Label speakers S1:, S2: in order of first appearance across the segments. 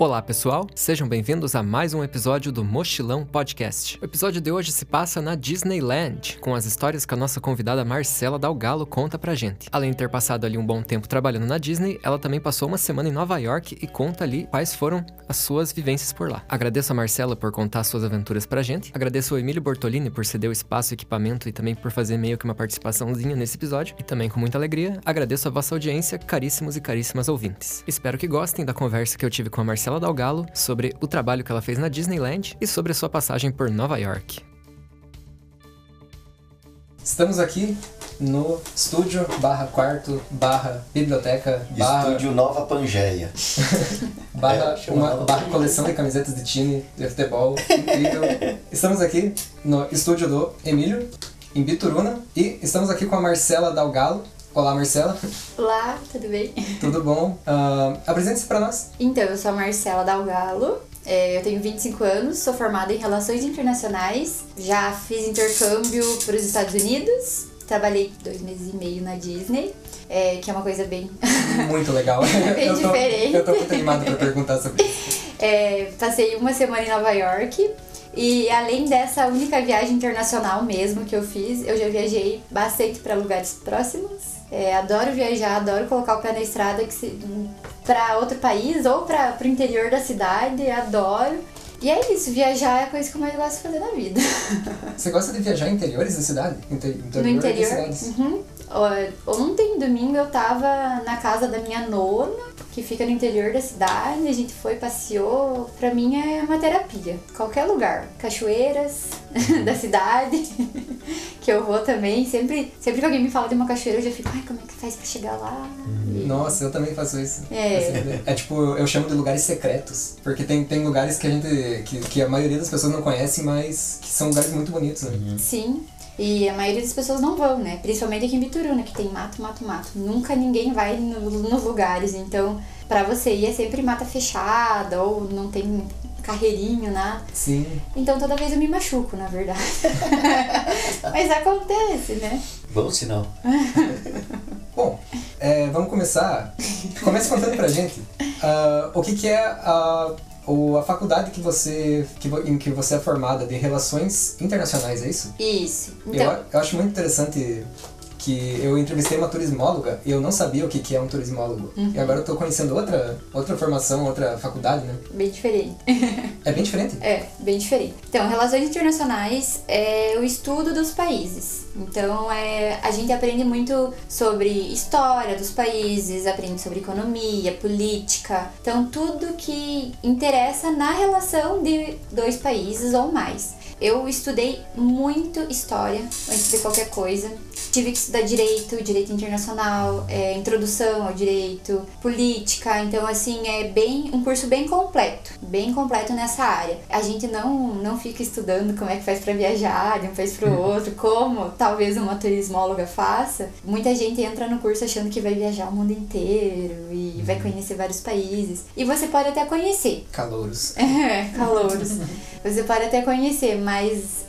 S1: Olá, pessoal. Sejam bem-vindos a mais um episódio do Mochilão Podcast. O episódio de hoje se passa na Disneyland, com as histórias que a nossa convidada Marcela Dalgalo conta pra gente. Além de ter passado ali um bom tempo trabalhando na Disney, ela também passou uma semana em Nova York e conta ali quais foram as suas vivências por lá. Agradeço a Marcela por contar suas aventuras pra gente. Agradeço ao Emílio Bortolini por ceder o espaço e equipamento e também por fazer meio que uma participaçãozinha nesse episódio. E também com muita alegria, agradeço a vossa audiência, caríssimos e caríssimas ouvintes. Espero que gostem da conversa que eu tive com a Marcela Marcela Dalgalo sobre o trabalho que ela fez na Disneyland e sobre a sua passagem por Nova York. Estamos aqui no estúdio barra quarto barra biblioteca barra...
S2: Estúdio Nova Pangeia.
S1: barra, é, uma, barra coleção de camisetas de time de futebol. Incrível. estamos aqui no estúdio do Emílio, em Bituruna, e estamos aqui com a Marcela Dalgalo, Olá, Marcela.
S3: Olá, tudo bem?
S1: Tudo bom. Uh, Apresente-se para nós.
S3: Então, eu sou a Marcela Dalgalo, é, eu tenho 25 anos, sou formada em Relações Internacionais, já fiz intercâmbio para os Estados Unidos, trabalhei dois meses e meio na Disney, é, que é uma coisa bem...
S1: Muito legal.
S3: bem
S1: eu
S3: diferente.
S1: Tô, eu tô muito animada para perguntar sobre isso.
S3: É, passei uma semana em Nova York, e além dessa única viagem internacional mesmo que eu fiz, eu já viajei bastante para lugares próximos é, adoro viajar, adoro colocar o pé na estrada que se, pra outro país ou para pro interior da cidade, adoro. E é isso, viajar é a coisa que eu mais gosto de fazer na vida.
S1: Você gosta de viajar em interiores da cidade?
S3: Inter interior no interior? Uhum. Ontem, domingo, eu tava na casa da minha nona, que fica no interior da cidade. A gente foi, passeou. Pra mim é uma terapia. Qualquer lugar. Cachoeiras da cidade, que eu vou também. Sempre, sempre que alguém me fala de uma cachoeira, eu já fico, ai, como é que faz pra chegar lá?
S1: E... Nossa, eu também faço isso. É. é tipo, eu chamo de lugares secretos. Porque tem, tem lugares que a gente. Que, que a maioria das pessoas não conhece, mas que são lugares muito bonitos, né?
S3: Uhum. Sim. E a maioria das pessoas não vão, né? Principalmente aqui em Bituruna, que tem mato, mato, mato. Nunca ninguém vai no, nos lugares. Então, para você ir é sempre mata fechada ou não tem carreirinho, nada.
S1: Sim.
S3: Então toda vez eu me machuco, na verdade. Mas acontece, né?
S2: Bom sinal.
S1: Bom, é, vamos começar. Comece contando pra gente uh, o que, que é a ou a faculdade que você que, em que você é formada de relações internacionais, é isso?
S3: Isso. Então...
S1: Eu, eu acho muito interessante que eu entrevistei uma turismóloga e eu não sabia o que, que é um turismólogo. Uhum. E agora eu tô conhecendo outra, outra formação, outra faculdade, né?
S3: Bem diferente.
S1: é bem diferente?
S3: É, bem diferente. Então, relações internacionais é o estudo dos países. Então, é, a gente aprende muito sobre história dos países, aprende sobre economia, política. Então, tudo que interessa na relação de dois países ou mais. Eu estudei muito história antes de qualquer coisa. Tive que estudar direito, direito internacional, é, introdução ao direito, política. Então, assim, é bem um curso bem completo, bem completo nessa área. A gente não, não fica estudando como é que faz para viajar de um país para o uhum. outro, como talvez uma turismóloga faça. Muita gente entra no curso achando que vai viajar o mundo inteiro e vai uhum. conhecer vários países. E você pode até conhecer.
S1: Calouros.
S3: É, calouros. você pode até conhecer, mas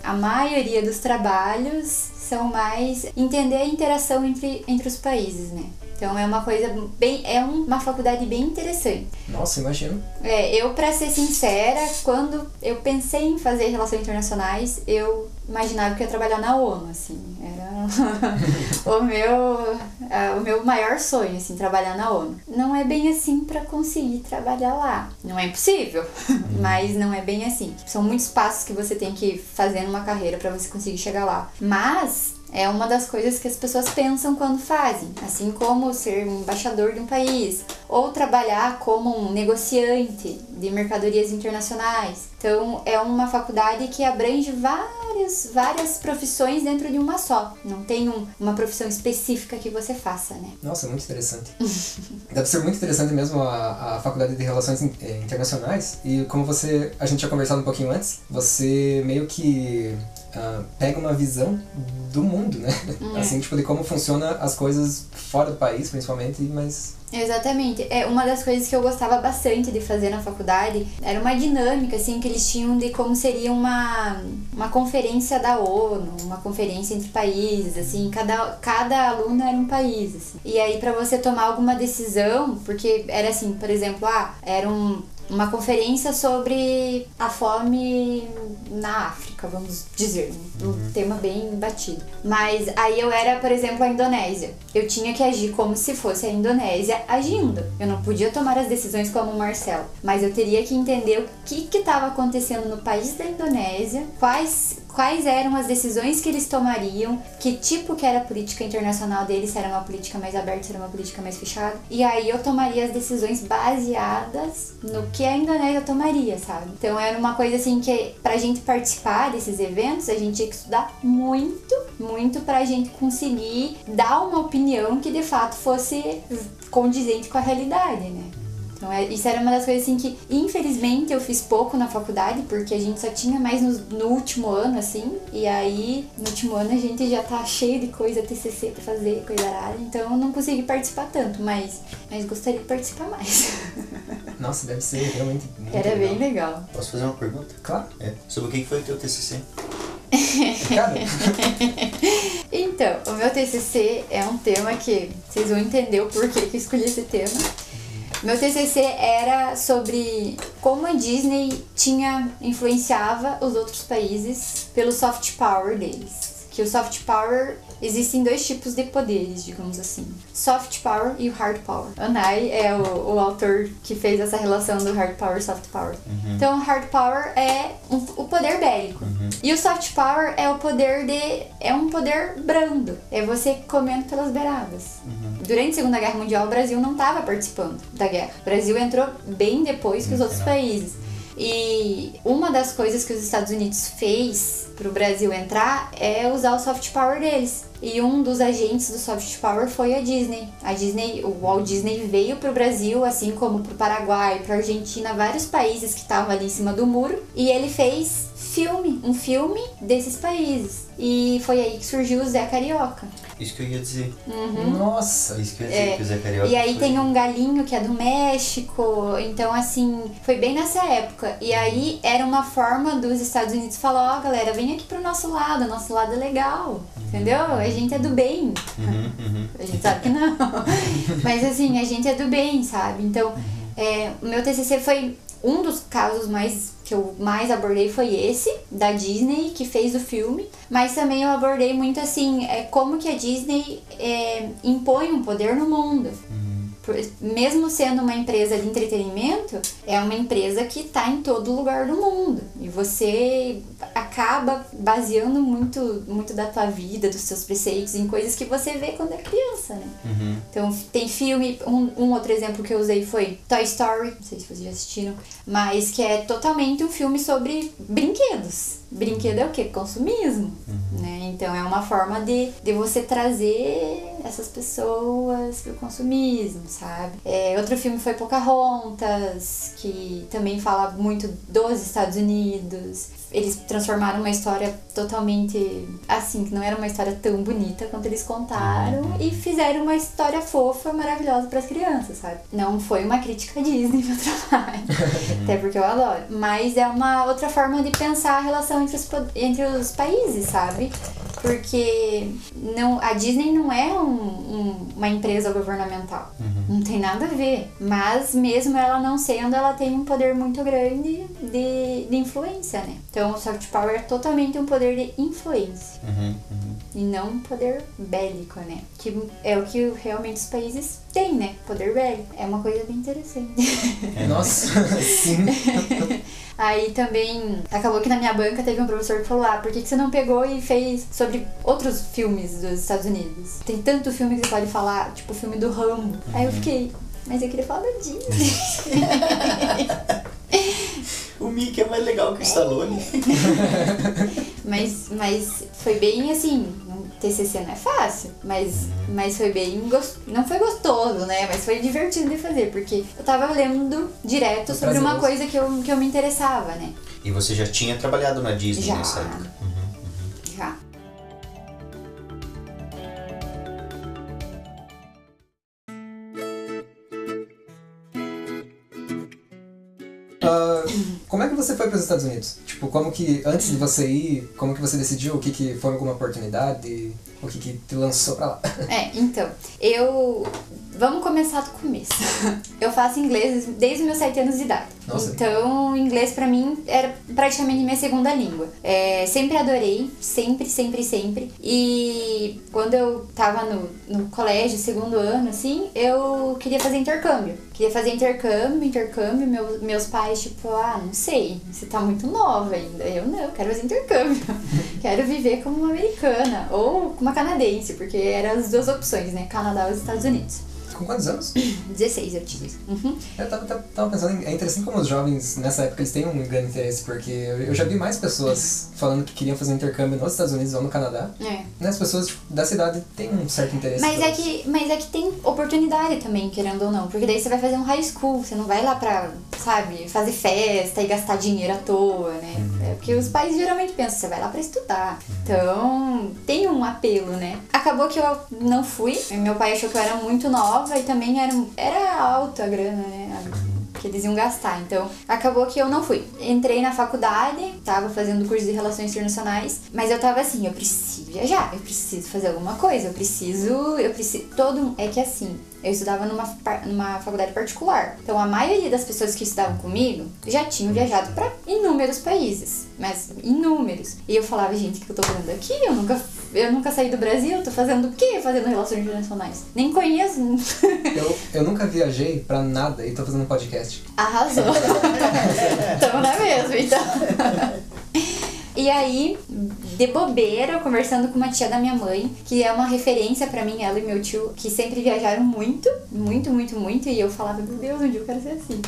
S3: a maioria dos trabalhos são mais entender a interação entre, entre os países, né? Então é uma coisa bem. É uma faculdade bem interessante.
S1: Nossa, imagino.
S3: É, eu, para ser sincera, quando eu pensei em fazer relações internacionais, eu imaginava que ia trabalhar na ONU, assim. Era o, meu, o meu maior sonho, assim, trabalhar na ONU. Não é bem assim para conseguir trabalhar lá. Não é impossível, mas não é bem assim. São muitos passos que você tem que fazer numa carreira para você conseguir chegar lá. Mas é uma das coisas que as pessoas pensam quando fazem, assim como ser um embaixador de um país ou trabalhar como um negociante de mercadorias internacionais. Então, é uma faculdade que abrange várias, várias profissões dentro de uma só. Não tem um, uma profissão específica que você faça, né?
S1: Nossa, muito interessante. Deve ser muito interessante mesmo a, a faculdade de Relações eh, Internacionais. E como você, a gente tinha conversado um pouquinho antes, você meio que uh, pega uma visão do mundo, né? Hum. Assim, tipo, de como funciona as coisas fora do país, principalmente, mas
S3: Exatamente. É uma das coisas que eu gostava bastante de fazer na faculdade era uma dinâmica assim que eles tinham de como seria uma, uma conferência da ONU, uma conferência entre países, assim, cada, cada aluno era um país, assim. E aí para você tomar alguma decisão, porque era assim, por exemplo, ah, era um uma conferência sobre a fome na África, vamos dizer, um tema bem batido. Mas aí eu era, por exemplo, a Indonésia. Eu tinha que agir como se fosse a Indonésia agindo. Eu não podia tomar as decisões como o Marcelo, mas eu teria que entender o que estava acontecendo no país da Indonésia, quais quais eram as decisões que eles tomariam, que tipo que era a política internacional deles, se era uma política mais aberta, se era uma política mais fechada. E aí eu tomaria as decisões baseadas no que a Indonésia tomaria, sabe? Então era uma coisa assim que pra gente participar desses eventos, a gente tinha que estudar muito, muito pra gente conseguir dar uma opinião que de fato fosse condizente com a realidade, né? Então, é, isso era uma das coisas assim que, infelizmente, eu fiz pouco na faculdade, porque a gente só tinha mais no, no último ano, assim. E aí, no último ano, a gente já tá cheio de coisa, TCC pra fazer, coisa arada. Então, eu não consegui participar tanto, mas, mas gostaria de participar mais.
S1: Nossa, deve ser realmente muito
S3: Era
S1: legal.
S3: bem legal.
S2: Posso fazer uma pergunta?
S1: Claro.
S2: É. Sobre o que que foi o teu TCC?
S1: Cara,
S3: Então, o meu TCC é um tema que vocês vão entender o porquê que eu escolhi esse tema. Meu TCC era sobre como a Disney tinha influenciava os outros países pelo soft power deles. Que o soft power existem dois tipos de poderes, digamos assim: soft power e hard power. Anai é o, o autor que fez essa relação do hard power e soft power. Então, o hard power é um- o poder bélico. E o soft power é o poder de. é um poder brando. É você comendo pelas beiradas. Durante a Segunda Guerra Mundial, o Brasil não estava participando da guerra. O Brasil entrou bem depois que os
S2: No
S3: outros países. E uma das coisas que os Estados Unidos fez para o Brasil entrar é usar o soft power deles. E um dos agentes do soft power foi a Disney. A Disney, o Walt Disney veio para o Brasil, assim como para o Paraguai, para Argentina, vários países que estavam ali em cima do muro. E ele fez filme, um filme desses países. E foi aí que surgiu o Zé Carioca.
S2: Isso que eu ia dizer.
S1: nossa.
S2: Isso que eu ia dizer,
S3: É.
S2: que o Zé Carioca
S3: E aí
S2: foi-
S3: tem um galinho que é do México. Então, assim, foi bem nessa época. E aí era uma forma dos Estados Unidos falar, ó, galera, vem aqui pro nosso lado, nosso lado é legal. Entendeu? A gente é do bem.
S2: Uhum, uhum.
S3: A gente sabe que não. Mas assim, a gente é do bem, sabe? Então, é, o meu TCC foi um dos casos mais que eu mais abordei foi esse da Disney que fez o filme, mas também eu abordei muito assim, é como que a Disney é, impõe um poder no mundo. Mesmo sendo uma empresa de entretenimento, é uma empresa que está em todo lugar do mundo. E você acaba baseando muito, muito da tua vida, dos seus preceitos em coisas que você vê quando é criança, né?
S2: Uhum.
S3: Então tem filme, um, um outro exemplo que eu usei foi Toy Story, não sei se vocês já assistiram, mas que é totalmente um filme sobre brinquedos. Brinquedo é o que? Consumismo, né? Então é uma forma de, de você trazer essas pessoas pro consumismo, sabe? É, outro filme foi Pocahontas, que também fala muito dos Estados Unidos. Eles transformaram uma história totalmente assim, que não era uma história tão bonita quanto eles contaram, e fizeram uma história fofa, maravilhosa para as crianças, sabe? Não foi uma crítica Disney meu trabalho, até porque eu adoro, mas é uma outra forma de pensar a relação entre os, entre os países, sabe? Porque não, a Disney não é um- um- uma empresa governamental. Não tem nada a ver. Mas mesmo ela não sendo, ela tem um poder muito grande de, de influência, né? Então o soft power é totalmente um poder de influência.
S2: Uhum, uhum.
S3: E não um poder bélico, né? Que é o que realmente os países têm, né? Poder bélico. É uma coisa bem interessante.
S1: Nossa, sim.
S3: Aí também acabou que na minha banca teve um professor que falou: Ah, por que, que você não pegou e fez sobre outros filmes dos Estados Unidos? Tem tanto filme que você pode falar, tipo o filme do Rambo. Aí eu fiquei, mas eu queria falar da Disney.
S2: O Mickey é mais legal que o Stallone.
S3: mas, mas foi bem assim. TCC não é fácil, mas, mas foi bem. gos- Não foi gostoso, né? Mas foi divertido de fazer, porque eu tava lendo direto
S1: Foi
S3: sobre uma coisa que eu, que eu me interessava, né?
S2: E você já tinha trabalhado na Disney
S3: Já.
S2: nessa época.
S1: Você foi para os Estados Unidos? Tipo, como que, antes de você ir, como que você decidiu? O que que foi alguma oportunidade? O que que te lançou pra lá?
S3: É, então, eu Vamos começar do começo. Eu faço inglês desde os meus 7 anos de idade.
S1: Nossa.
S3: Então, inglês pra mim era praticamente minha segunda língua. É, sempre adorei, sempre, sempre, sempre. E quando eu tava no, no colégio, segundo ano, assim, eu queria fazer intercâmbio. Queria fazer intercâmbio, intercâmbio. Meu, meus pais, tipo, ah, não sei, você tá muito nova ainda. Eu não, eu quero fazer intercâmbio. quero viver como uma americana ou uma canadense, porque eram as duas opções, né? Canadá ou Estados Unidos.
S1: Com quantos anos?
S3: 16 eu tive. Uhum.
S1: Eu tava, tava- tava pensando, é interessante como os jovens nessa época eles têm um grande interesse, porque eu já vi mais pessoas falando que queriam fazer um intercâmbio nos Estados Unidos ou no Canadá.
S3: É.
S1: Né, As pessoas tipo, da cidade têm um certo interesse.
S3: Mas é, que, mas é que tem oportunidade também, querendo ou não. Porque daí você vai fazer um high school, você não vai lá pra, sabe, fazer festa e gastar dinheiro à toa, né? É porque os pais geralmente pensam, você vai lá pra estudar. Então, tem um apelo, né? Acabou que eu não fui. Meu pai achou que eu era muito nova e também era, era alta a grana, né? que eles iam gastar. Então, acabou que eu não fui. Entrei na faculdade, tava fazendo curso de relações internacionais, mas eu tava assim, eu preciso viajar, eu preciso fazer alguma coisa, eu preciso, eu preciso, todo é que assim, eu estudava numa, numa faculdade particular. Então, a maioria das pessoas que estudavam comigo já tinham viajado para inúmeros países, mas inúmeros. E eu falava, gente, o que eu tô fazendo aqui? Eu nunca eu nunca saí do Brasil, tô fazendo o quê? Fazendo relações internacionais. Nem conheço.
S1: Eu, eu nunca viajei pra nada e tô fazendo um podcast.
S3: Arrasou. Tamo na mesma, então. E aí, de bobeira, conversando com uma tia da minha mãe, que é uma referência pra mim, ela e meu tio, que sempre viajaram muito, muito, muito, muito, e eu falava, meu Deus, um dia eu quero ser assim.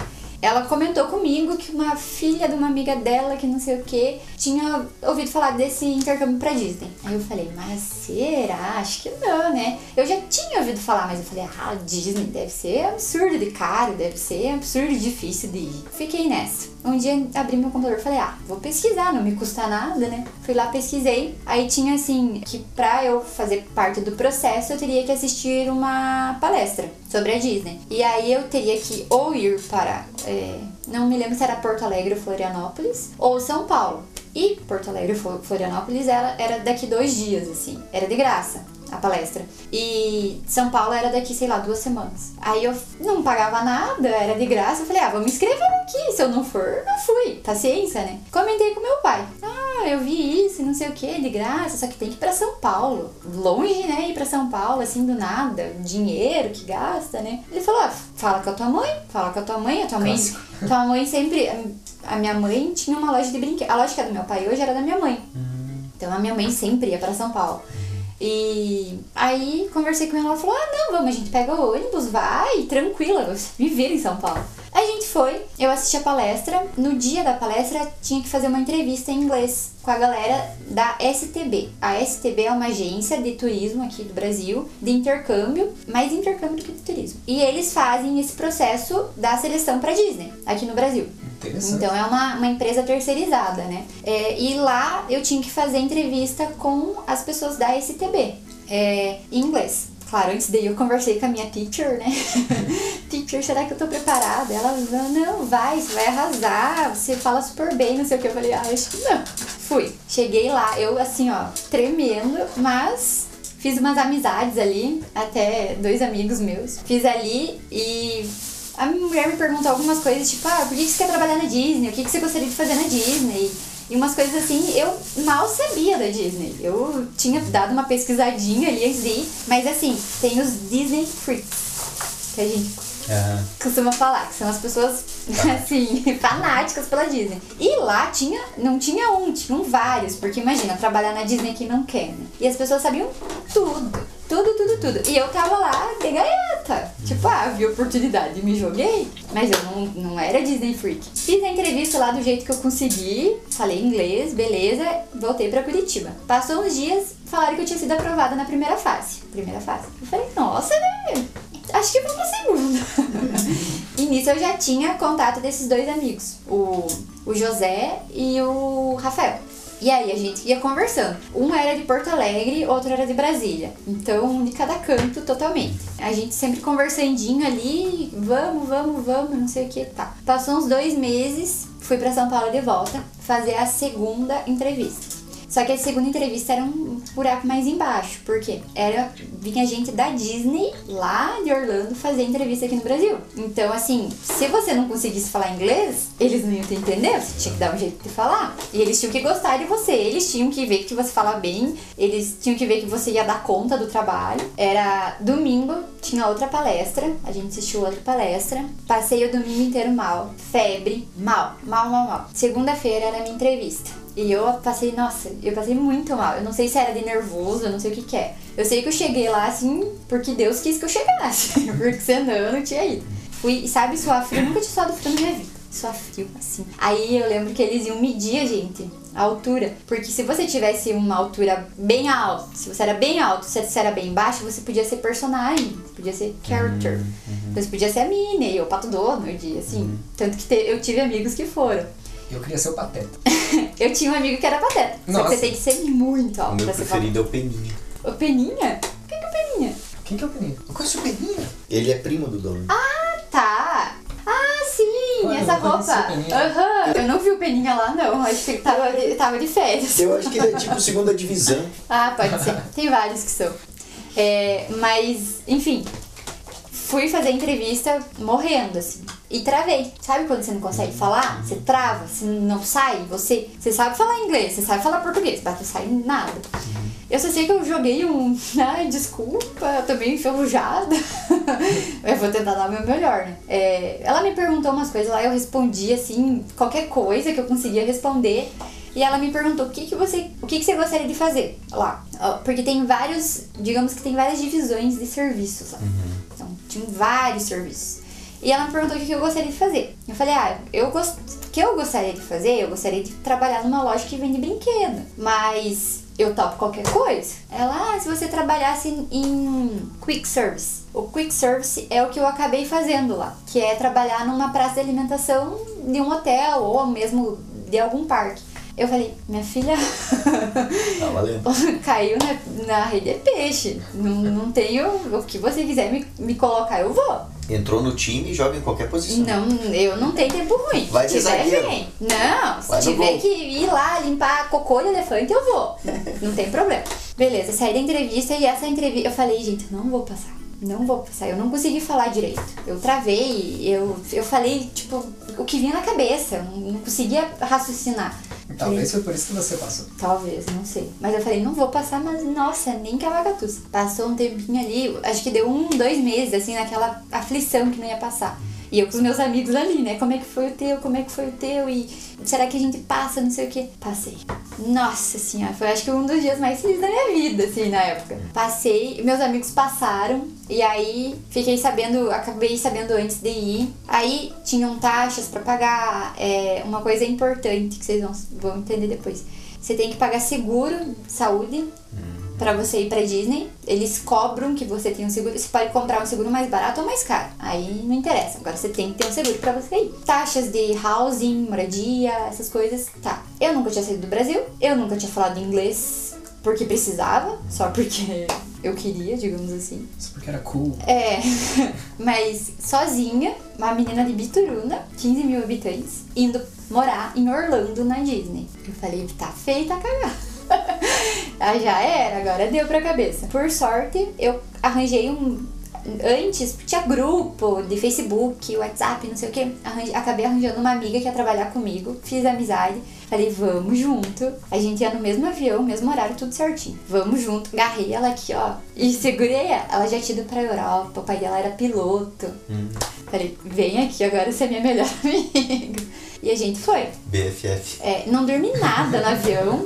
S3: Ela comentou comigo que uma filha de uma amiga dela, que não sei o que, tinha ouvido falar desse intercâmbio pra Disney. Aí eu falei, mas será? Acho que não, né? Eu já tinha ouvido falar, mas eu falei, ah, Disney deve ser absurdo de caro, deve ser absurdo difícil de ir. Fiquei nessa. Um dia abri meu computador e falei, ah, vou pesquisar, não me custa nada, né? Fui lá, pesquisei. Aí tinha assim, que pra eu fazer parte do processo, eu teria que assistir uma palestra sobre a Disney. E aí eu teria que ou ir para, é, não me lembro se era Porto Alegre ou Florianópolis, ou São Paulo. E Porto Alegre e Flo- Florianópolis ela era daqui dois dias, assim. Era de graça a palestra. E São Paulo era daqui, sei lá, duas semanas. Aí eu não pagava nada, era de graça. Eu falei, ah, vou me inscrever aqui. Se eu não for, não fui. Paciência, né? Comentei com meu pai. Ah, eu vi isso, e não sei o que, de graça, só que tem que ir pra São Paulo. Longe, né? Ir pra São Paulo, assim, do nada. Dinheiro que gasta, né? Ele falou, ah, fala com a tua mãe, fala com a tua mãe, a tua mãe. Tua mãe sempre. A minha mãe tinha uma loja de brinquedos. A loja que é do meu pai hoje era da minha mãe. Então a minha mãe sempre ia pra São Paulo. E aí conversei com ela, ela falou: "Ah, não, vamos, a gente pega o ônibus, vai, tranquila, me vira em São Paulo". A gente foi, eu assisti a palestra. No dia da palestra tinha que fazer uma entrevista em inglês com a galera da STB. A STB é uma agência de turismo aqui do Brasil, de intercâmbio, mais intercâmbio do que de turismo. E eles fazem esse processo da seleção pra Disney, aqui no Brasil.
S1: Interessante.
S3: Então é uma, uma empresa terceirizada, né? É, e lá eu tinha que fazer entrevista com as pessoas da STB, é, em inglês. Claro, antes daí eu conversei com a minha teacher, né? teacher, será que eu tô preparada? Ela não, vai, você vai arrasar, você fala super bem, não sei o que. Eu falei, ah, acho que não. Fui. Cheguei lá, eu assim, ó, tremendo, mas fiz umas amizades ali, até dois amigos meus. Fiz ali e a mulher me perguntou algumas coisas, tipo, ah, por que você quer trabalhar na Disney? O que você gostaria de fazer na Disney? E umas coisas assim, eu mal sabia da Disney. Eu tinha dado uma pesquisadinha ali antes ir, mas assim, tem os Disney Freaks, que a gente
S2: Aham.
S3: costuma falar, que são as pessoas, assim, fanáticas pela Disney. E lá tinha, não tinha um, tinham vários, porque imagina, trabalhar na Disney que não quer, né? E as pessoas sabiam tudo. Tudo, tudo, tudo. E eu tava lá de gaiata. Tipo, ah, vi oportunidade, me joguei. Mas eu não, não era Disney Freak. Fiz a entrevista lá do jeito que eu consegui. Falei inglês, beleza. Voltei pra Curitiba. Passou uns dias, falaram que eu tinha sido aprovada na primeira fase. Primeira fase. Eu falei, nossa, né? Acho que vou pra segunda. e nisso eu já tinha contato desses dois amigos, o, o José e o Rafael. E aí a gente ia conversando. Um era de Porto Alegre, outro era de Brasília. Então, de cada canto totalmente. A gente sempre conversandinho ali, vamos, vamos, vamos, não sei o que, tá. Passou uns dois meses, fui pra São Paulo de volta fazer a segunda entrevista. Só que a segunda entrevista era um buracos mais embaixo. Por quê? Era, vinha gente da Disney lá de Orlando fazer entrevista aqui no Brasil. Então, assim, se você não conseguisse falar inglês, eles não iam te entender, você tinha que dar um jeito de falar. E eles tinham que gostar de você, eles tinham que ver que você fala bem, eles tinham que ver que você ia dar conta do trabalho. Era domingo, tinha outra palestra, a gente assistiu outra palestra. Passei o domingo inteiro mal, febre, mal, mal, mal, mal. Segunda-feira era a minha entrevista. E eu passei, nossa, eu passei muito mal. Eu não sei se era de nervoso, eu não sei o que que é. Eu sei que eu cheguei lá assim, porque Deus quis que eu chegasse. porque senão eu não tinha ido. Fui, sabe, suar frio, eu nunca tinha suado frio na minha vida. Suar frio, assim. Aí eu lembro que eles iam medir a gente, a altura. Porque se você tivesse uma altura bem alta, se você era bem alto, se você era bem baixo, você podia ser personagem, podia ser character. Você podia ser a Minnie, ou o Pato Donald, assim. Tanto que te, eu tive amigos que foram.
S1: Eu queria ser o Pateta.
S3: Eu tinha um amigo que era pateta. Só que
S1: Nossa.
S3: você tem que ser muito
S2: O
S3: alto
S2: meu
S3: pra ser
S2: preferido é o Peninha.
S3: O Peninha? O que é o Peninha?
S1: Quem que é o Peninha? Eu conheço o Peninha.
S2: Ele é primo do dono.
S3: Tá. Ah, sim,
S1: Ué,
S3: essa roupa. Aham. Eu não vi o Peninha lá, não. Acho que ele tava de, tava de férias.
S2: Eu acho que ele é tipo segunda divisão.
S3: Ah, pode ser. Tem vários que são. É, mas, enfim. Fui fazer entrevista morrendo, assim. E travei. Sabe quando você não consegue falar? Você trava, você não sai. Você, você sabe falar inglês, você sabe falar português, mas não sai nada. Eu só sei que eu joguei um. Ai, desculpa, eu tô meio enferrujada. eu vou tentar dar o meu melhor, né? É, ela me perguntou umas coisas lá, eu respondi assim, qualquer coisa que eu conseguia responder. E ela me perguntou o que, que você. O que, que você gostaria de fazer lá. Porque tem vários. Digamos que tem várias divisões de serviços lá. Então, tinham vários serviços. E ela me perguntou o que eu gostaria de fazer. Eu falei, ah, eu gost... o que eu gostaria de fazer? Eu gostaria de trabalhar numa loja que vende brinquedo. Mas eu topo qualquer coisa. Ela, ah, se você trabalhasse em- em quick service. O quick service é o que eu acabei fazendo lá, que é trabalhar numa praça de alimentação de um hotel ou mesmo de algum parque. Eu falei, minha filha,
S2: Tá valendo.
S3: caiu na, na rede é peixe. Não, não tenho. O que você quiser me, me colocar, eu vou.
S2: Entrou no time e joga em qualquer posição.
S3: Não, eu não tenho tempo ruim.
S2: Vai
S3: se
S2: ser zagueiro.
S3: vem. Não, se
S2: Vai no
S3: tiver
S2: gol.
S3: que ir lá limpar cocô de elefante, eu vou. Não tem problema. Beleza, saí da entrevista e essa entrevista. Eu falei, gente, não vou passar. Não vou passar. Eu não consegui falar direito. Eu travei, eu, eu falei, tipo, o que vinha na cabeça. Eu não, conseguia raciocinar.
S1: Talvez foi por isso que você passou.
S3: Talvez, não sei. Mas eu falei, não vou passar, mas nossa, nem que a vagatus. Passou um tempinho ali, acho que deu um, dois meses, assim, naquela aflição que não ia passar. E eu com os meus amigos ali, né? Como é que foi o teu? Como é que foi o teu? E será que a gente passa? Não sei o que. Passei. Nossa senhora, foi acho que um dos dias mais felizes da minha vida, assim, na época. Passei, meus amigos passaram, e aí fiquei sabendo, acabei sabendo antes de ir. Aí tinham taxas pra pagar, é, uma coisa importante que vocês vão, vão entender depois. Você tem que pagar seguro, saúde, pra você ir pra Disney. Eles cobram que você tem um seguro. Você pode comprar um seguro mais barato ou mais caro. Aí não interessa. Agora você tem que ter um seguro pra você ir. Taxas de housing, moradia, essas coisas. Tá. Eu nunca tinha saído do Brasil. Eu nunca tinha falado inglês porque precisava. Só porque eu queria, digamos assim.
S1: Só porque era cool.
S3: É, mas sozinha, uma menina de Bituruna, 15 mil habitantes, indo morar em Orlando na Disney. Eu falei, tá feita a cagar. Ah, já era, agora deu pra cabeça. Por sorte, eu arranjei um. Antes tinha grupo de Facebook, WhatsApp, não sei o que. acabei arranjando uma amiga que ia trabalhar comigo, fiz amizade. Falei, vamos junto. A gente ia no mesmo avião, mesmo horário, tudo certinho. Vamos junto. Agarrei ela aqui, ó. E segurei ela. Ela já tinha ido pra Europa, o pai dela era piloto. Falei, vem aqui, agora você é minha melhor amiga. E a gente foi.
S2: BFF.
S3: É, não dormi nada no avião.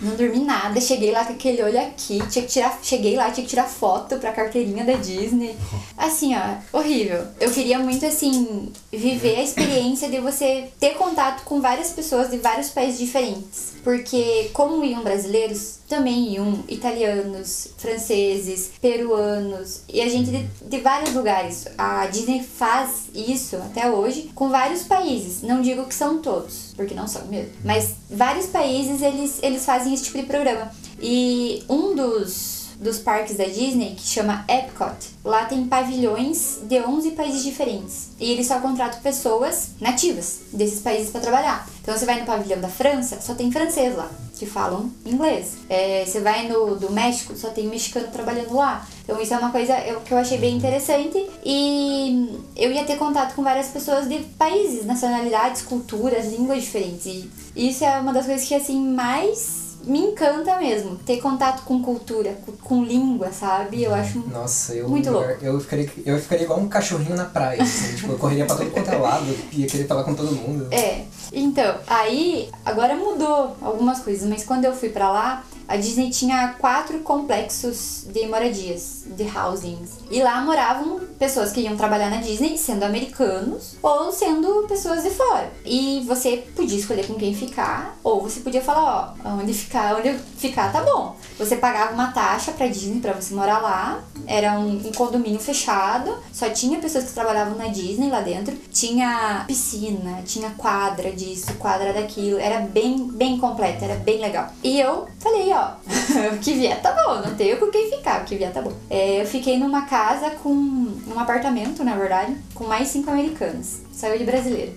S3: Não dormi nada. Cheguei lá com aquele olho aqui. Tinha que tirar, cheguei lá, tinha que tirar foto pra carteirinha da Disney. Assim, ó, horrível. Eu queria muito, assim, viver a experiência de você ter contato com várias pessoas de vários países diferentes. Porque, como iam brasileiros, também iam italianos, franceses, peruanos e a gente de, de vários lugares. A Disney faz isso até hoje com vários países. Não digo que são todos, porque não são mesmo. Mas vários países eles, eles fazem esse tipo de programa. E um dos dos parques da Disney, que chama Epcot. Lá tem pavilhões de 11 países diferentes. E eles só contratam pessoas nativas desses países para trabalhar. Então você vai no pavilhão da França, só tem francês lá. que falam inglês. É, você vai no do México, só tem mexicano trabalhando lá. Então isso é uma coisa que eu achei bem interessante e eu ia ter contato com várias pessoas de países, nacionalidades, culturas, línguas diferentes. E isso é uma das coisas que assim mais me encanta mesmo, ter contato com cultura, com, língua, sabe? Eu acho
S1: Nossa, eu,
S3: Muito louco.
S1: eu, ficaria, eu ficaria igual um cachorrinho na praia. Assim, tipo, eu correria pra todo quanto é lado, ia querer falar com todo mundo.
S3: É, então, aí agora mudou algumas coisas, mas quando eu fui pra lá, a Disney tinha quatro complexos de moradias, de housings. E lá moravam pessoas que iam trabalhar na Disney, sendo americanos ou sendo pessoas de fora. E você podia escolher com quem ficar, ou você podia falar, ó, onde ficar, onde ficar tá bom. Você pagava uma taxa pra Disney pra você morar lá. Era um, um condomínio fechado, só tinha pessoas que trabalhavam na Disney lá dentro. Tinha piscina, tinha quadra disso, quadra daquilo. Era bem, bem completo, era bem legal. E eu falei, ó, o que vier tá bom, não tenho com quem ficar, o que vier tá bom. É, eu fiquei numa casa com. num apartamento, na verdade, com mais cinco americanos. Saiu de brasileiro.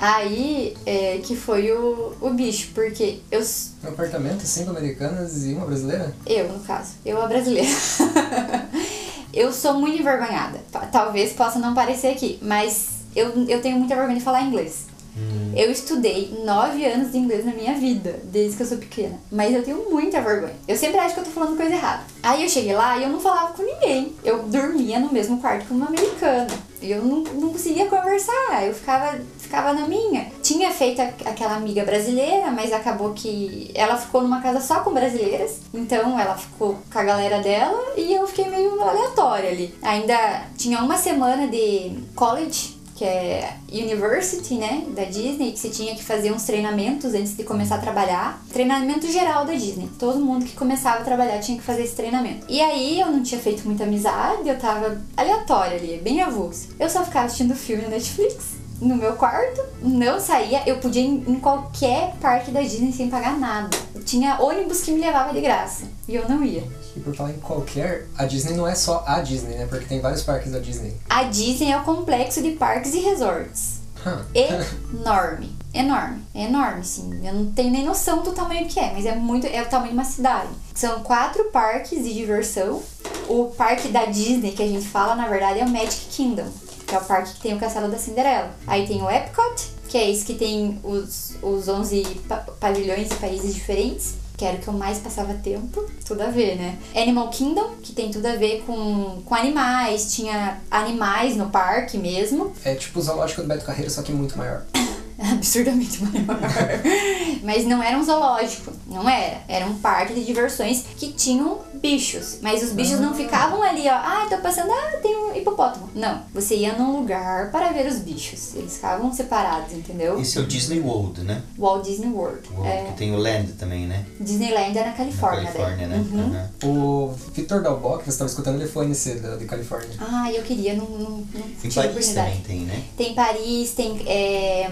S3: Aí é, que foi o, o bicho, porque eu,
S1: Um apartamento, cinco americanas e uma brasileira?
S3: eu, no caso. Eu, a brasileira. eu sou muito envergonhada. Talvez possa não parecer aqui, mas eu, eu tenho muita vergonha de falar inglês. Eu estudei nove anos de inglês na minha vida, desde que eu sou pequena. Mas eu tenho muita vergonha. Eu sempre acho que eu tô falando coisa errada. Aí eu cheguei lá e eu não falava com ninguém. Eu dormia no mesmo quarto que uma americana. Eu não, não conseguia conversar. Eu ficava, ficava na minha. Tinha feito aquela amiga brasileira, mas acabou que ela ficou numa casa só com brasileiras. Então ela ficou com a galera dela e eu fiquei meio aleatória ali. Ainda tinha uma semana de college que é University, né, da Disney, que você tinha que fazer uns treinamentos antes de começar a trabalhar. Treinamento geral da Disney. Todo mundo que começava a trabalhar tinha que fazer esse treinamento. E aí eu não tinha feito muita amizade, eu tava aleatória ali, bem avulso. Eu só ficava assistindo filme na Netflix. No meu quarto, não saía, eu podia ir em qualquer parque da Disney sem pagar nada. Tinha ônibus que me levava de graça e eu não ia.
S1: E por falar em qualquer, a Disney não é só a Disney, né? Porque tem vários parques da Disney.
S3: A Disney é o complexo de parques e resorts.
S1: Hum.
S3: enorme. Enorme. Enorme, sim. Eu não tenho nem noção do tamanho que é, mas é muito. É o tamanho de uma cidade. São quatro parques de diversão. O parque da Disney, que a gente fala, na verdade, é o Magic Kingdom, que é o parque que tem o Castelo da Cinderela. Aí tem o Epcot, que é esse que tem os, os 11 pa- pavilhões e países diferentes. Que era o que eu mais passava tempo, tudo a ver, né? Animal Kingdom, que tem tudo a ver com, com animais, tinha animais no parque mesmo.
S1: É tipo o zoológico do Beto Carreiro, só que muito maior.
S3: absurdamente maior. Mas não era um zoológico, não era. Era um parque de diversões que tinham bichos. Mas os bichos não ficavam ali, ó. Ah, tô passando, ah, tem um hipopótamo. Não. Você ia num lugar para ver os bichos. Eles ficavam separados, entendeu?
S2: Esse é o Disney World, né?
S3: Walt Disney World.
S2: World,
S3: É,
S2: Que tem o Land também, né?
S3: Disneyland é na
S2: Na
S3: Califórnia,
S2: Califórnia,
S3: daí.
S2: né?
S3: Uhum.
S2: Aham.
S1: O Victor Dalbó, que você estava escutando, ele foi nesse da, de Califórnia.
S3: Ah, eu queria, não, não, não
S2: Em Paris também tem, né?
S3: Tem Paris, tem é,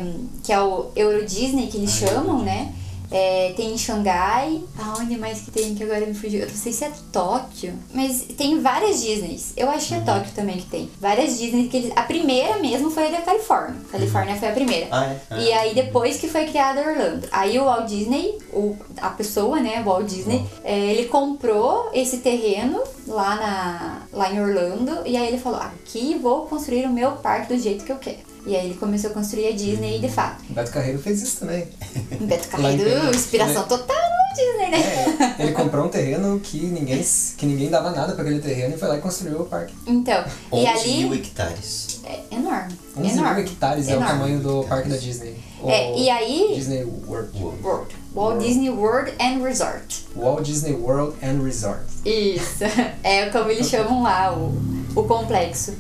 S3: que é o Euro Disney que eles
S2: Ah,
S3: chamam,
S2: Euro
S3: né? É, tem em Xangai. Aonde mais que tem que agora me fugiu? Eu não sei se é Tóquio. Mas tem várias Disneys. Eu acho que
S2: Uhum.
S3: é Tóquio também que tem. Várias Disneys que eles. A primeira mesmo foi a da Califórnia. Califórnia foi a primeira.
S2: Ah, é? Ah.
S3: E aí depois que foi criada Orlando. Aí o Walt Disney, o, a pessoa, né, o Walt Disney, é, ele comprou esse terreno lá, na, lá em Orlando e aí ele falou, aqui vou construir o meu parque do jeito que eu quero. E aí ele começou a construir a Disney de fato.
S1: O Beto Carreiro fez isso também.
S3: Beto Carreiro, inspiração total no Disney, né?
S1: É, ele comprou um terreno que ninguém, que ninguém dava nada pra aquele terreno e foi lá e construiu o parque.
S3: Então, e
S2: 11 mil
S3: ali
S2: hectares.
S3: é enorme,
S1: 11 mil
S3: enorme.
S1: hectares é o tamanho do parque da Disney.
S3: É, e aí-
S1: Disney World.
S2: World.
S3: World. Walt Disney World and Resort.
S1: Walt Disney World and Resort.
S3: Isso, é como eles chamam lá o, o complexo.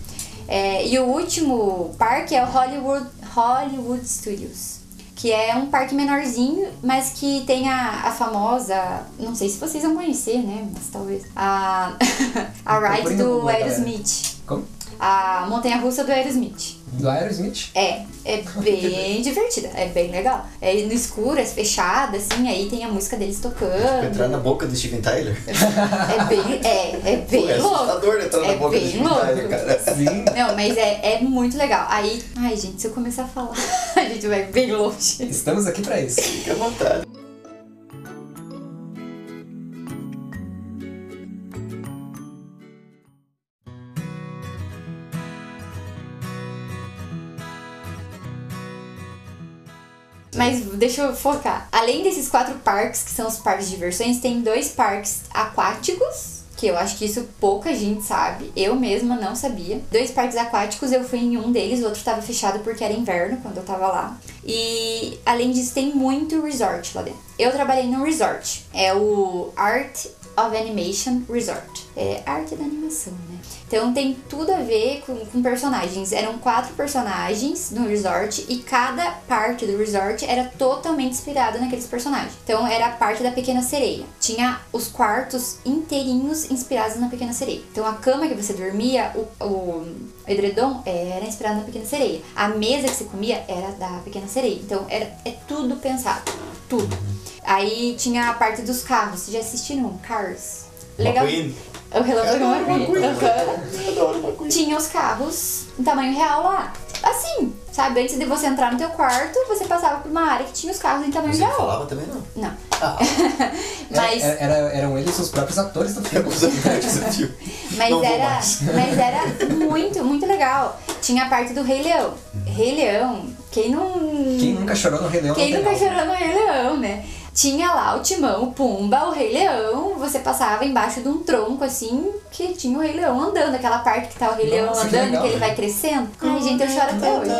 S3: É, e o último parque é o Hollywood, Hollywood Studios, que é um parque menorzinho, mas que tem a, a famosa, não sei se vocês vão conhecer, né, mas talvez, a, a ride do. Aerosmith,
S1: Como?
S3: a montanha-russa do Aerosmith.
S1: Do Aerosmith?
S3: É, é bem divertida, é bem legal. É no escuro, é fechada, assim, aí tem a música deles tocando.
S2: Entrar na boca do Steven Tyler?
S3: É bem, é, é bem
S2: Pô, é
S3: louco.
S2: assustador entrar na
S3: É
S2: boca do Steven
S3: louco.
S2: Tyler, cara.
S1: Sim.
S3: Não, mas é, é muito legal. Aí, ai gente, se eu começar a falar, a gente vai bem longe.
S1: Estamos aqui pra isso.
S2: Fica à vontade.
S3: Mas deixa eu focar. Além desses quatro parques, que são os parques de diversões, tem dois parques aquáticos. Que eu acho que isso pouca gente sabe. Eu mesma não sabia. Dois parques aquáticos, eu fui em um deles, o outro tava fechado porque era inverno quando eu tava lá. E além disso, tem muito resort lá dentro. Eu trabalhei num resort. É o Art of Animation Resort. É arte da animação? Então tem tudo a ver com, com personagens. Eram quatro personagens no resort e cada parte do resort era totalmente inspirada naqueles personagens. Então era a parte da Pequena Sereia. Tinha os quartos inteirinhos inspirados na Pequena Sereia. Então a cama que você dormia, o, o edredom era inspirado na Pequena Sereia. A mesa que você comia era da Pequena Sereia. Então era, é tudo pensado. Tudo. Aí tinha a parte dos carros. Vocês já assistiram Cars? Legal.
S2: McQueen.
S3: O Relâmpago
S2: Adoro
S3: McQueen.
S2: Adoro McQueen.
S3: Tinha os carros em tamanho real lá. Assim, sabe? Antes de você entrar no teu quarto, você passava por uma área que tinha os carros em tamanho
S2: Você
S3: real.
S2: falava também não.
S3: Não.
S2: Ah,
S3: Mas,
S1: Era- era- eram eles os próprios atores do filme.
S2: os amigos do filme.
S3: mas,
S2: não vou
S3: era,
S2: mais.
S3: mas era muito, muito legal. Tinha a parte do Rei Leão. Rei Leão, quem não.
S1: Quem nunca chorou no Rei Leão
S3: Quem nunca chorou no Rei Leão, né? Tinha lá o Timão, o Pumba, o Rei Leão. Você passava embaixo de um tronco assim, que tinha o Rei Leão andando. Aquela parte que tá o Rei Leão
S1: Nossa, que
S3: andando,
S1: legal,
S3: que ele
S1: né?
S3: vai crescendo. Ai, gente, eu choro até hoje.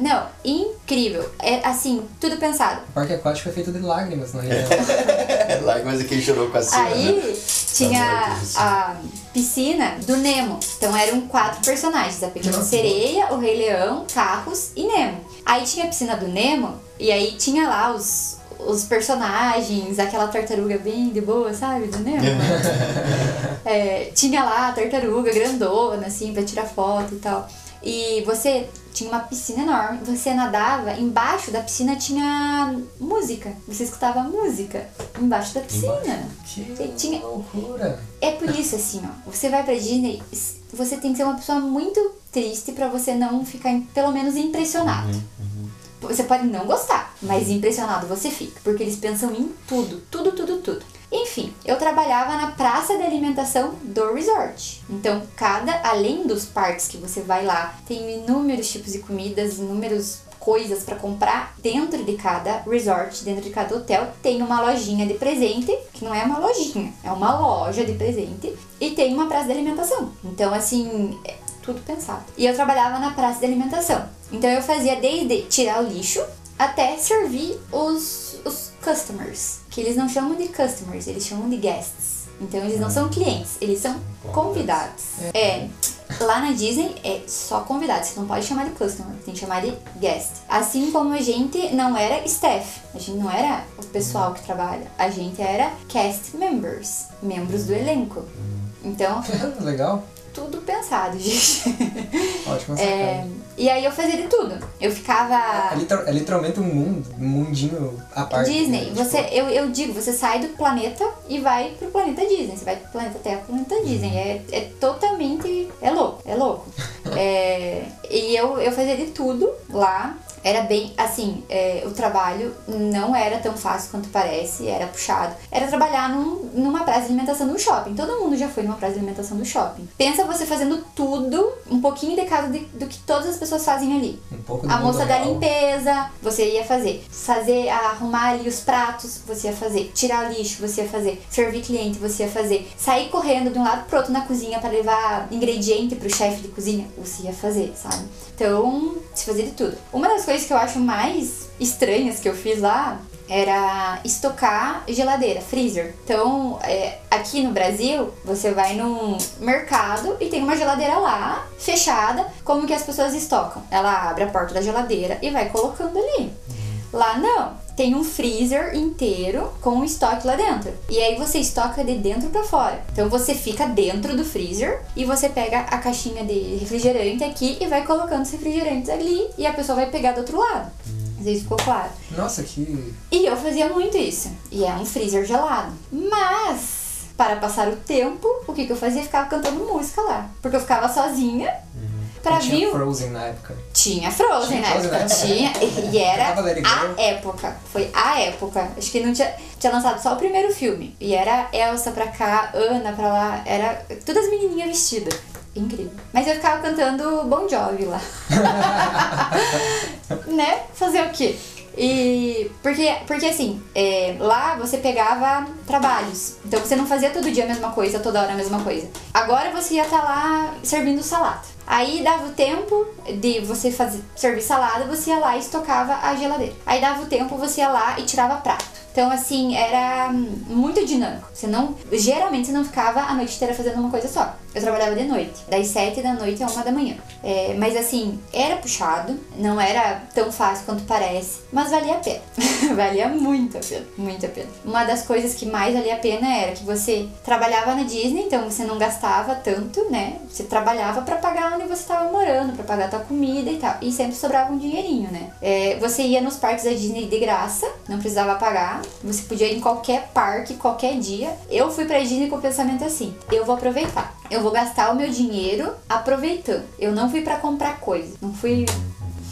S3: Não, incrível. É assim, tudo pensado.
S1: O parque aquático é feito de lágrimas no Rei Leão.
S2: Lá mas quem chorou com a cena. né?
S3: Aí tinha
S2: morte,
S3: a piscina do Nemo. Então eram quatro personagens: a Pequena
S1: Nossa.
S3: Sereia, o Rei Leão, Carros e Nemo. Aí tinha a piscina do Nemo, e aí tinha lá os, os personagens, aquela tartaruga bem de boa, sabe? Do Nemo. É, tinha lá a tartaruga grandona, assim, pra tirar foto e tal. E você tinha uma piscina enorme, você nadava, embaixo da piscina tinha música. Você escutava música embaixo da piscina.
S1: Que
S3: Tinha-
S1: loucura.
S3: É por isso, assim, ó. Você vai pra Disney, você tem que ser uma pessoa muito triste pra você não ficar, pelo menos, impressionado. Você pode não gostar, mas impressionado você fica. Porque eles pensam em tudo, tudo, tudo, tudo. Enfim, eu trabalhava na praça de alimentação do resort. Então, cada, além dos parques que você vai lá, tem inúmeros tipos de comidas, inúmeros coisas pra comprar dentro de cada resort, dentro de cada hotel, tem uma lojinha de presente, que não é uma lojinha, é uma loja de presente, e tem uma praça de alimentação. Então, assim, tudo pensado. E eu trabalhava na praça de alimentação. Então eu fazia desde tirar o lixo até servir os, os customers, que eles não chamam de customers, eles chamam de guests. Então eles não são clientes, eles são convidados. É, lá na Disney é só convidados, você não pode chamar de customer, tem que chamar de guest. Assim como a gente não era staff, a gente não era o pessoal que trabalha, a gente era cast members, membros do elenco. Então,
S1: Legal.
S3: Tudo pensado, gente.
S1: Ótimo
S3: É, e aí eu fazia de tudo. Eu ficava.
S1: É, liter- é literalmente um mundo, um mundinho à parte.
S3: Disney,
S1: né?
S3: você,
S1: Tipo,
S3: eu, eu digo, você sai do planeta e vai pro planeta Disney. Você vai pro planeta Terra pro planeta Disney. É, é totalmente. É louco, é louco. É, e eu, eu fazia de tudo lá. Era bem assim, é, o trabalho não era tão fácil quanto parece, era puxado. Era trabalhar num, numa praça de alimentação do shopping. Todo mundo já foi numa praça de alimentação do shopping. Pensa você fazendo tudo, um pouquinho de cada de- do que todas as pessoas fazem ali.
S1: um pouco
S3: A moça da
S1: real.
S3: limpeza, você ia fazer. Fazer, arrumar ali os pratos, você ia fazer. Tirar lixo, você ia fazer. Servir cliente, você ia fazer. Sair correndo de um lado pro outro na cozinha para levar ingrediente pro chefe de cozinha, você ia fazer, sabe? Então, se fazia de tudo. Uma das coisas que eu acho mais estranhas que eu fiz lá era estocar geladeira, freezer. Então, é, aqui no Brasil, você vai num mercado e tem uma geladeira lá, fechada. Como que as pessoas estocam? Ela abre a porta da geladeira e vai colocando ali. Lá não. Tem um freezer inteiro com um estoque lá dentro. E aí você estoca de dentro pra fora. Então você fica dentro do freezer e você pega a caixinha de refrigerante aqui e vai colocando os refrigerantes ali e a pessoa vai pegar do outro lado. Sei se ficou claro.
S1: Nossa, que.
S3: E eu fazia muito isso. E é um freezer gelado. Mas, para passar o tempo, o que, que eu fazia? Eu ficava cantando música lá. Porque eu ficava sozinha. Pra
S1: Não tinha. Frozen na época.
S3: Tinha Frozen
S1: Tinha
S3: na
S1: Frozen
S3: época.
S1: na época.
S3: Tinha. E era a época. Foi a época. Acho que não tinha. Tinha lançado só o primeiro filme. E era Elsa pra cá, Ana pra lá. Era todas as menininhas vestidas. Incrível. Mas eu ficava cantando Bon Jovi lá. né? Fazer o quê? E porque, porque assim, é, lá você pegava trabalhos. Então você não fazia todo dia a mesma coisa, toda hora a mesma coisa. Agora você ia estar tá lá servindo salada. Aí dava o tempo de você fazer, servir salada, você ia lá e estocava a geladeira. Aí dava o tempo, você ia lá e tirava prato. Então, assim, era muito dinâmico. Você não. Geralmente você não ficava a noite inteira fazendo uma coisa só. Eu trabalhava de noite, das 7 da noite a 1 da manhã. É, mas assim, era puxado, não era tão fácil quanto parece, mas valia a pena. valia muito a pena, muito a pena. Uma das coisas que mais valia a pena era que você trabalhava na Disney, então você não gastava tanto, né? Você trabalhava para pagar onde você estava morando, para pagar a tua comida e tal. E sempre sobrava um dinheirinho, né? É, você ia nos parques da Disney de graça, não precisava pagar. Você podia ir em qualquer parque, qualquer dia. Eu fui pra Disney com o pensamento assim: eu vou aproveitar. Eu vou gastar o meu dinheiro aproveitando. Eu não fui para comprar coisa. Não fui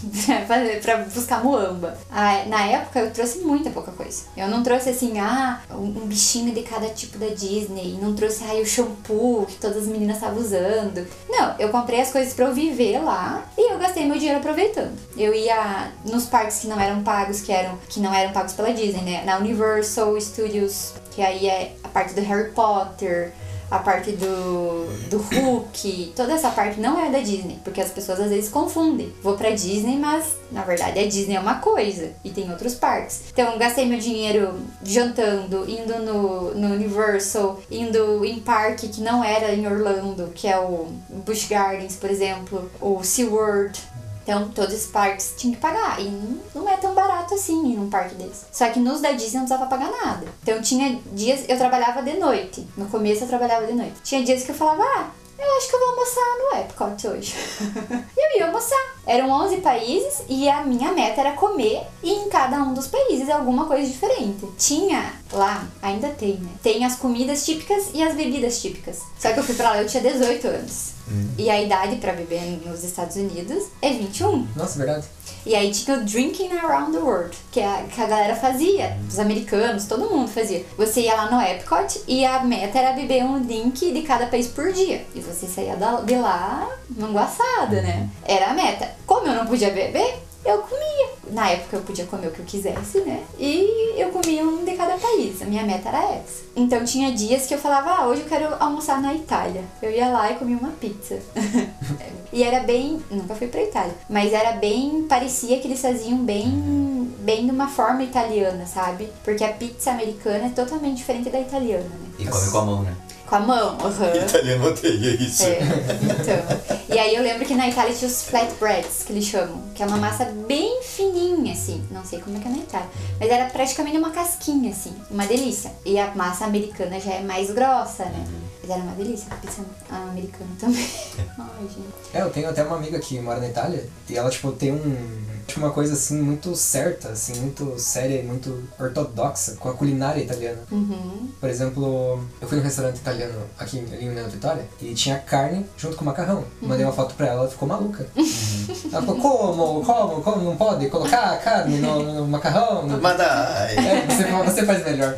S3: pra buscar muamba. Ah, na época eu trouxe muita pouca coisa. Eu não trouxe assim, ah, um, bichinho de cada tipo da Disney. Não trouxe, ah, o shampoo que todas as meninas estavam usando. Não, eu comprei as coisas para eu viver lá e eu gastei meu dinheiro aproveitando. Eu ia nos parques que não eram pagos, que eram que não eram pagos pela Disney, né? Na Universal Studios, que aí é a parte do Harry Potter a parte do, do Hulk, toda essa parte não é da Disney, porque as pessoas às vezes confundem. Vou pra Disney, mas na verdade a Disney é uma coisa e tem outros parques. Então gastei meu dinheiro jantando, indo no, no Universal, indo em parque que não era em Orlando, que é o Busch Gardens, por exemplo, o SeaWorld. Então, todos os parques tinham que pagar. E não, é tão barato assim ir num parque desse. Só que nos da Disney não precisava pagar nada. Então, tinha dias. Eu trabalhava de noite. No começo eu trabalhava de noite. Tinha dias que eu falava, ah, eu acho que eu vou almoçar no Epcot hoje. e eu ia almoçar. Eram 11 países e a minha meta era comer e em cada um dos países alguma coisa diferente. Tinha lá, ainda tem, né? Tem as comidas típicas e as bebidas típicas. Só que eu fui pra lá, eu tinha 18 anos. Hum. E a idade para beber nos Estados Unidos é 21.
S1: Nossa, verdade.
S3: E aí tinha o Drinking Around the World, que a, que a galera fazia, os americanos, todo mundo fazia. Você ia lá no Epcot e a meta era beber um drink de cada país por dia. E você saía de lá manguaçada, né? Era a meta. Como eu não podia beber, eu comia. Na época eu podia comer o que eu quisesse, né? E eu comia um de cada país. A minha meta era essa. Então tinha dias que eu falava, ah, hoje eu quero almoçar na Itália. Eu ia lá e comia uma pizza. e era bem. Nunca fui pra Itália. Mas era bem. Parecia que eles faziam bem. Bem de uma forma italiana, sabe? Porque a pizza americana é totalmente diferente da italiana, né?
S2: E come com a mão, né?
S3: Com a mão, uhum.
S2: Italiano odeia isso.
S3: É, então. E aí eu lembro que na Itália tinha os flatbreads, que eles chamam, que é uma massa bem fininha, assim. Não sei como é que é na Itália. Mas era praticamente uma casquinha, assim. Uma delícia. E a massa americana já é mais grossa, né? Uhum. Mas era uma delícia, a pizza americana também. Ai, gente.
S1: É, eu tenho até uma amiga que mora na Itália e ela, tipo, tem um tipo, uma coisa assim muito certa, assim, muito séria e muito ortodoxa com a culinária italiana.
S3: Uhum.
S1: Por exemplo, eu fui num restaurante italiano aqui em União Vitória e tinha carne junto com macarrão. Uhum. Mandei uma foto pra ela, ela ficou maluca. Uhum. Ela falou, como? Como? Como? Não pode colocar carne no, no macarrão? No...
S2: Mas.
S1: É, você, você faz melhor.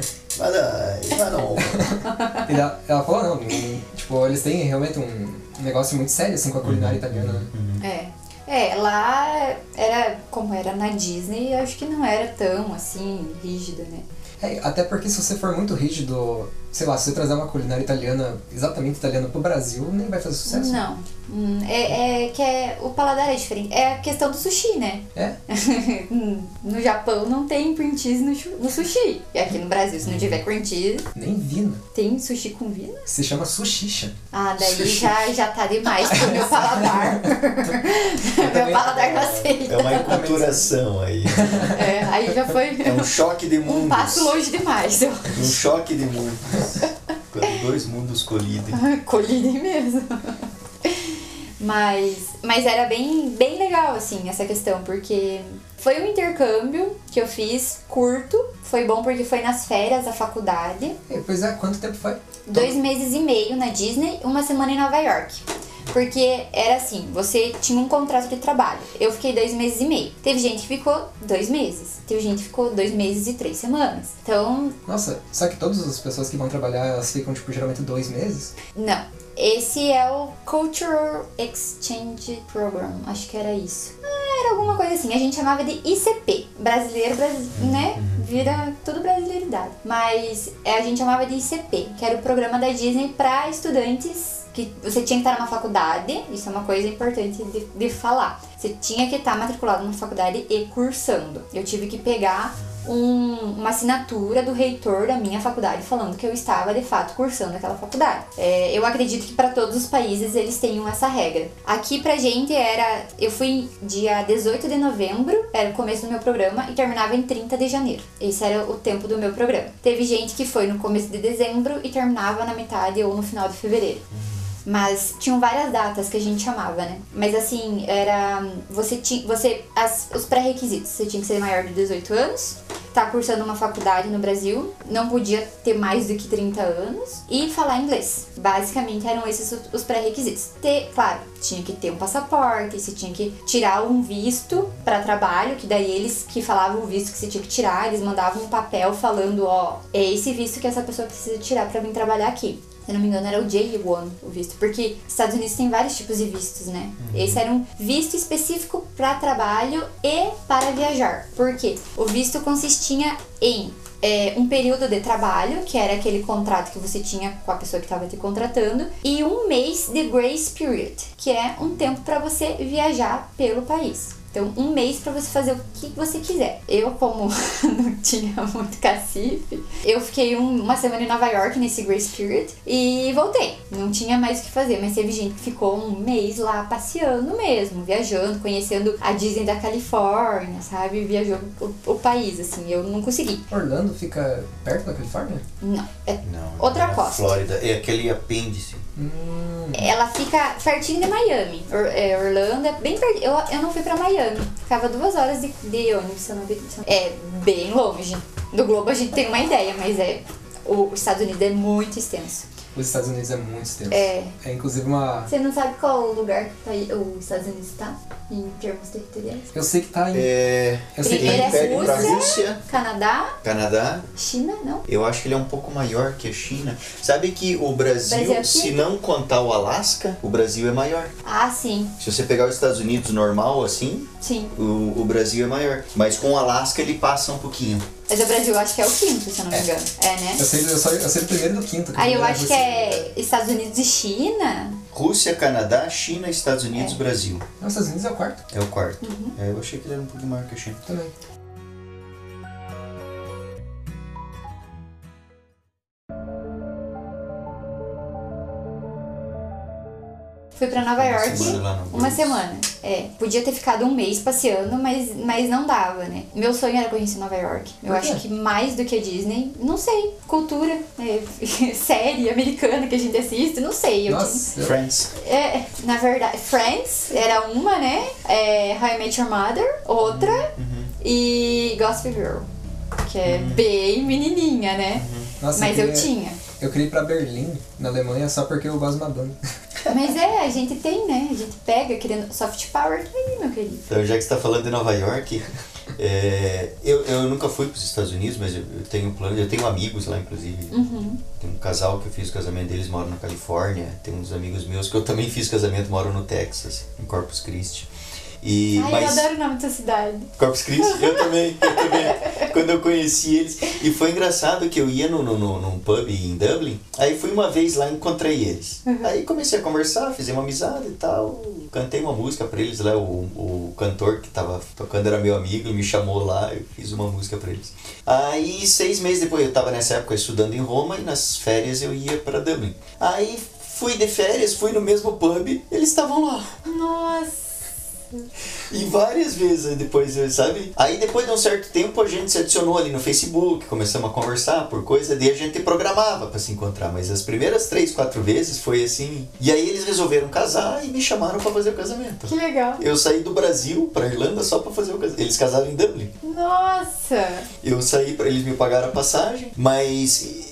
S2: Não.
S1: E ela, ela falou, não, tipo, eles têm realmente um negócio muito sério assim com a culinária uhum. italiana. Né?
S3: Uhum. É. É, lá era como era na Disney, acho que não era tão assim rígida, né?
S1: É, até porque se você for muito rígido, sei lá, se você trazer uma culinária italiana, exatamente italiana pro Brasil, nem vai fazer sucesso.
S3: Não. Hum, é, é, que é, o paladar é diferente. É a questão do sushi, né?
S1: É.
S3: no Japão não tem cream cheese no, no, sushi. E aqui no Brasil, se não tiver cream cheese.
S1: Nem vina.
S3: Tem sushi com vina?
S1: Se chama sushicha.
S3: Ah, daí já, já tá demais pro meu paladar. meu paladar não aceita.
S2: É uma enculturação aí.
S3: É, aí já foi.
S2: É um choque de mundos.
S3: Um passo longe demais.
S2: Um choque de mundos. Quando dois mundos colidem.
S3: colidem mesmo. Mas, mas era bem, bem legal, assim, essa questão, porque foi um intercâmbio que eu fiz curto. Foi bom porque foi nas férias da faculdade.
S1: pois é, quanto tempo foi?
S3: Dois meses e meio na Disney, uma semana em Nova York. Porque era assim, você tinha um contrato de trabalho. Eu fiquei dois meses e meio. Teve gente que ficou dois meses. Teve gente que ficou dois meses e três semanas. Então.
S1: Nossa, só que todas as pessoas que vão trabalhar, elas ficam, tipo, geralmente dois meses?
S3: Não. Esse é o Cultural Exchange Program. Acho que era isso. Ah, Era alguma coisa assim, a gente chamava de ICP, brasileiro, brasi né? Vira tudo brasileiridade. Mas é, a gente chamava de ICP, que era o programa da Disney para estudantes que você tinha que estar numa faculdade, isso é uma coisa importante de, de falar. Você tinha que estar matriculado numa faculdade e cursando. Eu tive que pegar um, uma assinatura do reitor da minha faculdade falando que eu estava de fato cursando aquela faculdade. É, eu acredito que para todos os países eles tenham essa regra. Aqui pra gente era. Eu fui dia 18 de novembro, era o começo do meu programa, e terminava em 30 de janeiro. Esse era o tempo do meu programa. Teve gente que foi no começo de dezembro e terminava na metade ou no final de fevereiro. Mas tinham várias datas que a gente chamava, né? Mas assim, era. Você tinha. Você. As, os pré-requisitos. Você tinha que ser maior de 18 anos, tá cursando uma faculdade no Brasil, não podia ter mais do que 30 anos e falar inglês. Basicamente eram esses os- os pré-requisitos. Ter, claro, tinha que ter um passaporte, você tinha que tirar um visto para trabalho, que daí eles que falavam o visto que você tinha que tirar, eles mandavam um papel falando, ó, é esse visto que essa pessoa precisa tirar para vir trabalhar aqui. Se não me engano, era o J1 o visto. Porque Estados Unidos tem vários tipos de vistos, né? Esse era um visto específico para trabalho e para viajar. Por quê? O visto consistia em é, um período de trabalho, que era aquele contrato que você tinha com a pessoa que estava te contratando, e um mês de grace period, que é um tempo para você viajar pelo país. Então, um mês para você fazer o que você quiser. Eu, como não tinha muito cacife, eu fiquei um- uma semana em Nova York nesse Grace Period e voltei. Não tinha mais o que fazer, mas teve gente que ficou um mês lá passeando mesmo, viajando, conhecendo a Disney da Califórnia, sabe? Viajou o, o país, assim. Eu não consegui.
S1: Orlando fica perto da Califórnia?
S3: Não. É-
S2: Não,
S3: Outra
S2: na
S3: costa.
S2: Flórida. É aquele apêndice.
S1: Hum.
S3: ela fica pertinho de Miami. Or- é, Orlando é bem perto. Eu, eu não fui pra Miami. Ficava duas horas de, de ônibus, se eu não me É bem longe. Do globo a gente tem uma ideia, mas é. O, os Estados Unidos é muito extenso.
S1: Os Estados Unidos é muito extenso.
S3: É.
S1: É inclusive uma.
S3: Você não sabe qual o lugar que tá aí- os Estados Unidos está em termos territoriais?
S1: Eu sei que tá em.
S2: É.
S1: Eu sei que
S3: Primeiro
S1: tá
S3: é
S1: em.
S2: Perde pra
S3: Rússia.
S2: Rússia,
S3: Canadá,
S2: Canadá.
S3: China, não?
S2: Eu acho que ele é um pouco maior que a China. Sabe que o Brasil,
S3: Brasil é
S2: se não contar o Alasca, o Brasil é maior.
S3: Ah, sim,
S2: Se você pegar os Estados Unidos normal, assim,
S3: sim.
S2: o, o Brasil é maior. Mas com o Alasca ele passa um pouquinho.
S3: Mas o Brasil eu acho que é o quinto, se eu não me
S1: É.
S3: engano. É, né?
S1: Eu sei, eu, só, eu sei do primeiro e do quinto.
S3: Aí eu
S1: primeiro
S3: acho que é Estados Unidos e China.
S2: Rússia, Canadá, China, Estados Unidos,
S3: É.
S2: Brasil.
S1: Não, os Estados Unidos é o quarto
S2: É o quarto.
S3: Uhum.
S2: É, eu achei que ele era um pouquinho maior que a China.
S1: também.
S3: Fui pra Nova
S2: Uma
S3: York.
S2: semana lá no
S3: Uma semana. É. Podia ter ficado um mês passeando, mas, mas não dava, né? Meu sonho era conhecer Nova York. Eu acho que mais do que a Disney, não sei. Cultura, é, série americana que a gente assiste, não sei. Eu
S1: Nossa, eu-
S2: Friends.
S3: é, na verdade, Friends era uma, né? É, How I Met Your Mother, outra.
S2: Uhum.
S3: E Gossip Girl, que é bem menininha, né?
S1: nossa,
S3: Mas eu
S1: queria,
S3: tinha.
S1: Eu queria ir pra Berlim, na Alemanha, só porque eu gosto de Madonna.
S3: Mas é, a gente tem, né? A gente pega querendo soft power tá aí, meu querido.
S2: Então, já que você está falando de Nova York, é, eu, eu nunca fui para os Estados Unidos, mas eu, eu tenho plano, eu tenho amigos lá, inclusive.
S3: Uhum.
S2: Tem um casal que eu fiz o casamento deles, moram na Califórnia. Tem uns amigos meus que eu também fiz casamento, moram no Texas, em Corpus Christi. E,
S3: Ai,
S2: mas,
S3: eu adoro o nome da cidade.
S2: Corpus Christi, eu também, eu também. Quando eu conheci eles. E foi engraçado que eu ia no, no, no- num pub em Dublin, aí fui uma vez lá e encontrei eles. Aí comecei a conversar, fizemos amizade e tal. Cantei uma música pra eles lá, o, o cantor que tava tocando era meu amigo, me chamou lá, eu fiz uma música pra eles. Aí seis meses depois, eu tava nessa época estudando em Roma e nas férias eu ia pra Dublin. Aí fui de férias, fui no mesmo pub, eles estavam lá.
S3: Nossa.
S2: E várias vezes depois, sabe? Aí depois de um certo tempo a gente se adicionou ali no Facebook, começamos a conversar por coisa, daí a gente programava pra se encontrar, mas as primeiras três, quatro vezes foi assim. E aí eles resolveram casar e me chamaram pra fazer o casamento.
S3: Que legal.
S2: Eu saí do Brasil pra Irlanda só pra fazer o casamento. Eles casaram em Dublin.
S3: Nossa.
S2: Eu saí para eles me pagaram a passagem, mas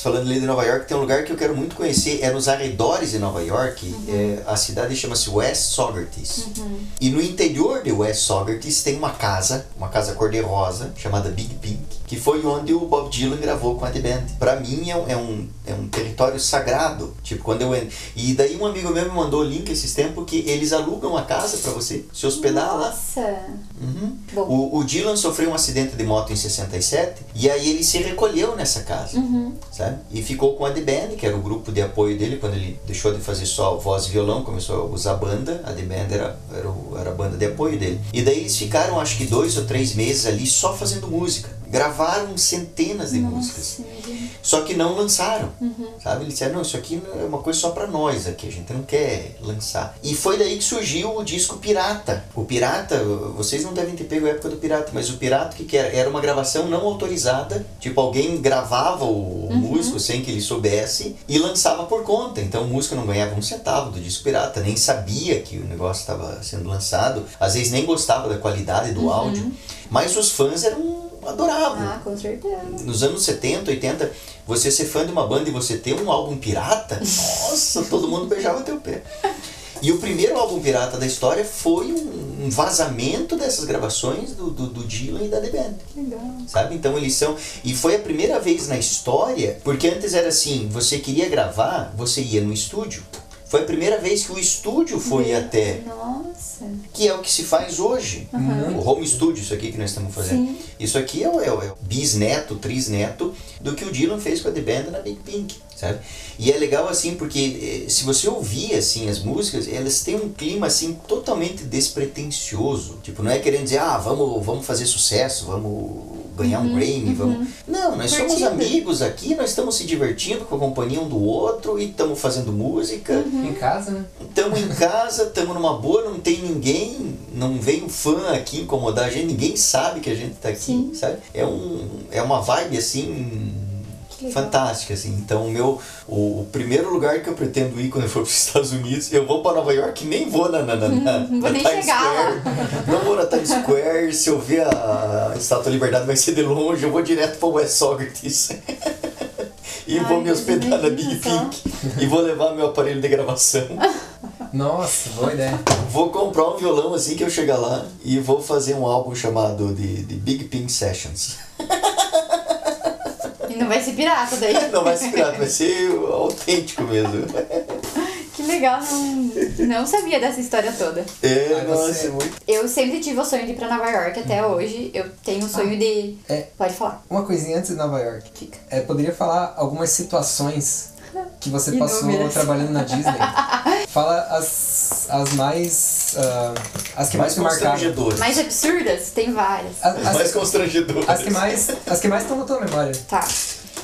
S2: falando ali de Nova York, tem um lugar que eu quero muito conhecer, é nos arredores de Nova York. É, a cidade chama-se West Saugerties. E no interior de West Saugerties tem uma casa, uma casa cor-de-rosa, chamada Big Pink, que foi onde o Bob Dylan gravou com a The Band. Pra mim é um, é um, é um território sagrado. Tipo, quando eu entro. E daí um amigo meu me mandou o link esses tempos que eles alugam a casa pra você se hospedar lá.
S3: Nossa!
S2: Uhum. O, o Dylan sofreu um acidente de moto em 67 e aí ele se recolheu nessa casa,
S3: Uhum.
S2: sabe? E ficou com a The Band, que era o grupo de apoio dele quando ele deixou de fazer só voz e violão, começou a usar banda. A The Band era, era, o- era a banda de apoio dele. E daí eles ficaram, acho que dois ou três meses ali só fazendo música. Gravaram centenas de músicas.
S3: Nossa, meu Deus.
S2: Só que não lançaram.
S3: Uhum.
S2: Sabe? Eles disseram, não, isso aqui é uma coisa só pra nós aqui, a gente não quer lançar. E foi daí que surgiu o disco Pirata. O Pirata, vocês não devem ter pego a época do Pirata, mas o Pirata que, que era? Era uma gravação não autorizada, tipo, alguém gravava o
S3: Uhum.
S2: músico sem que ele soubesse e lançava por conta. Então o músico não ganhava um centavo do disco Pirata, nem sabia que o negócio estava sendo lançado, às vezes nem gostava da qualidade do áudio, mas os fãs eram adoravam
S3: Ah, com certeza.
S2: nos anos 70, 80, você ser fã de uma banda e você ter um álbum pirata, nossa, todo mundo beijava teu pé. E o primeiro álbum pirata da história foi um, um vazamento dessas gravações do, do, do Dylan e da The Band.
S3: Legal.
S2: Sabe? Então eles são. E foi a primeira vez na história, porque antes era assim: você queria gravar, você ia no estúdio. Foi a primeira vez que o estúdio foi até
S3: Nossa.
S2: que é o que se faz hoje. O home studio, isso aqui que nós estamos fazendo.
S3: Sim.
S2: Isso aqui é o, é o- é o bisneto, trisneto do que o Dylan fez com a The Band na Big Pink, sabe? E é legal assim porque eh, se você ouvir assim as músicas, elas têm um clima assim totalmente despretensioso. Tipo, não é querendo dizer, ah, vamos, vamos fazer sucesso, vamos ganhar um Grammy, vamos. Não, nós somos amigos aqui, nós estamos se divertindo com a companhia um do outro e estamos fazendo música.
S1: Em casa, né?
S2: Estamos em casa, estamos numa boa, não tem ninguém, não vem um fã aqui incomodar a gente, ninguém sabe que a gente tá aqui,
S3: Sim.
S2: sabe? É, um, é uma vibe assim. Fantástica, assim. Então, o meu, o, o primeiro lugar que eu pretendo ir quando eu for para os Estados Unidos, eu vou para Nova York, nem vou na, na, na, na,
S3: vou
S2: na
S3: nem
S2: Times
S3: chegar
S2: Square. Não vou na Times Square, se eu ver a Estátua da Liberdade vai ser de longe, eu vou direto para West Socrates. E
S3: Ai,
S2: vou me hospedar na Big. Pink e vou levar meu aparelho de gravação.
S1: Nossa, boa ideia.
S2: Vou comprar um violão assim que eu chegar lá e vou fazer um álbum chamado de, de Big Pink Sessions.
S3: Não vai ser pirata daí.
S2: Não vai ser pirata, vai ser autêntico mesmo.
S3: Que legal, não, não sabia dessa história toda.
S2: É,
S1: Ai,
S2: nossa,
S1: você-
S2: é muito.
S3: Eu sempre tive o sonho de ir pra Nova York até hoje. Eu tenho o sonho de.
S1: É.
S3: Pode falar.
S1: Uma coisinha antes de Nova York.
S3: Fica.
S1: É, poderia falar algumas situações que você passou
S3: Inúmeras.
S1: trabalhando na Disney. Fala as, as mais. ah, as que mais,
S2: Mais
S1: te marcaram.
S2: constrangedoras.
S3: Mais absurdas? Tem várias.
S1: As,
S2: As
S1: as-
S2: mais constrangedoras.
S1: as que mais. As que mais estão na tua memória.
S3: Tá.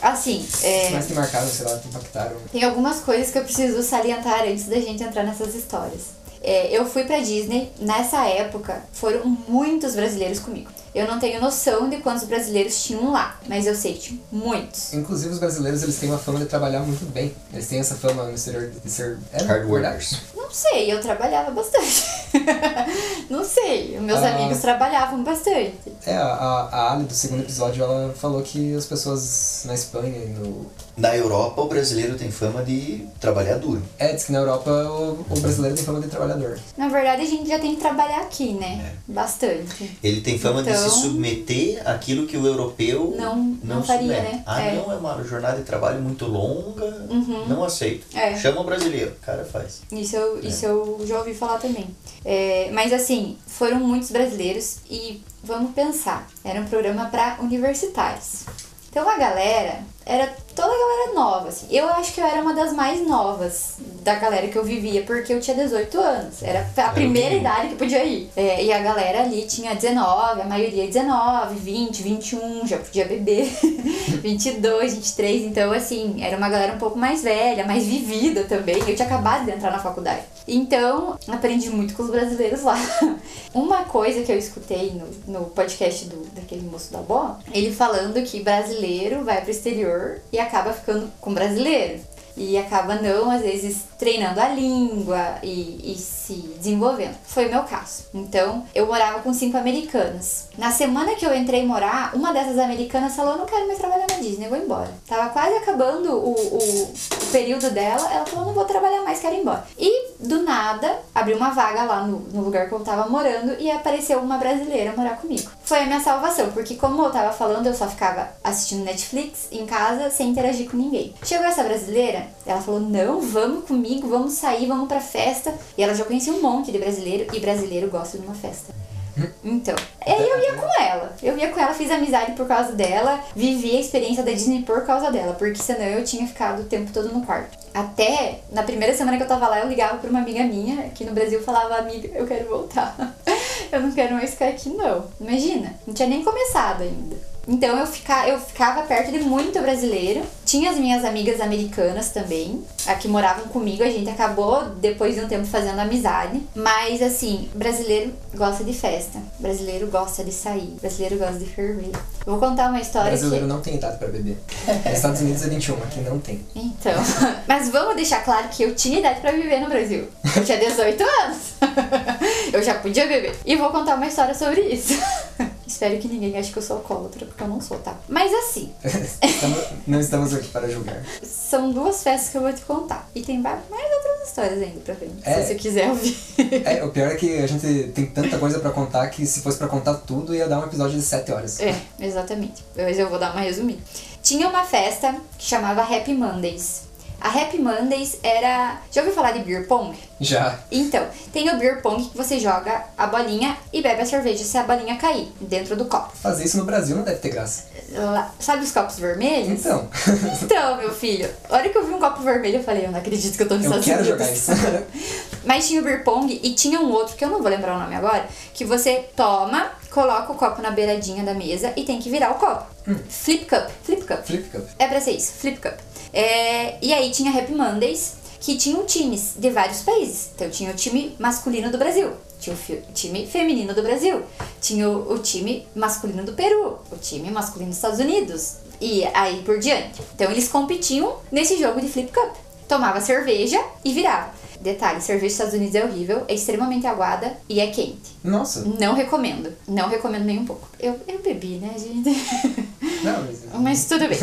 S3: Assim,
S1: As
S3: é,
S1: que mais te marcaram, sei lá, te impactaram.
S3: tem algumas coisas que eu preciso salientar antes da gente entrar nessas histórias. É, eu fui pra Disney, nessa época foram muitos brasileiros comigo. Eu não tenho noção de quantos brasileiros tinham lá, mas eu sei que tinham muitos.
S1: Inclusive os brasileiros eles têm uma fama de trabalhar muito bem. Eles têm essa fama no exterior de ser. É,
S2: Hard workers.
S3: Não sei, eu trabalhava bastante. não sei, meus
S1: Ah.
S3: amigos trabalhavam bastante.
S1: É, a, a, a Ali do segundo episódio ela falou que as pessoas na Espanha e no.
S2: Na Europa, o brasileiro tem fama de trabalhar duro.
S1: É, diz que na Europa o, o brasileiro tem fama de trabalhador.
S3: Na verdade, a gente já tem que trabalhar aqui, né? Bastante.
S2: Ele tem fama de
S3: Então-
S2: se submeter àquilo que o europeu
S3: Não- não faria,
S2: submete.
S3: né?
S2: Ah,
S3: É.
S2: não, é uma jornada de trabalho muito longa, não aceito.
S3: É.
S2: Chama o brasileiro, o cara faz.
S3: Isso eu, isso eu já ouvi falar também. É, mas assim, foram muitos brasileiros e vamos pensar, era um programa para universitários. Então a galera era toda a galera nova, assim. Eu acho que eu era uma das mais novas da galera que eu vivia, porque eu tinha 18 anos. Era a primeira idade que podia ir. É, e a galera ali tinha 19, a maioria 19, 20, 21, já podia beber. 22, 23. Então, assim, era uma galera um pouco mais velha, mais vivida também. Eu tinha acabado de entrar na faculdade. Então, aprendi muito com os brasileiros lá. Uma coisa que eu escutei no, no podcast do, daquele moço da Bó, ele falando que brasileiro vai pro exterior e acaba ficando com brasileiro. E acaba não, às vezes, treinando a língua e, e se desenvolvendo. Foi o meu caso. Então, eu morava com cinco americanas. Na semana que eu entrei morar, uma dessas americanas falou: não quero mais trabalhar na Disney, vou embora. Tava quase acabando o, o, o período dela, ela falou: Não vou trabalhar mais, quero ir embora. E do nada, abriu uma vaga lá no, no lugar que eu tava morando e apareceu uma brasileira morar comigo. Foi a minha salvação, porque como eu tava falando, eu só ficava assistindo Netflix em casa sem interagir com ninguém. Chegou essa brasileira, ela falou: Não, vamos comigo, vamos sair, vamos pra festa. E ela já conhecia um monte de brasileiro e brasileiro gosta de uma festa. Então, aí eu ia com ela. Eu ia com ela, fiz amizade por causa dela, vivi a experiência da Disney por causa dela, porque senão eu tinha ficado o tempo todo no quarto. Até na primeira semana que eu tava lá, eu ligava pra uma amiga minha aqui no Brasil falava: Amiga, eu quero voltar. eu não quero mais ficar aqui, não. Imagina, não tinha nem começado ainda. Então eu, fica, eu ficava perto de muito brasileiro. Tinha as minhas amigas americanas também, a que moravam comigo. A gente acabou, depois de um tempo, fazendo amizade. Mas, assim, brasileiro gosta de festa. Brasileiro gosta de sair. Brasileiro gosta de ferver. Eu vou contar uma história
S1: Brasileiro
S3: que...
S1: não tem idade pra beber. Nos Estados Unidos é 21, aqui não tem.
S3: Então, mas vamos deixar claro que eu tinha idade pra viver no Brasil. Eu tinha 18 anos. eu já podia beber. E vou contar uma história sobre isso. Espero que ninguém ache que eu sou alcoólatra, porque eu não sou, tá? Mas assim,
S1: não estamos aqui para julgar.
S3: são duas festas que eu vou te contar. E tem mais outras histórias ainda pra frente,
S1: É.
S3: se você quiser ouvir.
S1: É, o pior é que a gente tem tanta coisa pra contar que se fosse pra contar tudo ia dar um episódio de 7 horas.
S3: É, exatamente. Mas eu vou dar uma resumida. Tinha uma festa que chamava Happy Mondays. A Happy Mondays era. Já ouviu falar de beer pong?
S1: Já.
S3: Então, tem o beer pong que você joga a bolinha e bebe a cerveja se a bolinha cair dentro do copo.
S1: Fazer isso no Brasil não deve ter graça.
S3: Lá- sabe os copos vermelhos?
S1: Então,
S3: Então, meu filho, a hora que eu vi um copo vermelho, eu falei, eu não acredito que eu tô nos
S1: eu
S3: Estados
S1: quero
S3: Unidos.
S1: jogar isso.
S3: Mas tinha o beer pong e tinha um outro, que eu não vou lembrar o nome agora, que você toma, coloca o copo na beiradinha da mesa e tem que virar o copo. Flip cup, flip cup.
S1: Flip Cup.
S3: É pra ser isso, Flip Cup. É, e aí tinha Happy Mondays, que tinham times de vários países. Então tinha o time masculino do Brasil, tinha o time feminino do Brasil, tinha o, o time masculino do Peru, o time masculino dos Estados Unidos, e aí por diante. Então eles competiam nesse jogo de Flip Cup. Tomava cerveja e virava. Detalhe, cerveja dos Estados Unidos é horrível, é extremamente aguada e é quente.
S1: Nossa.
S3: Não recomendo. Não recomendo nem um pouco. Eu, eu bebi, né, gente?
S1: Não, mas...
S3: Mas tudo bem.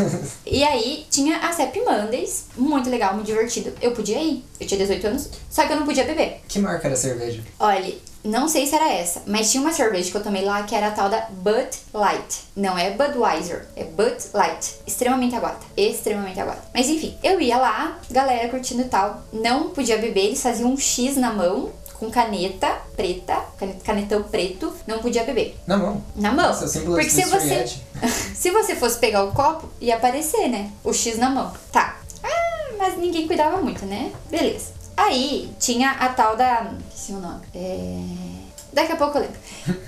S3: E aí tinha a Happy Mondays, muito legal, muito divertido. Eu podia ir, eu tinha 18 anos, só que eu não podia beber.
S1: Que marca era a cerveja?
S3: Olha, não sei se era essa, mas tinha uma cerveja que eu tomei lá que era a tal da Bud Light. Não é Budweiser, é Bud Light. Extremamente aguada, extremamente aguada. Mas enfim, eu ia lá, galera curtindo e tal. Não podia beber, eles faziam um X na mão. Com caneta preta, cane- canetão preto, não podia beber.
S1: Na mão.
S3: Na mão.
S1: Nossa,
S3: Porque se você, se você fosse pegar o copo, ia aparecer, né? O X na mão. Tá. Ah, mas ninguém cuidava muito, né? Beleza. Aí tinha a tal da. Esqueci o nome. É. Daqui a pouco eu lembro.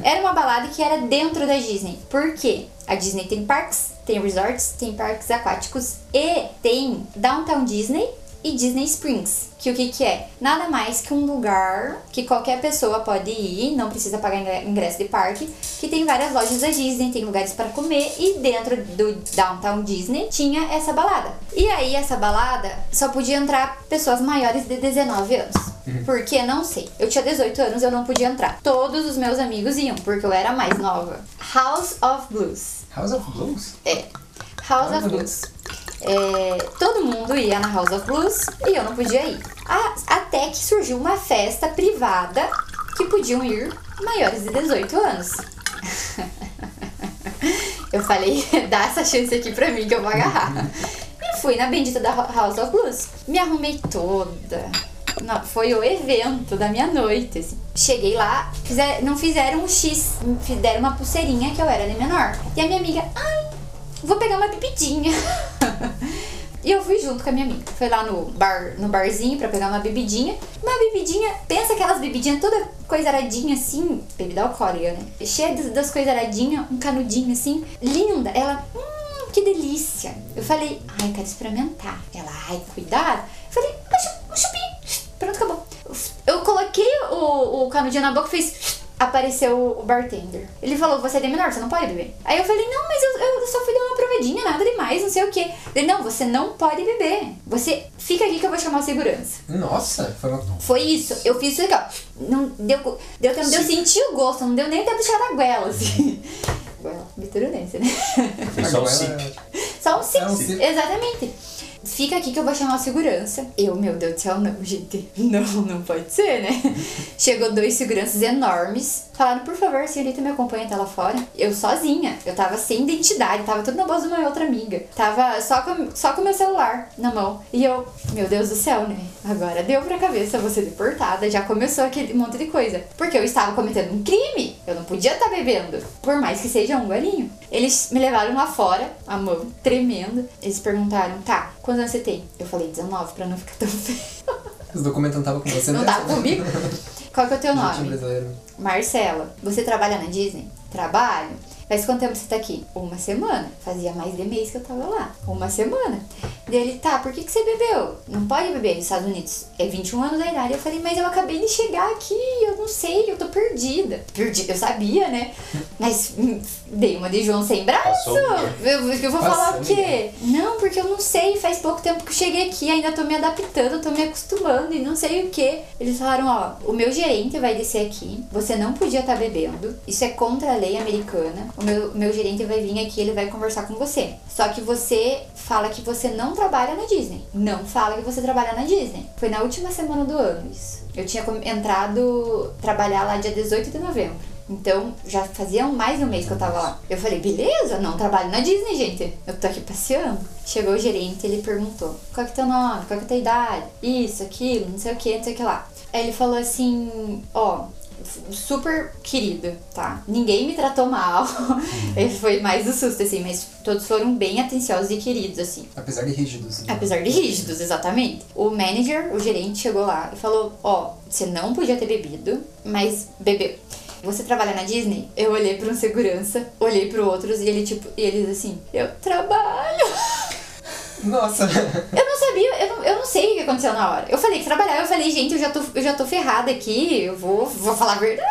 S3: Era uma balada que era dentro da Disney. Por quê? A Disney tem parques, tem resorts, tem parques aquáticos e tem Downtown Disney e Disney Springs. Que o que, que é? Nada mais que um lugar que qualquer pessoa pode ir, não precisa pagar ingre- ingresso de parque, que tem várias lojas da Disney, tem lugares para comer e dentro do Downtown Disney tinha essa balada. E aí essa balada só podia entrar pessoas maiores de 19 anos. Por que? Não sei. Eu tinha 18 anos, eu não podia entrar. Todos os meus amigos iam, porque eu era mais nova. House of Blues.
S1: House of Blues?
S3: É. House of Blues. É, todo mundo ia na House of Blues e eu não podia ir. A- até que surgiu uma festa privada que podiam ir maiores de 18 anos. eu falei, dá essa chance aqui pra mim que eu vou agarrar. E fui na bendita da House of Blues. Me arrumei toda. Não, foi o evento da minha noite. assim. Cheguei lá, fizer- não fizeram um X, fizeram uma pulseirinha que eu era de menor. E a minha amiga, ai, vou pegar uma bebidinha. E eu fui junto com a minha amiga. Foi lá no bar, no barzinho pra pegar uma bebidinha. Uma bebidinha, pensa aquelas bebidinhas toda coisaradinha assim, bebida alcoólica, né? Cheia das, coisaradinhas, um canudinho assim, linda. Ela, hum, que delícia. Eu falei, ai, quero experimentar. Ela, ai, cuidado. Eu falei, um chu- chupinho. Pronto, acabou. Eu coloquei o, o canudinho na boca e fez apareceu o bartender. Ele falou, você é de menor, você não pode beber. Aí eu falei, não, mas eu, eu só fui dar uma provadinha, nada demais, não sei o que. Ele, não, você não pode beber. Você fica aqui que eu vou chamar a segurança.
S1: Nossa, foi uma...
S3: Foi isso. Eu fiz isso aqui, ó. Não deu, deu tempo de eu sentir o gosto, não deu nem tempo de tirar da goela, assim. Goela, biturunense, né?
S2: Foi só um sip.
S3: Só um sip.
S1: É um sip.
S3: Exatamente. Fica aqui que eu vou chamar a segurança. Eu, meu Deus do céu, não, gente. Não, não pode ser, né? Chegou dois seguranças enormes. Falaram, por favor, senhorita, me acompanha até lá fora. Eu sozinha. Eu tava sem identidade, tava tudo na voz de uma outra amiga. Tava só com, só com meu celular na mão. E eu, meu Deus do céu, né? Agora deu pra cabeça, ser deportada. Já começou aquele monte de coisa. Porque eu estava cometendo um crime. Eu não podia estar tá bebendo. Por mais que seja um golinho. Eles me levaram lá fora, a mão tremendo. Eles perguntaram, tá, quantos anos você tem? Eu falei 19 pra não ficar tão feio.
S1: Os documentos não estavam com você
S3: Não
S1: mesmo?
S3: tava comigo? Qual que é o teu
S1: Jeitinho
S3: nome?
S1: brasileiro.
S3: Marcela. Você trabalha na Disney? Trabalho. Faz quanto tempo você tá aqui? Uma semana. Fazia mais de mês que eu tava lá. Uma semana. Dele, tá, por que, que você bebeu? Não pode beber nos Estados Unidos. É 21 anos da idade. Eu falei, mas eu acabei de chegar aqui, eu não sei, eu tô perdida. Perdida, eu sabia, né? Mas hum, dei uma de João sem braço. Eu, eu vou falar
S1: Passou
S3: o
S1: o
S3: quê? Não, porque eu não sei, faz pouco tempo que eu cheguei aqui, ainda tô me adaptando, tô me acostumando e não sei o que. Eles falaram, ó, o meu gerente vai descer aqui, você não podia estar bebendo, isso é contra a lei americana. O meu, meu gerente vai vir aqui, ele vai conversar com você. Só que você fala que você não trabalha na Disney. Não fala que você trabalha na Disney. Foi na última semana do ano isso. Eu tinha entrado trabalhar lá dia 18 de novembro. Então, já fazia mais de um mês que eu tava lá. Eu falei, beleza, não trabalho na Disney, gente. Eu tô aqui passeando. Chegou o gerente, ele perguntou: qual que é teu nome? Qual que é tua idade? Isso, aquilo, não sei o que, não sei o que lá. Aí ele falou assim: ó, super querido, tá? Ninguém me tratou mal. ele foi mais do susto, assim, mas todos foram bem atenciosos e queridos, assim.
S1: Apesar de rígidos. né?
S3: Apesar de rígidos, exatamente. O manager, o gerente, chegou lá e falou: Ó, você não podia ter bebido, mas bebeu. Você trabalha na Disney? Eu olhei pra um segurança, olhei pro outros e ele, tipo, e eles assim: Eu trabalho.
S1: Nossa!
S3: Eu não sabia, eu não, eu não sei o que aconteceu na hora. Eu falei que trabalhava, eu falei, gente, eu já tô, eu já tô ferrada aqui, eu vou, vou falar a verdade.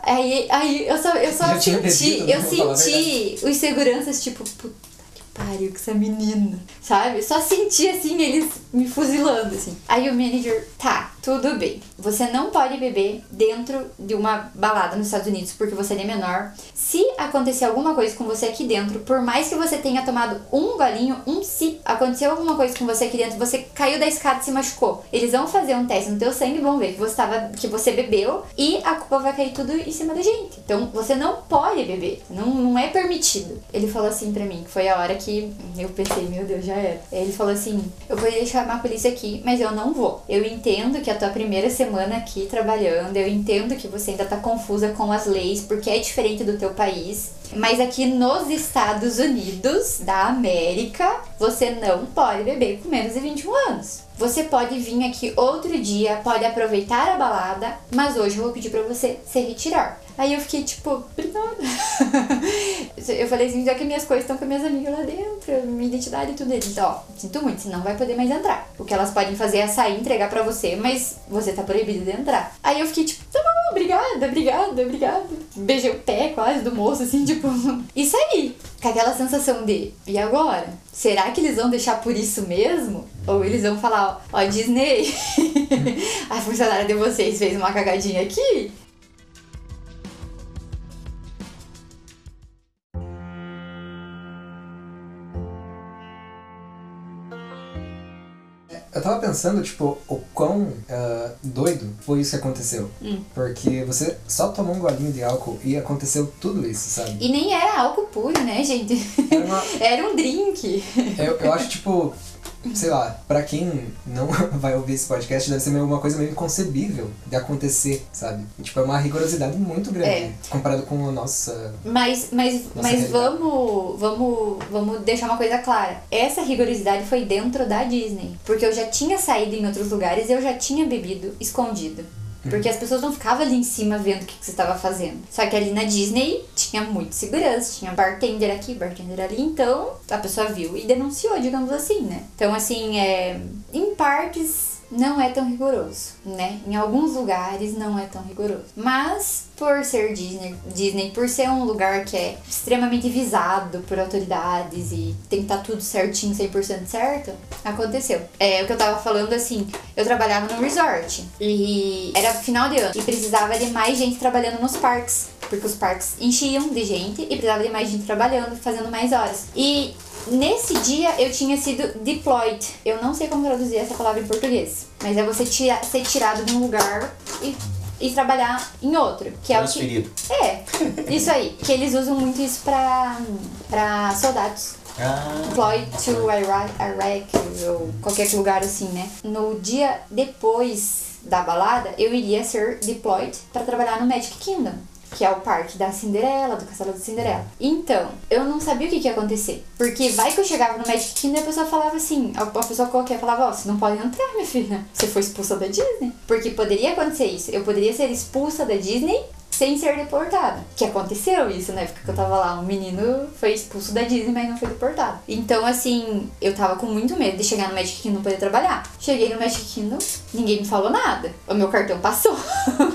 S3: Aí, aí eu só, eu só
S1: tinha
S3: senti, eu senti os seguranças, tipo, puta que pariu com essa menina, sabe? Só senti assim, eles me fuzilando, assim. Aí o manager, tá, tudo bem. Você não pode beber dentro de uma balada nos Estados Unidos porque você é menor. Se acontecer alguma coisa com você aqui dentro, por mais que você tenha tomado um golinho, um sip, aconteceu alguma coisa com você aqui dentro, você caiu da escada e se machucou. Eles vão fazer um teste no teu sangue vão ver que você, tava, que você bebeu e a culpa vai cair tudo em cima da gente. Então você não pode beber, não, não é permitido. Ele falou assim pra mim, que foi a hora que eu pensei, meu Deus, já era. Ele falou assim: eu vou chamar a polícia aqui, mas eu não vou. Eu entendo que a tua primeira semana aqui trabalhando, eu entendo que você ainda tá confusa com as leis, porque é diferente do teu país. Mas aqui nos Estados Unidos da América, você não pode beber com menos de 21 anos. Você pode vir aqui outro dia, pode aproveitar a balada, mas hoje eu vou pedir pra você se retirar. Aí eu fiquei tipo, obrigada. eu falei assim, já que minhas coisas estão com minhas amigas lá dentro, minha identidade e tudo. Eles, ó, sinto muito, você não vai poder mais entrar. O que elas podem fazer é sair e entregar pra você, mas você tá proibido de entrar. Aí eu fiquei tipo, tá bom, obrigada, obrigada, obrigada. Beijei o pé quase do moço, assim, tipo, e saí. Com aquela sensação de, e agora? Será que eles vão deixar por isso mesmo? Ou eles vão falar, ó, ó, Disney, a funcionária de vocês fez uma cagadinha aqui?
S1: Eu tava pensando, tipo, o quão ah, doido foi isso que aconteceu.
S3: Hum.
S1: Porque você só tomou um golinho de álcool e aconteceu tudo isso, sabe?
S3: E nem era álcool puro, né, gente?
S1: Era uma-
S3: Era um drink.
S1: Eu, eu acho, tipo, sei lá, pra quem não vai ouvir esse podcast, deve ser meio uma coisa meio inconcebível de acontecer, sabe? Tipo, é uma rigorosidade muito grande
S3: É.
S1: comparado com a nossa.
S3: Mas, mas,
S1: Nossa
S3: mas
S1: realidade.
S3: vamos, vamos, vamos deixar uma coisa clara. Essa rigorosidade foi dentro da Disney. Porque eu já tinha saído em outros lugares e eu já tinha bebido escondido. Porque as pessoas não ficavam ali em cima vendo o que, que você estava fazendo. Só que ali na Disney tinha muito segurança, tinha bartender aqui, bartender ali. Então a pessoa viu e denunciou, digamos assim, né? Então, assim, é, em partes não é tão rigoroso, né? Em alguns lugares não é tão rigoroso. Mas por ser Disney, Disney, por ser um lugar que é extremamente visado por autoridades e tem que estar tudo certinho, 100% certo, aconteceu. É o que eu tava falando assim, eu trabalhava num resort e era final de ano e precisava de mais gente trabalhando nos parques, porque os parques enchiam de gente e precisava de mais gente trabalhando, fazendo mais horas. E Nesse dia eu tinha sido deployed. Eu não sei como traduzir essa palavra em português. Mas é você tira, ser tirado de um lugar e, e trabalhar em outro. Que é o que. É, isso aí. Que eles usam muito isso pra, pra soldados.
S2: Ah,
S3: Deployed to Iraq, Iraq ou qualquer lugar assim, né? No dia depois da balada, eu iria ser deployed pra trabalhar no Magic Kingdom. Que é o parque da Cinderela, do Castelo da Cinderela. Então, eu não sabia o que, ia acontecer. Porque vai que eu chegava no Magic Kingdom e a pessoa falava assim: a, a pessoa qualquer falava, ó, você não pode entrar, minha filha. Você foi expulsa da Disney. Porque poderia acontecer isso. Eu poderia ser expulsa da Disney sem ser deportada. Que aconteceu isso na época que eu tava lá. Um menino foi expulso da Disney, mas não foi deportado. Então, assim, eu tava com muito medo de chegar no Magic Kingdom e poder trabalhar. Cheguei no Magic Kingdom, ninguém me falou nada. O meu cartão passou.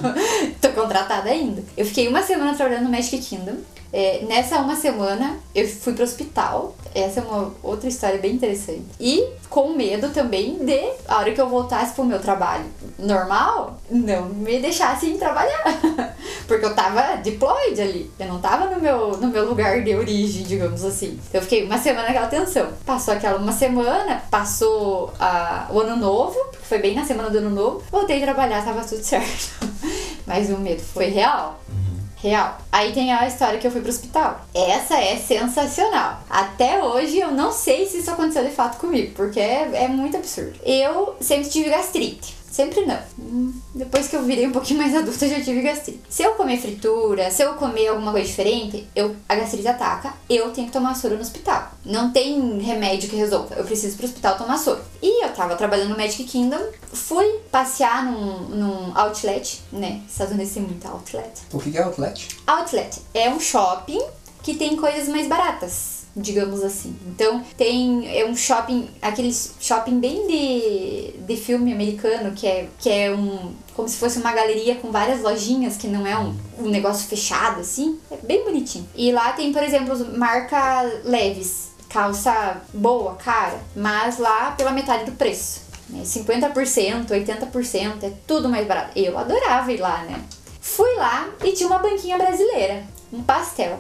S3: Tô contratada ainda. Eu fiquei uma semana trabalhando no Magic Kingdom. É, nessa uma semana eu fui pro hospital. Essa é uma outra história bem interessante. E com medo também de, a hora que eu voltasse pro meu trabalho normal, não me deixassem trabalhar. Porque eu tava deployed ali. Eu não tava no meu, no meu lugar de origem, digamos assim. Eu fiquei uma semana naquela tensão. Passou aquela uma semana, passou ah, o ano novo, porque foi bem na semana do ano novo. Voltei a trabalhar, tava tudo certo. Mas o medo foi real. Real. Aí tem a história que eu fui pro hospital. Essa é sensacional. Até hoje eu não sei se isso aconteceu de fato comigo, porque é, é muito absurdo. Eu sempre tive gastrite. Sempre não. Depois que eu virei um pouquinho mais adulta, eu já tive gastrite. Se eu comer fritura, se eu comer alguma coisa diferente, eu, a gastrite ataca, eu tenho que tomar soro no hospital. Não tem remédio que resolva. Eu preciso ir pro hospital tomar soro. E eu tava trabalhando no Magic Kingdom, fui passear num, num outlet, né? Estados Unidos tem muito outlet.
S1: O que é outlet?
S3: Outlet é um shopping que tem coisas mais baratas, digamos assim. Então tem é um shopping, aquele shopping bem de, de filme americano que é que é um como se fosse uma galeria com várias lojinhas que não é um, um negócio fechado assim, é bem bonitinho. E lá tem, por exemplo, marca leves, calça boa, cara, mas lá pela metade do preço. Né? 50%, 80%, é tudo mais barato. Eu adorava ir lá, né? Fui lá e tinha uma banquinha brasileira, um pastel.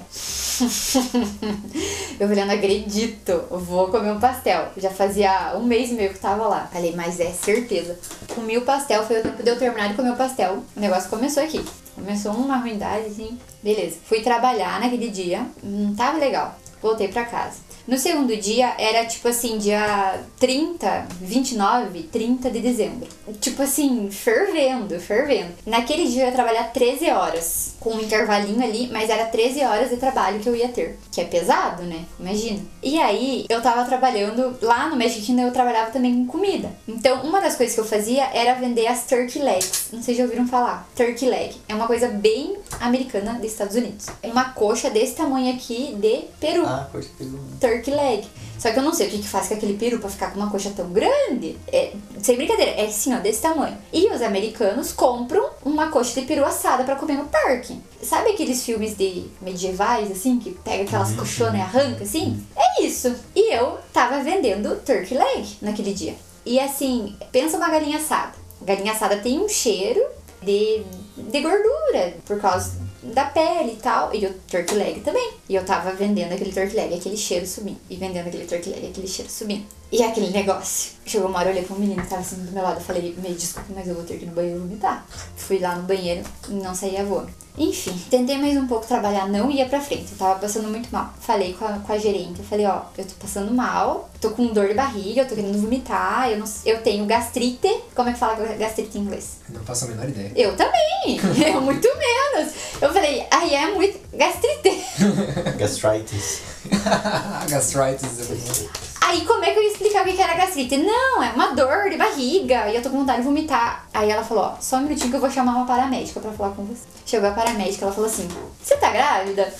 S3: eu falei, não acredito, vou comer um pastel. Já fazia um mês e meio que tava lá. Falei, mas é certeza. Comi o pastel, foi o tempo de eu terminar de comer o pastel. O negócio começou aqui. Começou uma ruindade, assim. Beleza. Fui trabalhar naquele dia, não tava legal. Voltei pra casa. No segundo dia era tipo assim, dia 30, 29, 30 de dezembro. Tipo assim, fervendo, fervendo. Naquele dia eu ia trabalhar 13 horas, com um intervalinho ali, mas era 13 horas de trabalho que eu ia ter. Que é pesado, né? Imagina. E aí eu tava trabalhando lá no Magic Kingdom, eu trabalhava também com comida. Então uma das coisas que eu fazia era vender as turkey legs. Não sei se já ouviram falar. Turkey leg. É uma coisa bem americana dos Estados Unidos. É uma coxa desse tamanho aqui de peru
S2: ah, que pegou.
S3: turkey leg. Só que eu não sei o que, que faz com aquele peru pra ficar com uma coxa tão grande. É, sem brincadeira, é assim, ó, desse tamanho. E os americanos compram uma coxa de peru assada pra comer no parque. Sabe aqueles filmes de medievais, assim, que pega aquelas coxonas e arranca, assim? É isso. E eu tava vendendo turkey leg naquele dia. E assim, pensa uma galinha assada. Galinha assada tem um cheiro de, de gordura, por causa da pele e tal. E o turkey leg também. E eu tava vendendo aquele turkey leg, aquele cheiro subindo. E vendendo aquele turkey leg, aquele cheiro subindo. E aquele negócio. Chegou uma hora, eu olhei pra um menino que tava assim do meu lado. Eu falei, me desculpe, mas eu vou ter que ir no banheiro vomitar. Fui lá no banheiro e não saía voando. Enfim, tentei mais um pouco trabalhar, não ia pra frente. Eu tava passando muito mal. Falei com a, com a gerente, eu falei, ó, eu tô passando mal, tô com dor de barriga, eu tô querendo vomitar, eu, não, eu tenho gastrite. Como é que fala gastrite em inglês?
S1: Não faço a menor ideia.
S3: Eu também, eu muito menos. Eu falei, I am with gastrite.
S2: Gastritis.
S1: Gastritis é muito.
S3: Aí como é que eu ia explicar o que era gastrite? Não, é uma dor de barriga e eu tô com vontade de vomitar. Aí ela falou, ó, só um minutinho que eu vou chamar uma paramédica pra falar com você. Chegou a paramédica, ela falou assim, você tá grávida?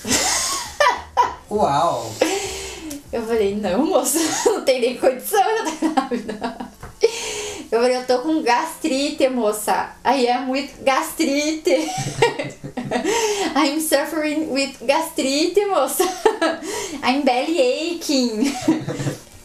S1: Uau!
S3: Eu falei, não, moça, não tem nem condição de eu estar grávida. Eu falei, eu tô com gastrite, moça. I am with gastrite. I'm suffering with gastrite, moça. I'm belly aching.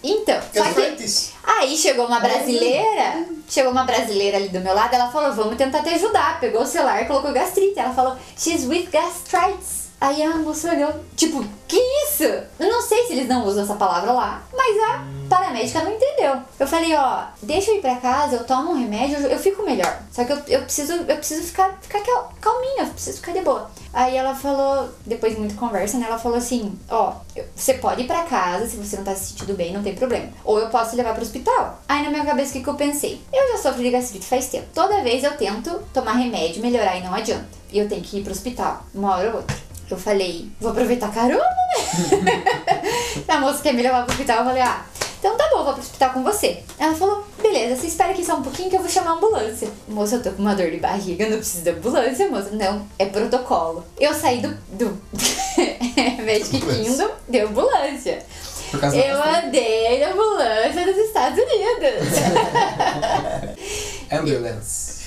S3: Então, só que aí chegou uma brasileira, chegou uma brasileira ali do meu lado, ela falou, vamos tentar te ajudar. Pegou o celular e colocou gastrite. Ela falou, she's with gastritis. Aí a moça olhou, tipo, que isso? Eu não sei se eles não usam essa palavra lá, mas a paramédica não entendeu. Eu falei, ó, deixa eu ir pra casa, eu tomo um remédio, eu fico melhor. Só que eu, eu preciso, eu preciso ficar, ficar calminha, eu preciso ficar de boa. Aí ela falou, depois de muita conversa, né? Ela falou assim: Ó, você pode ir pra casa se você não tá se sentindo bem, não tem problema. Ou eu posso levar pro hospital. Aí na minha cabeça, o que, que eu pensei? Eu já sofro de gastrite faz tempo. Toda vez eu tento tomar remédio, melhorar e não adianta. E eu tenho que ir pro hospital, uma hora ou outra. Eu falei, vou aproveitar caramba, né? a moça quer me levar pro hospital, eu falei, ah, então tá bom, vou pro hospital com você. Ela falou, beleza, você espera aqui só um pouquinho que eu vou chamar a ambulância. Moça, eu tô com uma dor de barriga, não preciso da ambulância, moça. Não, é protocolo. Eu saí do, do Magic Kingdom, deu ambulância. Eu andei na ambulância dos Estados Unidos.
S1: Ambulance.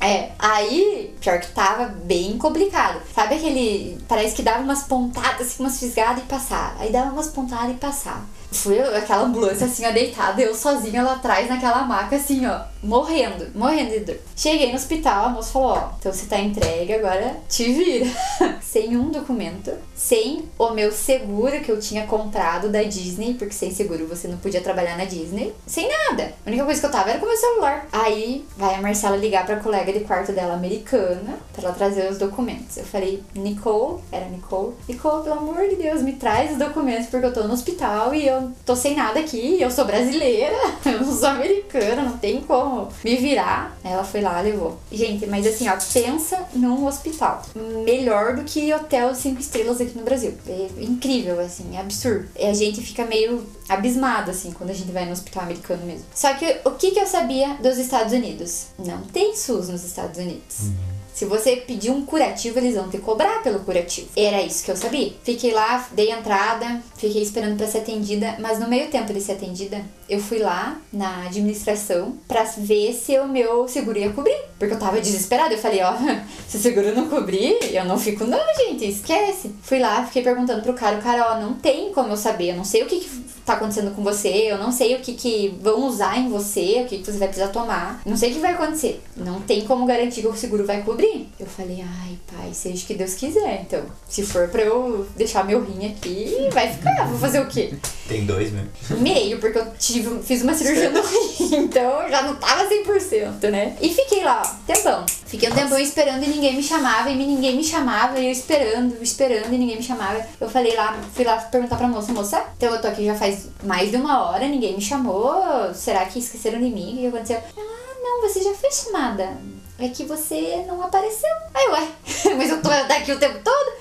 S3: É, aí, pior que tava bem complicado. Sabe aquele. Parece que dava umas pontadas, assim, umas fisgadas e passava. Aí dava umas pontadas e passava. Fui aquela ambulância assim, ó, deitada, eu sozinha lá atrás naquela maca, assim, ó, morrendo, morrendo de dor. Cheguei no hospital, a moça falou: Ó, então você tá entregue, agora te vira. sem um documento, sem o meu seguro que eu tinha comprado da Disney, porque sem seguro você não podia trabalhar na Disney, sem nada. A única coisa que eu tava era com meu celular. Aí vai a Marcela ligar pra colega de quarto dela americana pra ela trazer os documentos. Eu falei: Nicole, era Nicole, Nicole, pelo amor de Deus, me traz os documentos porque eu tô no hospital e eu tô sem nada aqui, eu sou brasileira, eu não sou americana, não tem como me virar. Ela foi lá, levou. Gente, mas assim, ó, pensa num hospital. Melhor do que hotel cinco estrelas aqui no Brasil. É incrível, assim, é absurdo. E a gente fica meio abismado, assim, quando a gente vai no hospital americano mesmo. Só que o que, que eu sabia dos Estados Unidos? Não tem SUS nos Estados Unidos. Uhum. Se você pedir um curativo, eles vão te cobrar pelo curativo. Era isso que eu sabia. Fiquei lá, dei entrada, fiquei esperando para ser atendida, mas no meio tempo de ser atendida, eu fui lá na administração para ver se o meu seguro ia cobrir. Porque eu tava desesperada. Eu falei, ó, se o seguro não cobrir, eu não fico, não, gente, esquece. Fui lá, fiquei perguntando pro cara, o cara, ó, não tem como eu saber, eu não sei o que, que tá acontecendo com você, eu não sei o que, que vão usar em você, o que, que você vai precisar tomar, não sei o que vai acontecer. Não tem como garantir que o seguro vai cobrir. Eu falei, ai, pai, seja o que Deus quiser. Então, se for pra eu deixar meu rim aqui, vai ficar. Vou fazer o quê?
S2: Tem dois mesmo.
S3: Meio, porque eu tive, fiz uma cirurgia no rim, então já não tava 100%, né? E fiquei lá, ó, tempão. Fiquei um tempão esperando e ninguém me chamava, e ninguém me chamava, e eu esperando, esperando e ninguém me chamava. Eu falei lá, fui lá perguntar pra moça, moça, então eu tô aqui já faz mais de uma hora, ninguém me chamou, será que esqueceram de mim? O que aconteceu? Ah, não, você já foi chamada. É que você não apareceu. Aí, ué, mas eu tô daqui o tempo todo?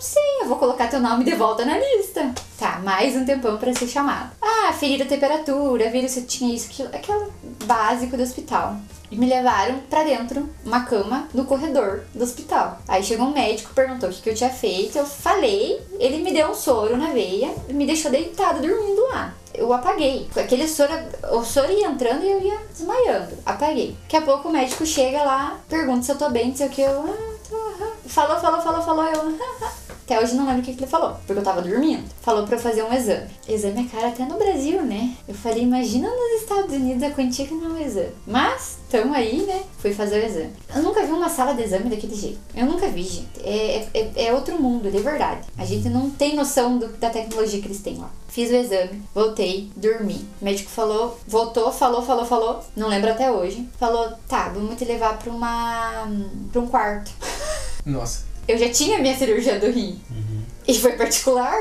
S3: Sei, eu vou colocar teu nome de volta na lista. Tá, mais um tempão para ser chamado. Ah, ferir a temperatura, viram se tinha isso, aquilo, aquele básico do hospital. E me levaram para dentro, uma cama, no corredor do hospital. Aí chegou um médico, perguntou o que, que eu tinha feito. Eu falei, ele me deu um soro na veia e me deixou deitada dormindo lá. Eu apaguei. Aquele soro, o soro ia entrando e eu ia desmaiando. Apaguei. Daqui a pouco o médico chega lá, pergunta se eu tô bem, não sei o que. Eu, ah, tô, falou, falou, falou, falou. Eu, Até hoje não lembro o que, que ele falou, porque eu tava dormindo. Falou pra eu fazer um exame. Exame é caro até no Brasil, né? Eu falei, imagina nos Estados Unidos a quantia que não é um exame. Mas, tamo aí, né? Fui fazer o exame. Eu nunca vi uma sala de exame daquele jeito. Eu nunca vi, gente. É, é, é outro mundo, de verdade. A gente não tem noção do, da tecnologia que eles têm lá. Fiz o exame, voltei, dormi. O médico falou, voltou, falou, falou, falou. Não lembro até hoje. Falou, tá, vamos te levar pra uma. pra um quarto.
S1: Nossa
S3: eu já tinha minha cirurgia do rim. Uhum. E foi particular.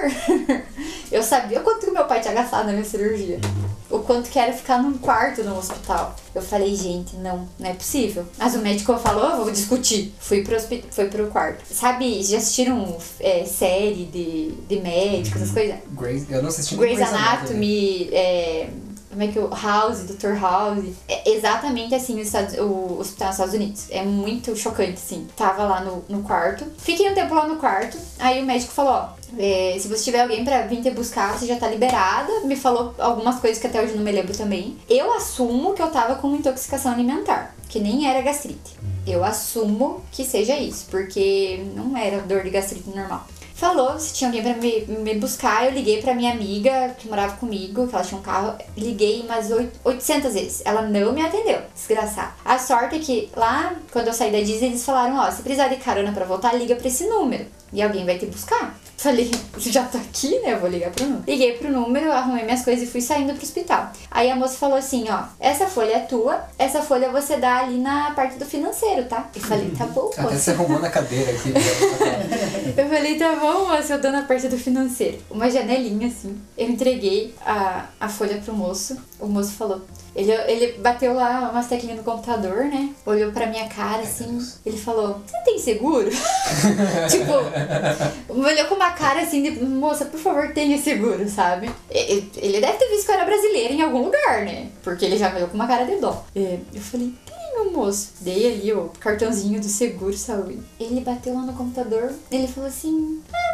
S3: eu sabia o quanto que meu pai tinha gastado na minha cirurgia. Uhum. O quanto que era ficar num quarto no hospital. Eu falei, gente, não, não é possível. Mas o médico falou, vou discutir. Fui pro, fui pro quarto. Sabe, já assistiram é, série de, de médicos, uhum. essas coisas?
S1: Grey's, eu não assisti
S3: Grey's Anatomy, é, como é que o House, Dr. House, é exatamente assim Estados, o hospital nos Estados Unidos. É muito chocante, assim. Tava lá no, no quarto. Fiquei um tempo lá no quarto. Aí o médico falou, ó, é, se você tiver alguém para vir te buscar, você já tá liberada. Me falou algumas coisas que até hoje não me lembro também. Eu assumo que eu tava com intoxicação alimentar, que nem era gastrite. Eu assumo que seja isso, porque não era dor de gastrite normal falou se tinha alguém para me, me buscar. Eu liguei para minha amiga que morava comigo, que ela tinha um carro. Liguei umas 800 vezes. Ela não me atendeu. Desgraçada. A sorte é que lá, quando eu saí da Disney, eles falaram: ó, se precisar de carona para voltar, liga para esse número. E alguém vai te buscar. Falei, já tô aqui, né? Eu vou ligar pro número. Liguei pro número, arrumei minhas coisas e fui saindo pro hospital. Aí a moça falou assim, ó, essa folha é tua, essa folha você dá ali na parte do financeiro, tá? Eu falei, tá bom,
S1: Até você
S3: moça.
S1: arrumou na cadeira aqui. né?
S3: Eu falei, tá bom, moça, eu dou na parte do financeiro. Uma janelinha, assim. Eu entreguei a, a folha pro moço. O moço falou. Ele, ele bateu lá umas teclinhas no computador, né? Olhou pra minha cara, assim. Ele falou, você tem seguro? tipo, olhou com uma cara assim de, moça, por favor, tenha seguro, sabe? Ele deve ter visto que eu era brasileira em algum lugar, né? Porque ele já me olhou com uma cara de dó. Eu falei, tenho, moço. Dei ali o cartãozinho do seguro saúde. Ele bateu lá no computador, ele falou assim, ah,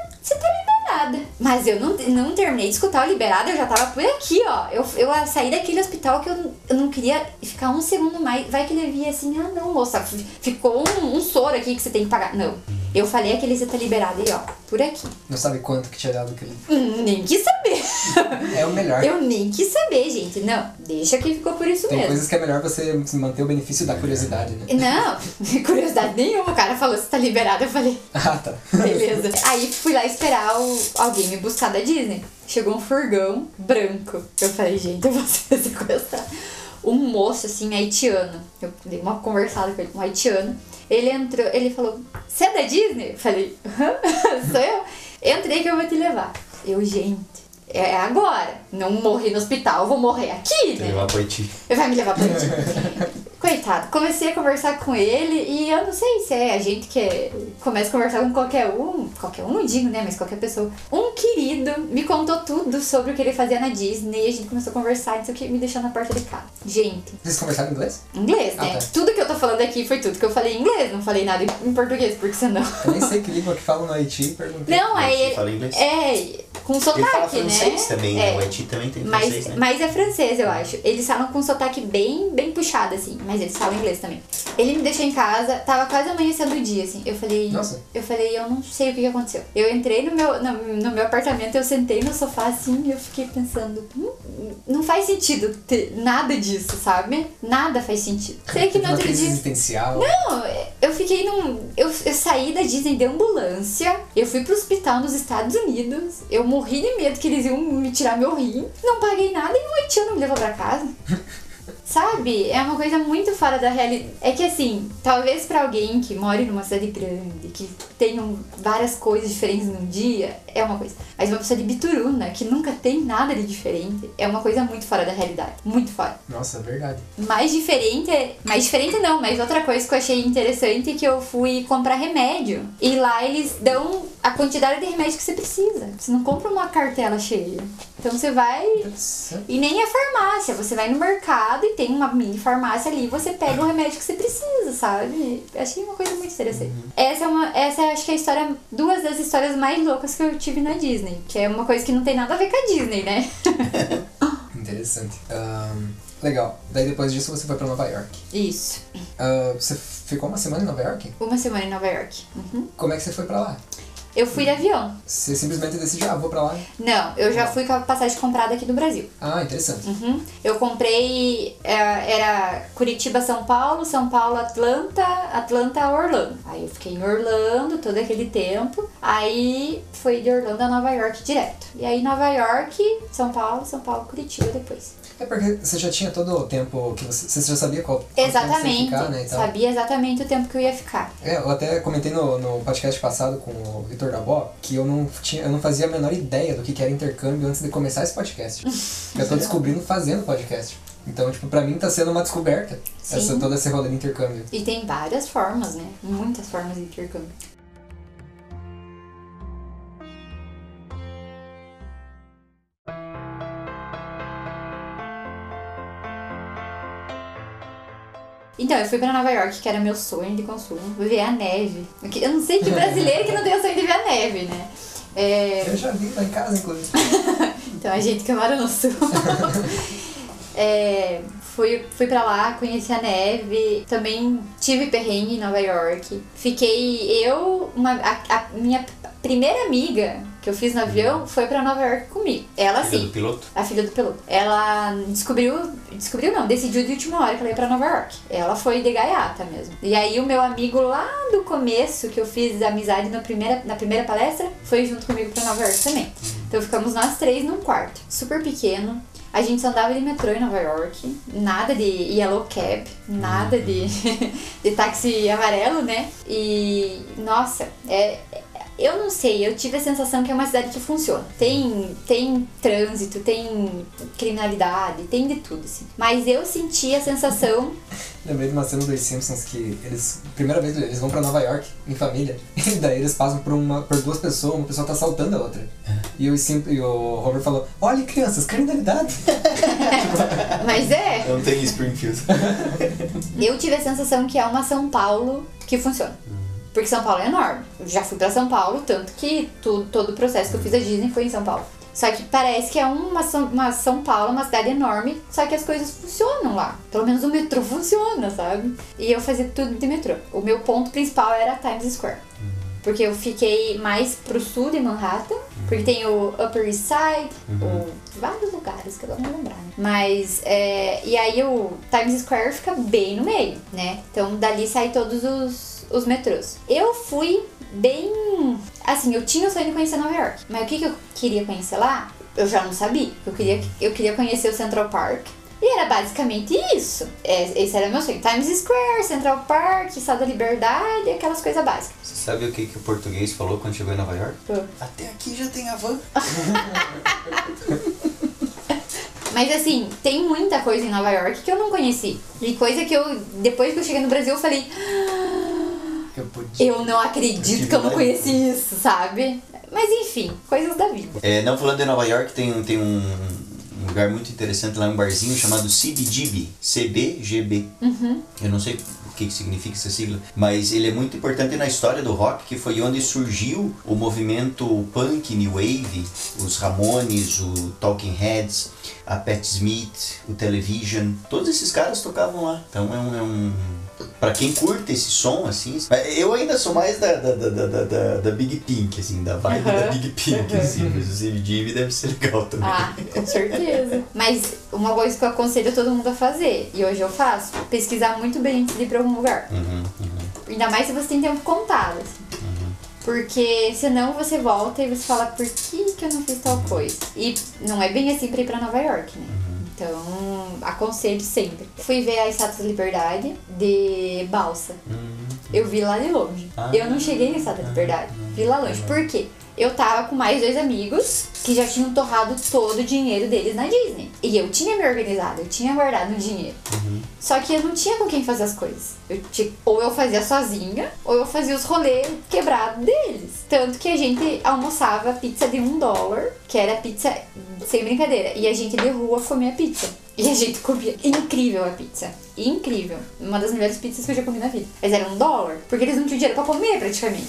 S3: liberada. Mas eu não, não terminei de escutar o liberado, eu já tava por aqui, ó. Eu, eu saí daquele hospital que eu, eu não queria ficar um segundo mais. Vai que ele via assim, ah não, moça, ficou um, um soro aqui que você tem que pagar. Não. Eu falei aquele você tá liberado aí, ó, por aqui.
S1: Não sabe quanto que tinha dado aquele.
S3: Hum, Nem quis saber.
S1: É o melhor.
S3: Eu nem quis saber, gente. Não, deixa que ficou por isso
S1: Tem
S3: mesmo.
S1: coisas que é melhor você manter o benefício da curiosidade, né?
S3: Não, curiosidade nenhuma. O cara falou, você tá liberado. Eu falei,
S1: Ah, tá.
S3: beleza. Aí fui lá esperar o, alguém me buscar da Disney. Chegou um furgão branco. Eu falei, gente, eu vou ser sequestrada. Um moço, assim, haitiano. Eu dei uma conversada com ele, um haitiano. Ele entrou, ele falou, você é da Disney? Eu falei, "Hã? sou eu? Entrei que eu vou te levar. Eu, gente, é agora. Não morri no hospital, eu vou morrer aqui, né?
S2: Levar pra Haiti.
S3: Ele vai me levar pra Haiti. Coitado, comecei a conversar com ele e eu não sei se é a gente que é- começa a conversar com qualquer um, qualquer um digo, né, mas qualquer pessoa. Um querido me contou tudo sobre o que ele fazia na Disney e a gente começou a conversar, não sei o que, me deixou na porta de casa. Gente,
S1: Vocês conversaram em inglês?
S3: inglês,
S1: Ah,
S3: né?
S1: tá.
S3: Tudo que eu tô falando aqui foi tudo que eu falei em inglês, não falei nada em português, porque senão.
S1: Eu nem sei que língua que falam no Haiti, perguntei.
S3: Não,
S2: Você
S3: aí.
S2: fala inglês?
S3: É, com
S2: Ele fala
S3: sotaque,
S2: francês
S3: né?
S2: também,
S3: é.
S2: né? O Haiti também tem
S3: Mas,
S2: francês, né?
S3: mas é francês, eu acho. Eles falam com sotaque bem, bem puxado, assim. Mas eles falam inglês também. Ele me deixou em casa, tava quase amanhecendo o dia, assim. Eu falei.
S1: Nossa.
S3: Eu falei, eu não sei o que que aconteceu. Eu entrei no meu, no, no meu apartamento, eu sentei no sofá, assim, e eu fiquei pensando. "Hum, não faz sentido ter nada disso, sabe? Nada faz sentido. Sei que no outro dia.
S1: existencial.
S3: Não, eu fiquei num. Eu, eu saí da Disney de ambulância, eu fui pro hospital nos Estados Unidos, eu morri de medo que eles iam me tirar meu rim, não paguei nada e um haitiano me levou pra casa. Sabe? É uma coisa muito fora da realidade. É que assim, talvez pra alguém que mora numa cidade grande, que tenham várias coisas diferentes num dia, é uma coisa. Mas uma pessoa de Bituruna, que nunca tem nada de diferente, é uma coisa muito fora da realidade. Muito fora.
S1: Nossa, é verdade.
S3: Mais diferente, mais diferente não, mas outra coisa que eu achei interessante é que eu fui comprar remédio. E lá eles dão a quantidade de remédio que você precisa. Você não compra uma cartela cheia. Então você vai. E nem é farmácia, você vai no mercado e tem uma mini farmácia ali e você pega o remédio que você precisa, sabe? Achei uma coisa muito interessante. Essa é uma. Essa acho que é a história. Duas das histórias mais loucas que eu tive na Disney. Que é uma coisa que não tem nada a ver com a Disney, né?
S1: Interessante. Ahn, legal. Daí depois disso você foi pra Nova York.
S3: Isso.
S1: Ah, você ficou uma semana em Nova York?
S3: Uma semana em Nova York. Uhum.
S1: Como é que você foi pra lá?
S3: Eu fui de avião.
S1: Você simplesmente decidiu, ah, vou pra lá.
S3: Não, eu já fui com a passagem comprada aqui do Brasil.
S1: Ah, interessante.
S3: Uhum. Eu comprei. é, Era Curitiba, São Paulo, São Paulo, Atlanta, Atlanta, Orlando. Aí eu fiquei em Orlando todo aquele tempo. Aí foi de Orlando a Nova York direto. E aí Nova York, São Paulo, São Paulo, Curitiba depois.
S1: É porque você já tinha todo o tempo que você. Você já sabia qual quanto tempo você ia
S3: Exatamente.
S1: ficar, né? E tal.
S3: Sabia exatamente o tempo que eu ia ficar.
S1: É, eu até comentei no, no podcast passado com o Vitor Dabó que eu não, tinha, eu não fazia a menor ideia do que que era intercâmbio antes de começar esse podcast. eu tô descobrindo fazendo podcast. Então, tipo, pra mim tá sendo uma descoberta
S3: Sim.
S1: essa, toda essa roda de intercâmbio.
S3: E tem várias formas, né? Muitas formas de intercâmbio. Então, eu fui pra Nova York, que era meu sonho de consumo, ver a neve. Eu não sei que brasileiro que não tem o sonho de ver a neve, né? É,
S1: Eu já vi lá em casa, inclusive.
S3: então a gente que mora no sul. É, fui, fui pra lá, conheci a neve, também tive perrengue em Nova York. Fiquei eu, uma, a, a minha primeira amiga que eu fiz no avião foi pra Nova York comigo. Ela
S2: Filha
S3: sim.
S2: do piloto?
S3: A filha do piloto. Ela descobriu. Descobriu não, decidiu de última hora que ela ia pra Nova York. Ela foi de gaiata mesmo. E aí o meu amigo lá do começo, que eu fiz amizade na primeira, na primeira palestra, foi junto comigo pra Nova York também. Então ficamos nós três num quarto. Super pequeno. A gente só andava de metrô em Nova York, nada de yellow cab, nada de, de táxi amarelo, né? E nossa, é, eu não sei, eu tive a sensação que é uma cidade que funciona. Tem, tem trânsito, tem criminalidade, tem de tudo, assim. Mas eu senti a sensação.
S1: Lembrei de uma cena dos Simpsons que eles, primeira vez eles vão pra Nova York em família, e daí eles passam por, uma, por duas pessoas, uma pessoa tá assaltando a outra. E o, Sim, e o Homer falou: Olha, crianças, criminalidade.
S3: Mas é,
S2: Não tem Springfield.
S3: eu tive a sensação que é uma São Paulo que funciona. Porque São Paulo é enorme. Eu já fui pra São Paulo, tanto que tudo, todo o processo que eu fiz da Disney foi em São Paulo. Só que parece que é uma São, uma São Paulo, uma cidade enorme, só que as coisas funcionam lá. Pelo menos o metrô funciona, sabe? E eu fazia tudo de metrô. O meu ponto principal era Times Square. Porque eu fiquei mais pro sul de Manhattan, porque tem o Upper East Side, o, vários lugares que eu não vou lembrar, né? Mas, é, e aí o Times Square fica bem no meio, né? Então dali sai todos os, os metrôs. Eu fui bem. Assim, eu tinha o sonho de conhecer Nova York, mas o que, que eu queria conhecer lá? Eu já não sabia. Eu queria, eu queria conhecer o Central Park. E era basicamente isso. É, esse era meu sonho. Times Square, Central Park, Estado da Liberdade, aquelas coisas básicas.
S2: Você sabe o que, que o português falou quando chegou em Nova York?
S3: Pô.
S2: Até aqui já tem a van.
S3: Mas assim, tem muita coisa em Nova York que eu não conheci. E coisa que eu, depois que eu cheguei no Brasil, eu falei,
S1: Eu podia.
S3: eu não acredito que eu não conheci isso, sabe? Mas enfim, coisas da vida.
S2: É, não, falando de Nova York, tem, um- tem um um lugar muito interessante lá, um barzinho chamado CBGB. CBGB. Eu não sei o que, que significa essa sigla, mas ele é muito importante na história do rock, que foi onde surgiu o movimento punk, new wave, os Ramones, o Talking Heads, a Pat Smith, o Television, todos esses caras tocavam lá. Então é um... É um Pra quem curte esse som, assim, eu ainda sou mais da, da, da, da, da, Big Pink, assim, da vibe da Big Pink, assim, mas o CBGB deve ser legal também.
S3: Ah, com certeza. Mas uma coisa que eu aconselho todo mundo a fazer, e hoje eu faço, pesquisar muito bem antes de ir pra algum lugar.
S2: Uhum, uhum.
S3: Ainda mais se você tem tempo contado, assim. Porque senão você volta e você fala, por que, que eu não fiz tal coisa? E não é bem assim pra ir pra Nova York, né? Então, aconselho sempre. Fui ver a Estátua da Liberdade de balsa. Eu vi lá de longe.
S2: Ah.
S3: Eu não cheguei na Estátua da Liberdade. Vi lá longe. Por quê? Eu tava com mais dois amigos que já tinham torrado todo o dinheiro deles na Disney. E eu tinha me organizado, eu tinha guardado o dinheiro. Só que eu não tinha com quem fazer as coisas. Eu tinha- ou eu fazia sozinha, ou eu fazia os rolês quebrados deles. Tanto que a gente almoçava pizza de um dólar, que era pizza sem brincadeira. E a gente de rua comia pizza. E a gente comia. Incrível a pizza. Incrível. Uma das melhores pizzas que eu já comi na vida. Mas era um dólar, porque eles não tinham dinheiro pra comer praticamente.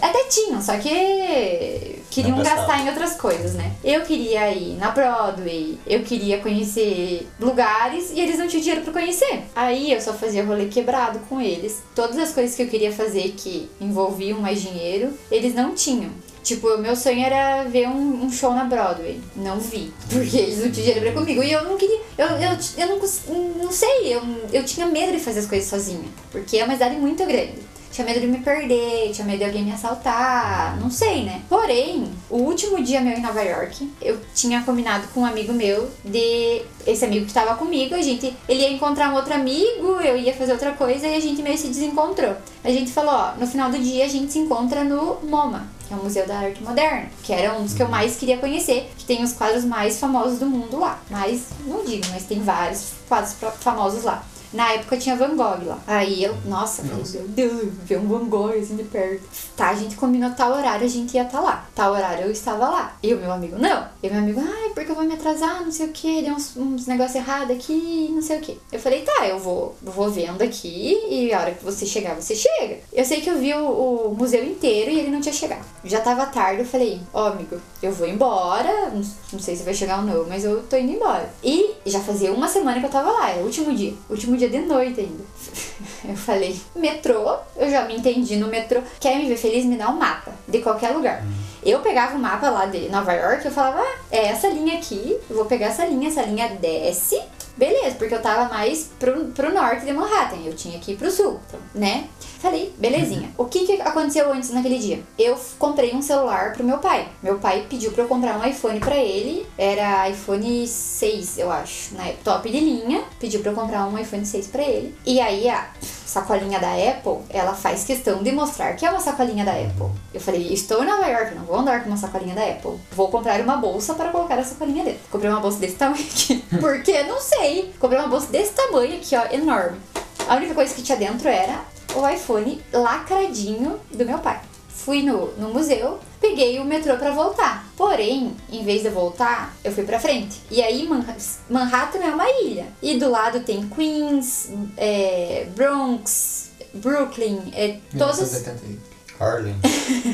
S3: Até tinham, só que queriam gastar em outras coisas, né? Eu queria ir na Broadway, eu queria conhecer lugares e eles não tinham dinheiro pra conhecer. Aí eu só fazia rolê quebrado com eles. Todas as coisas que eu queria fazer que envolviam mais dinheiro, eles não tinham. Tipo, o meu sonho era ver um, um show na Broadway. Não vi. Porque eles não tinham dinheiro pra comigo. E eu não queria. Eu, eu, eu não, não sei. Eu, eu tinha medo de fazer as coisas sozinha. Porque é uma cidade muito grande. Tinha medo de me perder, tinha medo de alguém me assaltar, não sei, né? Porém, o último dia meu em Nova York, eu tinha combinado com um amigo meu de esse amigo que tava comigo, a gente ele ia encontrar um outro amigo, eu ia fazer outra coisa e a gente meio se desencontrou. A gente falou, ó, no final do dia a gente se encontra no MoMA, que é o Museu da Arte Moderna, que era um dos que eu mais queria conhecer, que tem os quadros mais famosos do mundo lá. Mas não digo, mas tem vários quadros fa- famosos lá. Na época tinha Van Gogh lá. Aí eu, nossa, falei, meu Deus, ver um Van Gogh assim de perto. Tá, a gente combinou tal horário, a gente ia estar lá. Tal horário eu estava lá. E o meu amigo, não. E o meu amigo, ai, porque eu vou me atrasar, não sei o que, deu uns, uns negócios errados aqui, não sei o que. Eu falei, tá, eu vou, vou vendo aqui e a hora que você chegar, você chega. Eu sei que eu vi o, o museu inteiro e ele não tinha chegado. Já tava tarde, eu falei, ó, amigo, eu vou embora, não, não sei se vai chegar ou não, mas eu tô indo embora. E já fazia uma semana que eu tava lá, é o último dia. Último dia de noite ainda. Eu falei, metrô, eu já me entendi no metrô. Quer me ver feliz? Me dá um mapa de qualquer lugar. Eu pegava o mapa lá de Nova York e eu falava, ah, é essa linha aqui, eu vou pegar essa linha, essa linha desce Beleza, porque eu tava mais pro, pro norte de Manhattan, eu tinha que ir pro sul, então, né? Falei, belezinha. O que, que aconteceu antes naquele dia? Eu comprei um celular pro meu pai. Meu pai pediu pra eu comprar um iPhone pra ele. Era iPhone 6, eu acho, né? Top de linha. Pediu pra eu comprar um iPhone 6 pra ele. E aí a sacolinha da Apple, ela faz questão de mostrar que é uma sacolinha da Apple. Eu falei, estou em Nova York, não vou andar com uma sacolinha da Apple. Vou comprar uma bolsa para colocar a sacolinha dentro. Comprei uma bolsa desse tamanho aqui. Porque, não sei. Comprei uma bolsa desse tamanho aqui, ó, enorme. A única coisa que tinha dentro era o iPhone lacradinho do meu pai. Fui no, no museu, peguei o metrô para voltar. Porém, em vez de voltar, eu fui para frente. E aí Manhattan é uma ilha. E do lado tem Queens, é, Bronx, Brooklyn, é, todos.
S2: Harlem.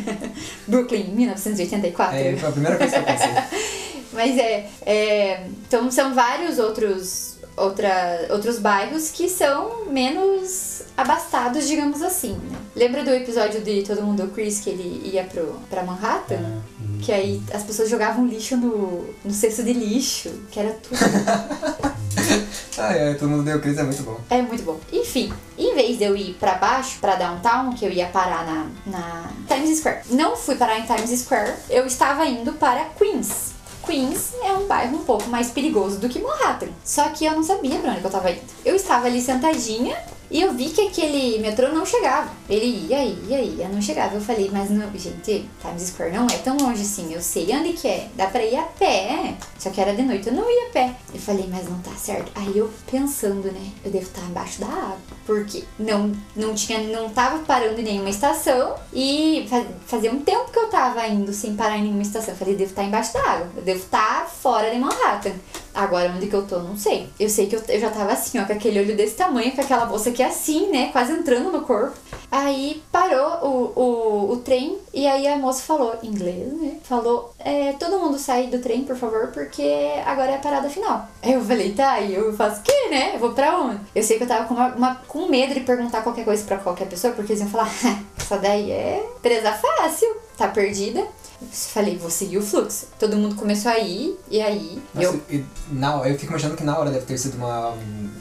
S3: Brooklyn, 1984. É,
S1: foi a primeira coisa que eu pensei.
S3: Mas é, é, Então são vários outros, outra, outros bairros que são menos abastados, digamos assim. Né? Lembra do episódio de Todo Mundo Chris que ele ia pro, pra Manhattan? É. Que aí as pessoas jogavam lixo no, no cesto de lixo, que era tudo.
S1: ah, é, todo mundo deu Chris é muito bom.
S3: É muito bom. Enfim, em vez de eu ir para baixo, para downtown, que eu ia parar na, na Times Square, não fui parar em Times Square, eu estava indo para Queens. Queens é um bairro um pouco mais perigoso do que Manhattan. Só que eu não sabia pra onde eu tava indo. Eu estava ali sentadinha e eu vi que aquele metrô não chegava. Ele ia, ia, ia, não chegava. Eu falei, mas não, gente, Times Square não é tão longe assim. Eu sei onde que é. Dá pra ir a pé. Só que era de noite, eu não ia a pé. Eu falei, mas não tá certo. Aí eu pensando, né? Eu devo estar embaixo da água. Porque não, não tinha, não tava parando em nenhuma estação. E fazia um tempo que eu tava indo sem parar em nenhuma estação. Eu falei, devo estar embaixo da água. Eu devo estar fora de Manhattan. Agora, onde que eu tô, não sei. Eu sei que eu, eu já tava assim, ó, com aquele olho desse tamanho, com aquela bolsa aqui assim, né? Quase entrando no corpo. Aí parou o, o, o trem e aí a moça falou, inglês, né? Falou, é, todo mundo sai do trem, por favor, porque agora é a parada final. Aí eu falei, tá, e eu faço o quê, né? Eu vou pra onde? Eu sei que eu tava com, uma, uma, com medo de perguntar qualquer coisa pra qualquer pessoa, porque eles iam falar, essa daí é presa fácil, tá perdida. Falei, vou seguir o fluxo. Todo mundo começou a ir, e aí.
S1: Nossa,
S3: eu...
S1: E na, eu fico imaginando que na hora deve ter sido uma,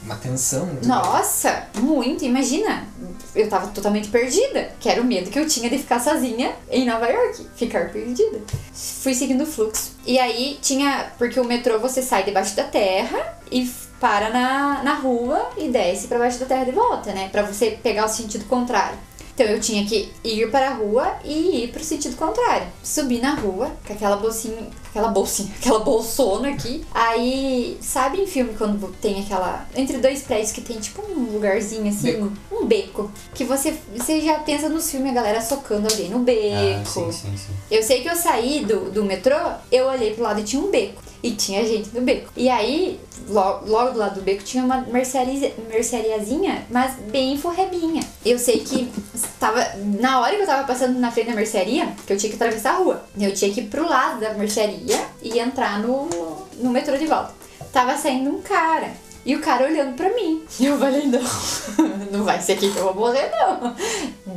S1: uma tensão.
S3: Nossa, muito. Imagina, eu tava totalmente perdida. Que era o medo que eu tinha de ficar sozinha em Nova York. Ficar perdida. Fui seguindo o fluxo. E aí tinha. Porque o metrô você sai debaixo da terra e para na, na rua e desce para baixo da terra de volta, né? Para você pegar o sentido contrário. Então eu tinha que ir para a rua e ir para o sentido contrário. Subir na rua com aquela bolsinha, aquela bolsinha, aquela bolsona aqui. Aí, sabe em filme quando tem aquela entre dois prédios que tem tipo um lugarzinho assim, beco. um beco, que você você já pensa nos filmes a galera socando alguém no beco. Ah,
S2: sim, sim, sim.
S3: Eu sei que eu saí do, do metrô, eu olhei pro lado e tinha um beco. E tinha gente no beco. E aí, logo, logo do lado do beco, tinha uma merceariazinha, mas bem forrebinha. Eu sei que tava. Na hora que eu tava passando na frente da mercearia, que eu tinha que atravessar a rua. Eu tinha que ir pro lado da mercearia e entrar no, no metrô de volta. Tava saindo um cara. E o cara olhando pra mim. E eu falei, não, não vai ser aqui que eu vou morrer, não.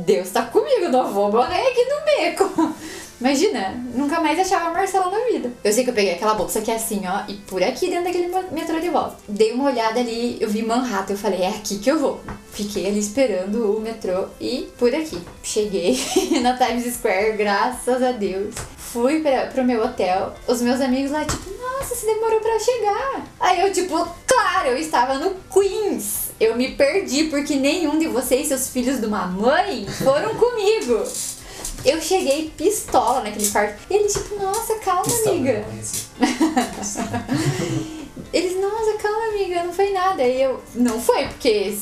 S3: Deus tá comigo, não vou morrer aqui no beco. Imagina, nunca mais achava a Marcela na vida. Eu sei que eu peguei aquela bolsa aqui assim, ó, e por aqui dentro daquele metrô de volta. Dei uma olhada ali, eu vi Manhattan, eu falei, é aqui que eu vou. Fiquei ali esperando o metrô e por aqui. Cheguei na Times Square, graças a Deus. Fui pra, pro meu hotel, os meus amigos lá, tipo, nossa, você demorou pra chegar. Aí eu, tipo, claro, eu estava no Queens. Eu me perdi porque nenhum de vocês, seus filhos de uma mãe, foram comigo. Eu cheguei pistola naquele quarto. E ele, tipo, nossa, calma, pistola, amiga. Eles, nossa, calma, amiga, não foi nada. E eu, não foi, porque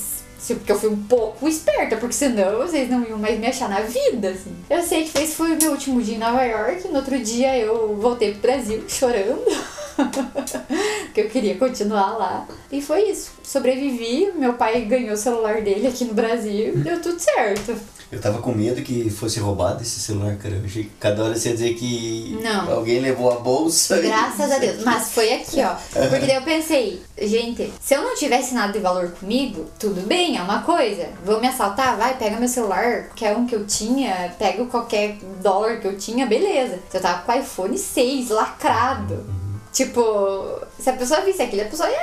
S3: porque eu fui um pouco esperta, porque senão vocês não iam mais me achar na vida, assim. Eu sei que esse foi o meu último dia em Nova York. No outro dia eu voltei pro Brasil chorando. que eu queria continuar lá. E foi isso. Sobrevivi, meu pai ganhou o celular dele aqui no Brasil, deu tudo certo.
S2: Eu tava com medo que fosse roubado esse celular, cara. Eu achei que cada hora você ia dizer que
S3: Não.
S2: alguém levou a bolsa. e-
S3: Graças a Deus. Mas foi aqui, ó. Porque daí eu pensei, gente, se eu não tivesse nada de valor comigo, tudo bem, é uma coisa. Vão me assaltar? Vai, pega meu celular, qualquer um que eu tinha, pega qualquer dólar que eu tinha, beleza. Eu tava com o iPhone 6 lacrado. Tipo, se a pessoa visse aquilo, a pessoa ia.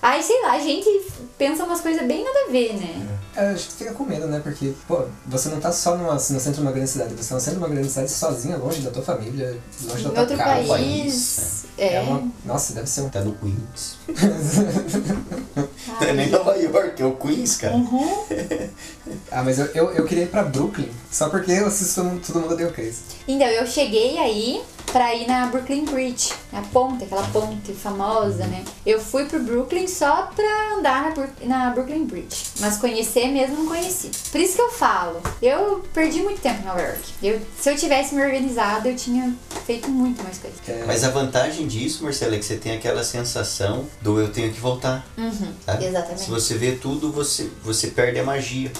S3: Ai, sei lá, a gente pensa umas coisas bem nada a ver, né?
S1: É, acho que fica com medo, né? Porque, pô, você não tá só numa, no centro de uma grande cidade, você tá no centro de uma grande cidade sozinha, longe da tua família, longe da
S3: Em
S1: tua
S3: outro
S1: casa.
S3: país. É.
S1: É uma. Nossa, deve ser um.
S2: Tá no Queens. Não é nem Nova York, é o Queens, cara.
S3: Uhum.
S1: Ah, mas eu, eu, eu queria ir pra Brooklyn, só porque eu assisto todo mundo, o Chris.
S3: Então, eu cheguei aí pra ir na Brooklyn Bridge, a ponte, aquela ponte famosa, né? Eu fui pro Brooklyn só pra andar na, na Brooklyn Bridge, mas conhecer mesmo não conheci. Por isso que eu falo, eu perdi muito tempo em Nova York. Eu, se eu tivesse me organizado, eu tinha feito muito mais coisa.
S1: É,
S2: Mas a vantagem disso, Marcela, é que você tem aquela sensação do eu tenho que voltar.
S3: Uhum, exatamente.
S2: Se você vê tudo, você, você perde a magia.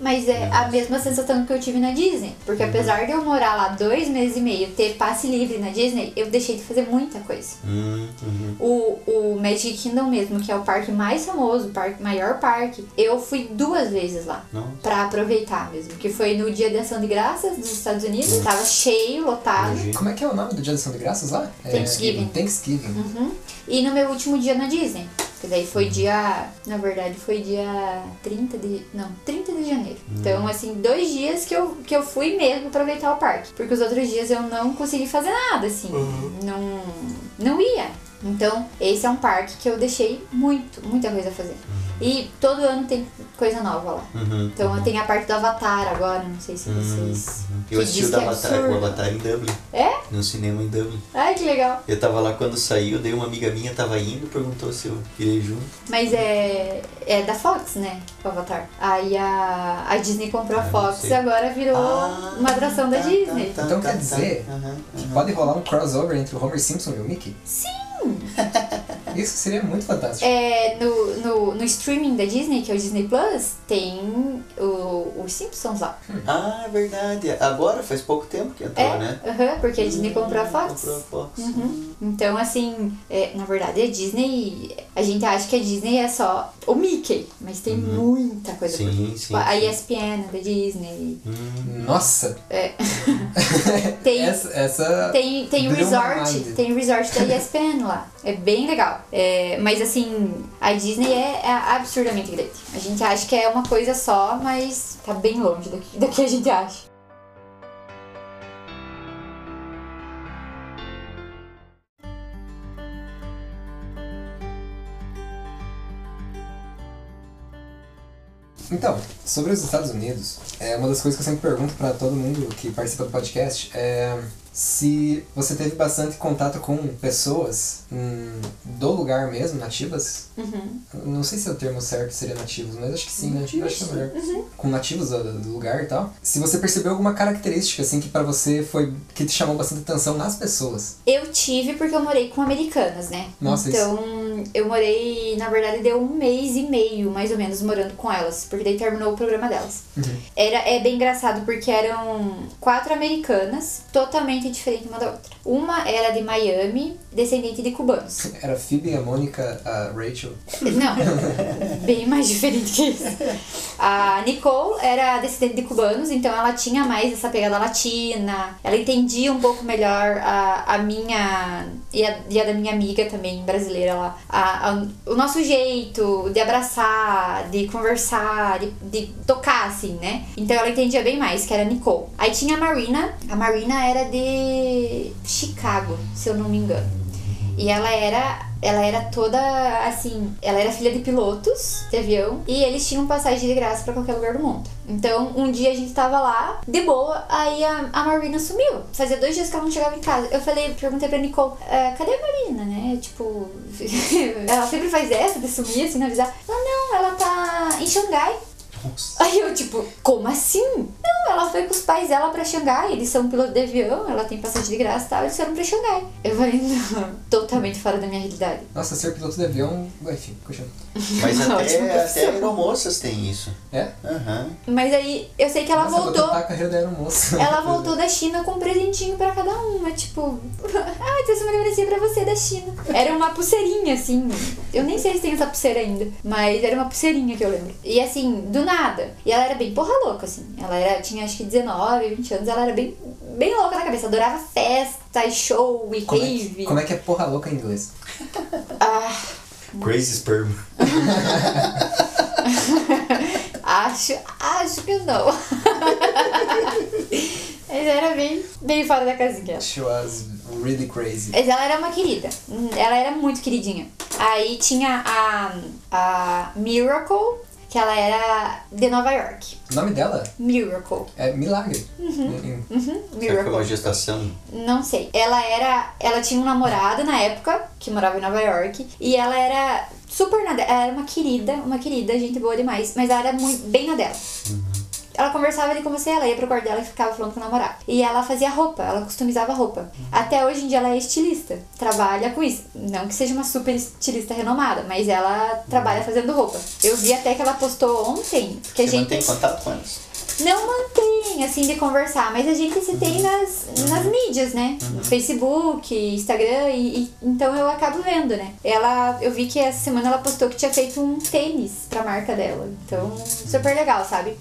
S3: Mas é a mesma sensação que eu tive na Disney. Porque apesar de eu morar lá dois meses e meio, ter passe livre na Disney, eu deixei de fazer muita coisa.
S2: Hum, uhum.
S3: O, o Magic Kingdom mesmo, que é o parque mais famoso, o parque, maior parque, eu fui duas vezes lá.
S2: Nossa.
S3: Pra aproveitar mesmo. Que foi no dia de ação de graças dos Estados Unidos. Tava cheio, lotado.
S2: Imagina.
S1: Como é que é o nome do Dia de Ação de Graças lá? É,
S3: Thanksgiving.
S1: Thanksgiving.
S3: Uhum. E no meu último dia na Disney. Que daí foi dia. Na verdade, foi dia 30 de. Não, 30 de janeiro. Então, assim, dois dias que eu, que eu fui mesmo aproveitar o parque. Porque os outros dias eu não consegui fazer nada, assim. Não. Não ia. Então, esse é um parque que eu deixei muito, muita coisa a fazer. E todo ano tem coisa nova lá.
S2: Uhum.
S3: Então tem a parte do Avatar agora, não sei se vocês.
S2: Eu
S3: que
S2: assisti o,
S3: que é
S2: Avatar, o. Avatar em Dublin.
S3: É?
S2: No cinema em Dublin.
S3: Ai, que legal.
S2: Eu tava lá quando saiu, daí uma amiga minha tava indo, perguntou se eu queria ir junto.
S3: Mas é, é da Fox, né? O Avatar. Aí a, a Disney comprou a
S2: Ah,
S3: Fox e agora virou
S2: Ah,
S3: uma atração da
S2: tá,
S3: Disney.
S2: tá,
S1: Então
S2: tá,
S1: quer
S2: tá.
S1: dizer
S2: aham.
S1: Pode rolar um crossover entre o Homer Simpson e o Mickey?
S3: Sim!
S1: Isso seria muito fantástico.
S3: É, no, no, no streaming da Disney, que é o Disney Plus, tem o, os Simpsons lá.
S2: Ah, é verdade. Agora faz pouco tempo que entrou,
S3: É,
S2: né?
S3: aham, porque a Disney comprou a Fox.
S2: Comprou a Fox.
S3: Uhum. Então, assim, é, na verdade, a Disney. A gente acha que a Disney é só o Mickey, mas tem muita coisa por
S2: Sim,
S3: trás.
S2: sim,
S3: Tipo, a
S2: sim.
S3: ESPN da Disney.
S2: Hum,
S1: Nossa!
S3: Tem,
S1: Essa. essa...
S3: tem, tem o resort,
S1: mind.
S3: tem o resort da ESPN lá. É bem legal. É, mas assim, a Disney é, é absurdamente grande. A gente acha que é uma coisa só, mas tá bem longe do que, do que a gente acha.
S1: Então, sobre os Estados Unidos, é uma das coisas que eu sempre pergunto pra todo mundo que participa do podcast é se você teve bastante contato com pessoas hum, do lugar mesmo, nativas.
S3: Uhum.
S1: Não sei se é o termo certo seria nativos, mas acho que sim, né? Eu acho que é melhor. Com nativos do, do lugar e tal. Se você percebeu alguma característica, assim, que pra você foi. que te chamou bastante atenção nas pessoas.
S3: Eu tive porque eu morei com americanas, né?
S1: Nossa,
S3: então, eu morei, na verdade, deu um mês e meio, mais ou menos, morando com elas. Porque daí terminou o programa delas. Era, é bem engraçado porque eram quatro americanas, totalmente diferentes uma da outra. Uma era de Miami, descendente de cubanos.
S1: Era a Phoebe, a Mônica, a Rachel.
S3: Não, bem mais diferente que isso. A Nicole era descendente de cubanos, então ela tinha mais essa pegada latina. Ela entendia um pouco melhor a, a minha e a, e a da minha amiga também, brasileira lá. A, a- o nosso jeito de abraçar, de conversar, de, de tocar, assim, né? Então ela entendia bem mais, que era a Nicole. Aí tinha a Marina. A Marina era de Chicago, se eu não me engano. E ela era. Ela era toda assim. Ela era filha de pilotos de avião. E eles tinham passagem de graça pra qualquer lugar do mundo. Então, um dia a gente tava lá, de boa, aí a, a Marina sumiu. Fazia dois dias que ela não chegava em casa. Eu falei, perguntei pra Nicole, "Ah, cadê a Marina, né? Tipo. ela sempre faz essa de sumir, assim, não avisar. Ela, não, ela tá em Xangai.
S2: Nossa.
S3: Aí eu, tipo, como assim? Não, ela foi com os pais dela pra Xangai, eles são piloto de avião, ela tem passagem de graça e tal, eles foram pra Xangai. Eu falei, não, totalmente fora da minha realidade.
S1: Nossa, ser piloto de avião, enfim, continua.
S2: Mas até, até aeromoças tem isso.
S1: É?
S2: Aham.
S3: Mas aí, eu sei que ela
S1: Nossa,
S3: voltou.
S1: a carreira da aeromoça.
S3: Ela voltou da China com um presentinho pra cada uma, tipo, ah, trouxe uma lembrancinha pra você da China. Era uma pulseirinha, assim. Eu nem sei se tem essa pulseira ainda, mas era uma pulseirinha que eu lembro. E assim, do nada. E ela era bem porra louca, assim. Ela era, tinha acho que 19, 20 anos, ela era bem, bem louca na cabeça. Adorava festa e show e
S1: Como é,
S3: rave.
S1: que, como é que é porra louca em inglês?
S3: Ah,
S2: Crazy Sperm.
S3: acho, acho que não. Mas era bem, bem fora da casinha.
S1: She was really crazy.
S3: Mas ela era uma querida. Ela era muito queridinha. Aí tinha a, a Miracle, que ela era de Nova York.
S1: O nome dela
S3: Miracle.
S1: é Milagre. Em-
S3: Uhum,
S2: Será que foi uma
S3: Miracle.
S2: gestação?
S3: Não sei. Ela era. Ela tinha um namorado na época, que morava em Nova York. E ela era super na dela. Ela era uma querida, uma querida, gente boa demais. Mas ela era muito, bem na dela. Ela conversava ali com você, ela ia pro quarto dela e ficava falando com o namorado. E ela fazia roupa, ela customizava roupa. Até hoje em dia ela é estilista, trabalha com isso. Não que seja uma super estilista renomada, mas ela trabalha fazendo roupa. Eu vi até que ela postou ontem que a
S2: Você
S3: gente
S2: mantém contato com elas?
S3: não mantém, assim, de conversar, mas a gente se tem nas, nas mídias, né? No Facebook, Instagram, e, e- então eu acabo vendo, né? Ela, eu vi que essa semana ela postou que tinha feito um tênis pra marca dela. Então, super legal, sabe?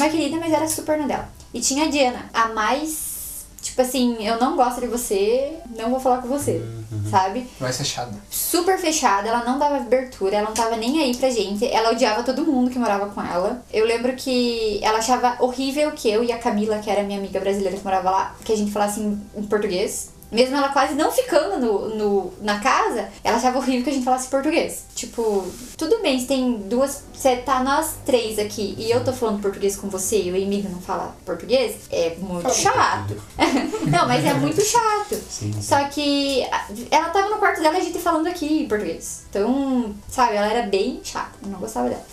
S3: Uma querida, mas era super na dela. E tinha a Diana, a mais. Tipo assim, eu não gosto de você, não vou falar com você, sabe?
S1: Mais fechada.
S3: super fechada, ela não dava abertura, ela não tava nem aí pra gente, ela odiava todo mundo que morava com ela. Eu lembro que ela achava horrível que eu e a Camila, que era minha amiga brasileira que morava lá, que a gente falasse em português. Mesmo ela quase não ficando no, no, na casa, ela achava horrível que a gente falasse português. Tipo, tudo bem, se tem duas. Você tá nós três aqui e eu tô falando português com você e o Emílio não fala português, é muito
S2: Fala
S3: chato. não, mas é muito chato.
S2: Sim, sim.
S3: Só que ela tava no quarto dela e a gente falando aqui em português. Então, sabe, ela era bem chata. Eu não gostava dela.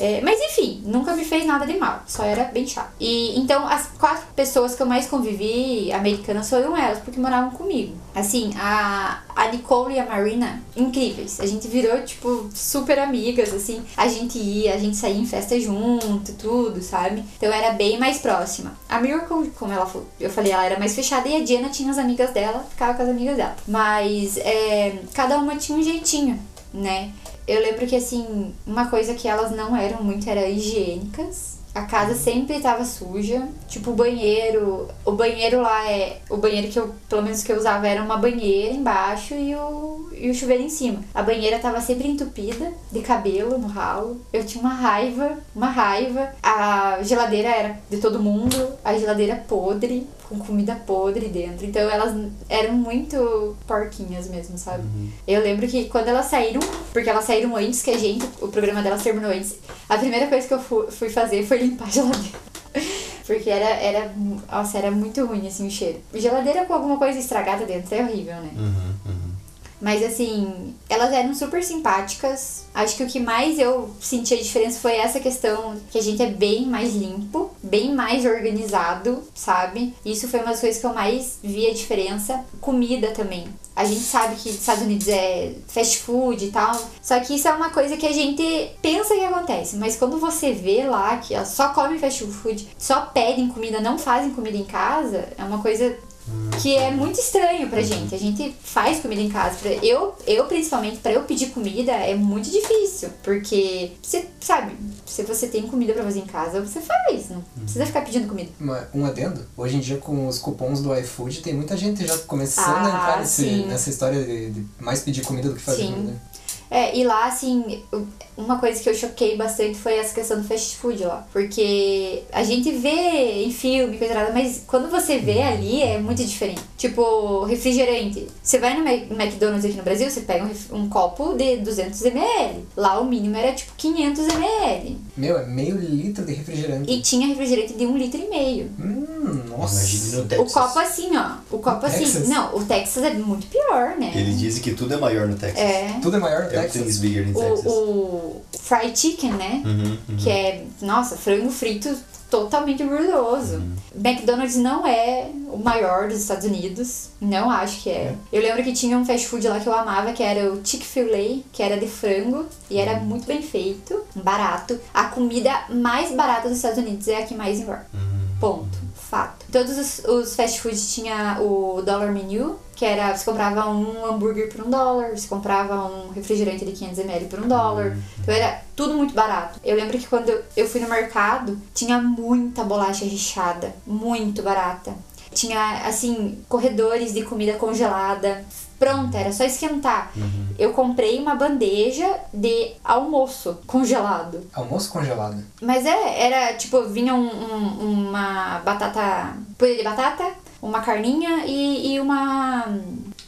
S3: É, mas enfim, nunca me fez nada de mal, só era bem chata. E então as quatro pessoas que eu mais convivi, americanas, foram elas, porque moravam comigo. Assim, a, a Nicole e a Marina, incríveis. A gente virou, tipo, super amigas, assim. A gente ia, a gente saía em festa junto, tudo, sabe? Então era bem mais próxima. A Miracle, como ela eu falei, ela era mais fechada e a Diana tinha as amigas dela, ficava com as amigas dela. Mas é, cada uma tinha um jeitinho, né? Eu lembro que, assim, uma coisa que elas não eram muito era higiênicas. A casa sempre tava suja. Tipo, o banheiro. O banheiro lá é. O banheiro que eu, pelo menos que eu usava, era uma banheira embaixo e o, e o chuveiro em cima. A banheira tava sempre entupida de cabelo no ralo. Eu tinha uma raiva, uma raiva. A geladeira era de todo mundo. A geladeira podre, com comida podre dentro. Então elas eram muito porquinhas mesmo, sabe? Eu lembro que quando elas saíram, porque elas saíram antes que a gente, o programa delas terminou antes, a primeira coisa que eu fu- fui fazer foi limpar a geladeira. Porque era, era, nossa, era muito ruim assim o cheiro. Geladeira com alguma coisa estragada dentro é horrível, né?
S2: Uhum, uhum.
S3: Mas assim, elas eram super simpáticas. Acho que o que mais eu senti a diferença foi essa questão que a gente é bem mais limpo, bem mais organizado, sabe? Isso foi uma das coisas que eu mais vi a diferença. Comida também. A gente sabe que Estados Unidos é fast food e tal. Só que isso é uma coisa que a gente pensa que acontece. Mas quando você vê lá que só comem fast food, só pedem comida, não fazem comida em casa, é uma coisa que é muito estranho pra gente. A gente faz comida em casa. Eu, eu principalmente, pra eu pedir comida é muito difícil. Porque, você sabe, se você tem comida pra fazer em casa, você faz. Não precisa ficar pedindo comida.
S1: Uma- um adendo, hoje em dia com os cupons do iFood tem muita gente já começando
S3: Ah,
S1: a entrar nesse, nessa história de, de mais pedir comida do que fazer
S3: Sim.
S1: comida.
S3: É, e lá, assim, uma coisa que eu choquei bastante foi essa questão do fast food lá. Porque a gente vê em filme, coisa nada, mas quando você vê ali é muito diferente. Tipo, refrigerante. Você vai no McDonald's aqui no Brasil, você pega um, um copo de 200ml. Lá o mínimo era tipo 500ml.
S1: Meu, é meio litro de refrigerante.
S3: E tinha refrigerante de um litro e meio.
S1: Hum, nossa.
S2: Imagine no
S3: O
S2: Texas.
S3: copo assim, ó. O copo assim.
S1: Texas?
S3: Não, o Texas é muito pior, né?
S2: Eles dizem que tudo é maior no Texas.
S3: É.
S1: Tudo é maior no Texas.
S2: Everything is bigger in
S3: O,
S2: Texas.
S3: o fried chicken, né?
S2: Uhum, uhum.
S3: Que é, nossa, frango frito totalmente gorduroso. McDonald's não é o maior dos Estados Unidos, não acho que é. Eu lembro que tinha um fast food lá que eu amava, que era o Chick-fil-A, que era de frango e era muito bem feito, barato. A comida mais barata dos Estados Unidos é a que mais engorda. Ponto. Fato. Todos os, os fast foods tinha o dollar menu, que era você comprava um hambúrguer por um dólar, você comprava um refrigerante de 500ml por um dólar. Então era tudo muito barato. Eu lembro que quando eu fui no mercado, tinha muita bolacha recheada, muito barata. Tinha, assim, corredores de comida congelada. Pronta, era só esquentar. Eu comprei uma bandeja de almoço congelado.
S1: Almoço congelado.
S3: Mas é, era tipo, vinha um, um- uma batata. purê de batata, uma carninha e, e uma.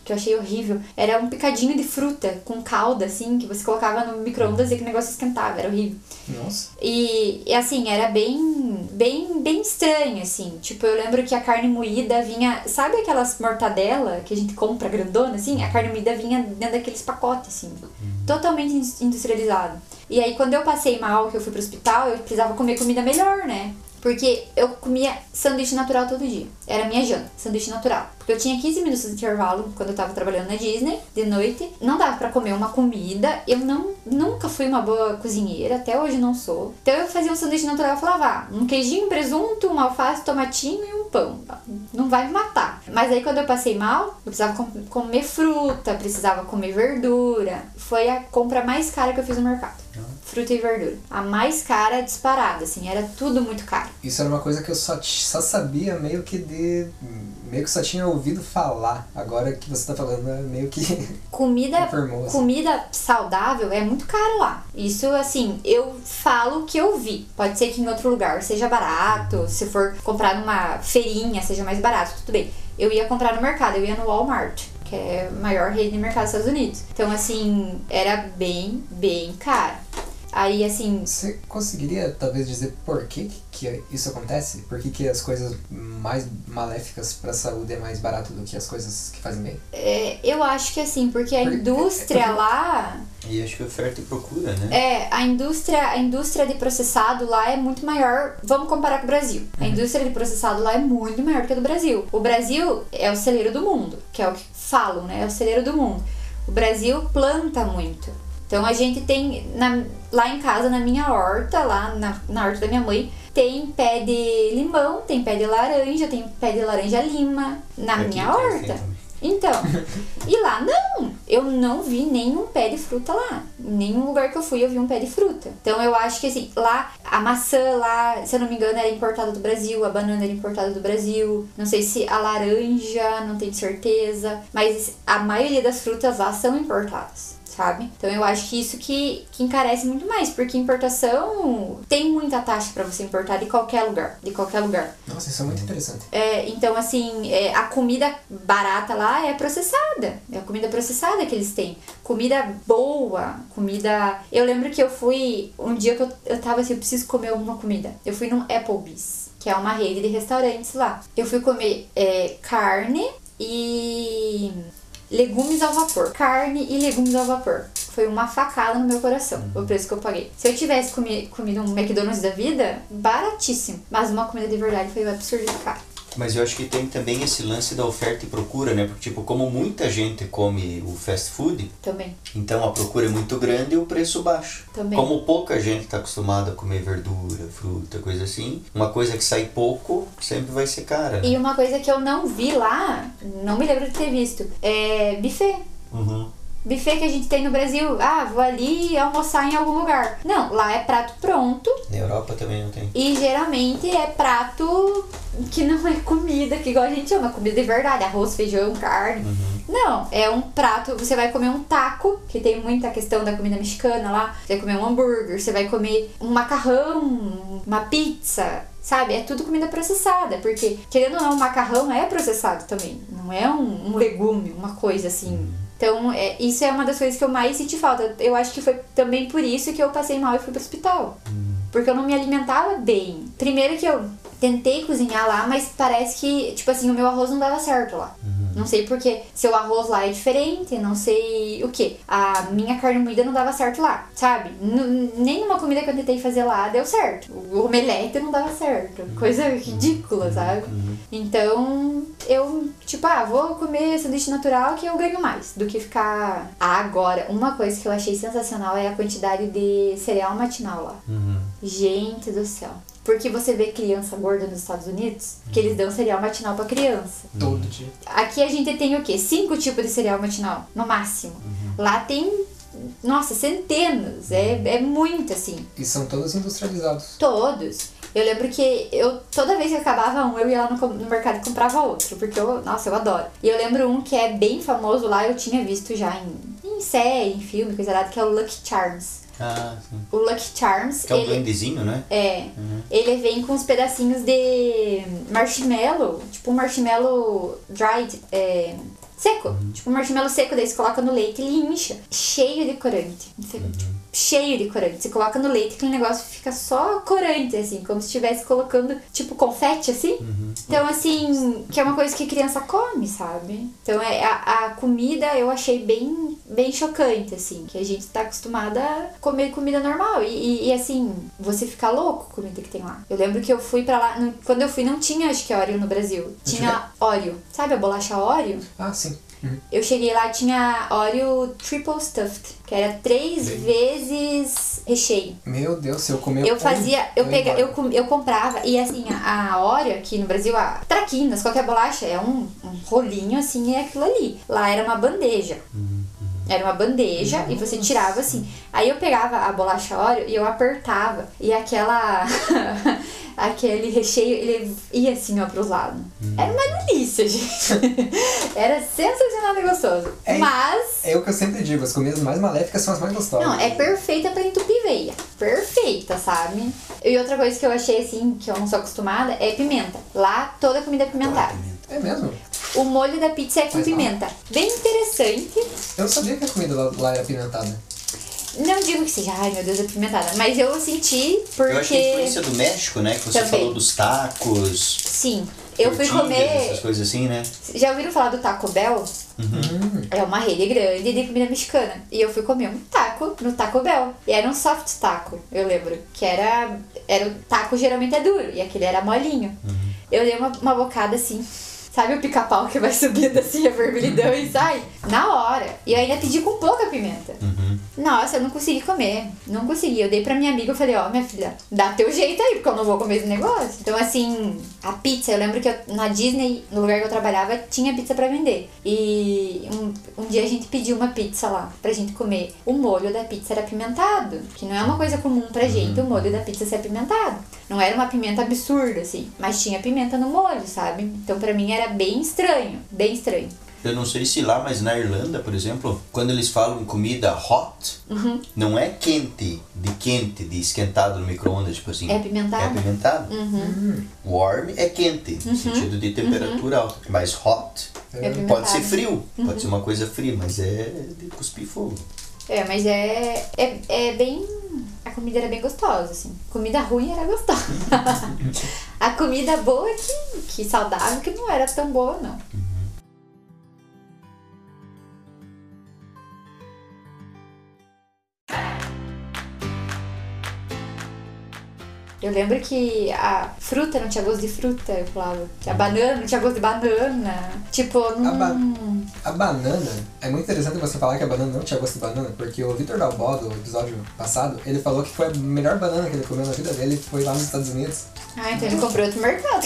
S3: Que eu achei horrível. Era um picadinho de fruta com calda, assim, que você colocava no micro-ondas e que o negócio esquentava, era horrível.
S1: Nossa.
S3: E, e, assim, era bem, bem, bem estranho, assim. Tipo, eu lembro que a carne moída vinha. Sabe aquelas mortadela que a gente compra grandona, assim? A carne moída vinha dentro daqueles pacotes, assim. Totalmente in- industrializado. E aí, quando eu passei mal, que eu fui pro hospital, eu precisava comer comida melhor, né? Porque eu comia sanduíche natural todo dia. Era minha janta, sanduíche natural. Porque eu tinha 15 minutos de intervalo quando eu tava trabalhando na Disney, de noite. Não dava pra comer uma comida. Eu não, nunca fui uma boa cozinheira, até hoje não sou. Então eu fazia um sanduíche natural e falava, ah, um queijinho, presunto, uma alface, tomatinho e um pão. Não vai me matar. Mas aí quando eu passei mal, eu precisava com- comer fruta, precisava comer verdura. Foi a compra mais cara que eu fiz no mercado. Fruta e verdura. A mais cara disparada, assim, era tudo muito caro.
S1: Isso era uma coisa que eu só, só sabia meio que de. meio que só tinha ouvido falar. Agora que você tá falando, é meio que.
S3: Comida,
S1: assim.
S3: comida saudável é muito caro lá. Isso, assim, eu falo o que eu vi. Pode ser que em outro lugar seja barato, se for comprar numa feirinha seja mais barato, tudo bem. Eu ia comprar no mercado, eu ia no Walmart, que é a maior rede de mercado dos Estados Unidos. Então, assim, era bem, bem caro. Aí, assim,
S1: Você conseguiria talvez dizer por que, que isso acontece? Por que, que as coisas mais maléficas pra saúde é mais barato do que as coisas que fazem bem?
S3: é, eu acho que assim, porque a
S1: Porque-
S3: indústria lá
S2: E acho que oferta e procura, né?
S3: É, a indústria, a indústria de processado lá é muito maior. Vamos comparar com o Brasil. A indústria de processado lá é muito maior que a do Brasil. O Brasil é o celeiro do mundo, que é o que falam, né? É o celeiro do mundo. O Brasil planta muito. Então a gente tem na- lá em casa, na minha horta, lá na, na horta da minha mãe, tem pé de limão, tem pé de laranja, tem pé de laranja lima na
S2: Aqui
S3: minha
S2: tem assim
S3: horta.
S2: também.
S3: Então, e lá não, eu não vi nenhum pé de fruta lá. Em nenhum lugar que eu fui eu vi um pé de fruta. Então eu acho que assim, lá a maçã lá, se eu não me engano, era importada do Brasil, a banana era importada do Brasil. Não sei se a laranja, não tenho certeza, mas a maioria das frutas lá são importadas. Sabe? Então eu acho que isso que, que encarece muito mais, porque importação tem muita taxa pra você importar de qualquer lugar, de qualquer lugar.
S1: Nossa, isso é muito interessante.
S3: É, então, assim, é, a comida barata lá é processada. É a comida processada que eles têm. Comida boa, comida. Eu lembro que eu fui. Um dia que eu, eu tava assim, eu preciso comer alguma comida. Eu fui num Applebee's, que é uma rede de restaurantes lá. Eu fui comer é, carne e legumes ao vapor. Carne e legumes ao vapor. Foi uma facada no meu coração, o preço que eu paguei. Se eu tivesse comi, comido um McDonald's da vida, baratíssimo. Mas uma comida de verdade foi absurdo caro.
S2: Mas eu acho que tem também esse lance da oferta e procura, né? Porque, tipo, como muita gente come o fast food,
S3: Também,
S2: então a procura é muito grande e o preço baixo.
S3: também.
S2: Como pouca gente está acostumada a comer verdura, fruta, coisa assim, uma coisa que sai pouco sempre vai ser cara. né?
S3: E uma coisa que eu não vi lá, não me lembro de ter visto, é buffet.
S2: Uhum.
S3: Buffet que a gente tem no Brasil. Ah, vou ali almoçar em algum lugar. Não, lá é prato pronto
S2: Na Europa também não tem.
S3: e geralmente é prato que não é comida, que igual a gente chama, comida de verdade, arroz, feijão, carne. Não, é um prato, você vai comer um taco, que tem muita questão da comida mexicana lá. Você vai comer um hambúrguer, você vai comer um macarrão, uma pizza, sabe? É tudo comida processada, porque querendo ou não, o macarrão é processado também. Não é um, um legume, uma coisa assim. Então, é, isso é uma das coisas que eu mais senti falta. Eu acho que foi também por isso que eu passei mal e fui pro hospital. Porque eu não me alimentava bem. Primeiro que eu tentei cozinhar lá, mas parece que, tipo assim, o meu arroz não dava certo lá. Não sei porque seu arroz lá é diferente, não sei o que. A minha carne moída não dava certo lá, sabe? N nenhuma comida que eu tentei fazer lá deu certo. O omelete não dava certo. Coisa ridícula, sabe? Então, eu, tipo, ah, vou comer sanduíche natural que eu ganho mais do que ficar. Ah, agora, uma coisa que eu achei sensacional é a quantidade de cereal matinal lá.
S2: Uhum.
S3: Gente do céu. Porque você vê criança gorda nos Estados Unidos, que eles dão cereal matinal pra criança.
S1: Todo dia.
S3: Aqui a gente tem o quê? Cinco tipos de cereal matinal, no máximo. Lá tem, nossa, centenas. É, é muito assim.
S1: E são todos industrializados.
S3: Todos. Eu lembro que eu, toda vez que acabava um, eu ia lá no, no mercado e comprava outro. Porque eu, nossa, eu adoro. E eu lembro um que é bem famoso lá, eu tinha visto já em, em série, em filme, coisa errada, que é o Lucky Charms.
S2: Ah, sim.
S3: O Lucky Charms,
S2: Que é um
S3: ele,
S2: né?
S3: é, ele vem com uns pedacinhos de marshmallow, tipo um marshmallow dried, é, seco. Tipo um marshmallow seco, daí você coloca no leite e ele incha. Cheio de corante. Cheio de corante. Você coloca no leite aquele negócio fica só corante, assim, como se estivesse colocando, tipo, confete, assim. Então, assim, que é uma coisa que criança come, sabe? Então, é, a, a comida eu achei bem, bem chocante, assim, que a gente tá acostumada a comer comida normal. E, e, e, assim, você fica louco com a comida que tem lá. Eu lembro que eu fui pra lá, não- quando eu fui não tinha, acho que Oreo no Brasil. Tinha Oreo. Sabe a bolacha Oreo?
S1: Ah, sim. Uhum.
S3: Eu cheguei lá, tinha Oreo Triple Stuffed, que era três vezes recheio.
S1: Meu Deus, se eu comer
S3: Eu fazia, eu, pega, eu, eu comprava, e assim, a, Oreo aqui no Brasil, a traquinas, qualquer bolacha, é um, um rolinho assim, é aquilo ali. Lá era uma bandeja. Era uma bandeja e você tirava assim. Aí eu pegava a bolacha Oreo e eu apertava. E aquela. aquele recheio, ele ia assim, ó, pros lados. Era uma delícia, gente. Era sensacional e gostoso.
S1: É-
S3: Mas.
S1: É o que eu sempre digo, as comidas mais maléficas são as mais gostosas.
S3: Não, é perfeita pra entupir veia. Perfeita, sabe? E outra coisa que eu achei assim, que eu não sou acostumada, é pimenta. Lá toda comida é pimentada.
S1: É mesmo?
S3: O molho da pizza é com
S1: Mas não.
S3: pimenta. Bem interessante.
S1: Eu não sabia que a comida lá, lá era pimentada.
S3: Não digo que seja, ai meu Deus, é pimentada. Mas eu senti porque.
S2: Eu acho que a influência do México, né? Que você
S3: Também.
S2: falou dos tacos.
S3: Sim. Eu fui comer.
S2: Essas coisas assim, né?
S3: Já ouviram falar do Taco Bell?
S1: Hum.
S3: É uma rede grande de comida mexicana. E eu fui comer um taco no Taco Bell. E era um soft taco, eu lembro. Que era. era o taco geralmente é duro. E aquele era molinho. Eu dei uma, uma bocada assim. Sabe o pica-pau que vai subindo assim, a vermelhidão e sai? Na hora. E eu ainda pedi com pouca pimenta. Nossa, eu não consegui comer. Não consegui. Eu dei pra minha amiga, eu falei, ó, minha filha, dá teu jeito aí, porque eu não vou comer esse negócio. Então, assim, a pizza, eu lembro que eu- na Disney, no lugar que eu trabalhava, tinha pizza pra vender. E um, um dia a gente pediu uma pizza lá pra gente comer. O molho da pizza era apimentado, que não é uma coisa comum pra gente, o molho da pizza ser apimentado. Não era uma pimenta absurda, assim, mas tinha pimenta no molho, sabe? Então, pra mim era bem estranho, bem estranho.
S2: Eu não sei se lá, mas na Irlanda, por exemplo, quando eles falam comida hot,
S3: Uhum.
S2: não é quente, de quente, de esquentado no micro-ondas, tipo assim.
S3: É apimentado?
S2: É apimentado.
S3: Uhum.
S2: Warm é quente, no sentido de temperatura alta. Mas hot
S3: É apimentado.
S2: pode ser frio, pode ser uma coisa fria, mas é de cuspir fogo.
S3: É, mas é, é, é bem. A comida era bem gostosa, assim. Comida ruim era gostosa. a comida boa que, que saudável, que não era tão boa, não. Eu lembro que a fruta não tinha gosto de fruta, eu falava. Que a banana não tinha gosto de banana. Tipo, não.
S1: ba- A banana, é muito interessante você falar que a banana não tinha gosto de banana, porque o Vitor Dalbó, do episódio passado, ele falou que foi a melhor banana que ele comeu na vida dele, foi lá nos Estados Unidos.
S3: Ah, então ele comprou outro mercado.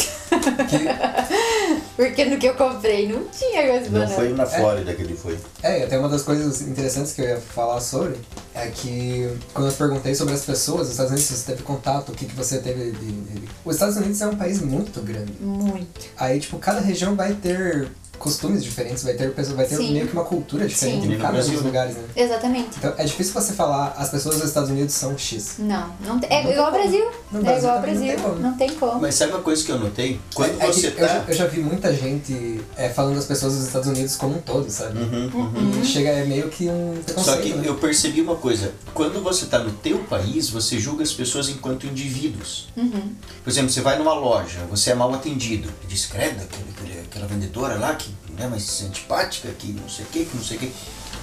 S1: Que,
S3: Porque no que eu comprei não tinha gosto de
S2: Não
S3: banana.
S2: foi na Flórida que ele foi.
S1: é, até uma das coisas interessantes que eu ia falar sobre é que quando eu perguntei sobre as pessoas dos Estados Unidos, se você teve contato, o que, que você teve de, de... Os Estados Unidos é um país muito grande.
S3: Muito.
S1: Aí, tipo, cada região vai ter costumes diferentes, vai ter, pessoa- vai ter
S3: Sim.
S1: meio que uma cultura diferente
S3: Sim.
S1: em cada um dos
S2: né?
S1: lugares, né?
S3: Exatamente.
S1: Então é difícil você falar as pessoas dos Estados Unidos são X.
S3: Não, não tem, é
S1: Não
S3: igual ao. Brasil.
S1: No
S3: é
S1: Brasil
S3: igual ao
S1: não
S3: Brasil.
S1: tem como.
S3: Não tem como.
S2: Mas sabe uma coisa que eu notei? Quando
S1: É- é
S2: você
S1: eu, já,
S2: tá.
S1: eu já vi muita gente é, falando das pessoas dos Estados Unidos como um todo, sabe?
S2: Uhum, uhum.
S1: Chega é meio que um
S2: Só que
S1: né?
S2: eu percebi uma coisa, quando você está no teu país, você julga as pessoas enquanto indivíduos.
S3: Uhum.
S2: Por exemplo, você vai numa loja, você é mal atendido, diz, credo, aquela vendedora lá, que, né, mas antipática, que não sei o que, que não sei o que.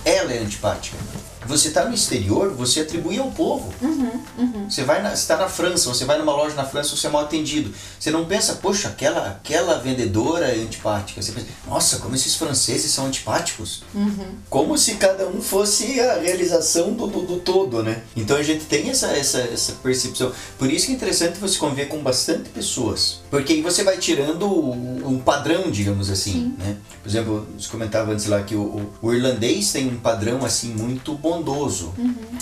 S2: Ela é antipática. Você está no exterior, você atribui ao povo.
S3: Uhum, uhum.
S2: Você vai na, está na França, você vai numa loja na França, você é mal atendido. Você não pensa, poxa, aquela, aquela vendedora é antipática. Você pensa, nossa, como esses franceses são antipáticos.
S3: Uhum.
S2: Como se cada um fosse a realização do, do, do, todo, né? Então a gente tem essa, essa, essa percepção. Por isso que é interessante você conviver com bastante pessoas. Porque aí você vai tirando um padrão, digamos assim,
S3: Sim.
S2: né? Por exemplo, você comentava antes lá que o, o, o irlandês tem um padrão assim muito bondoso,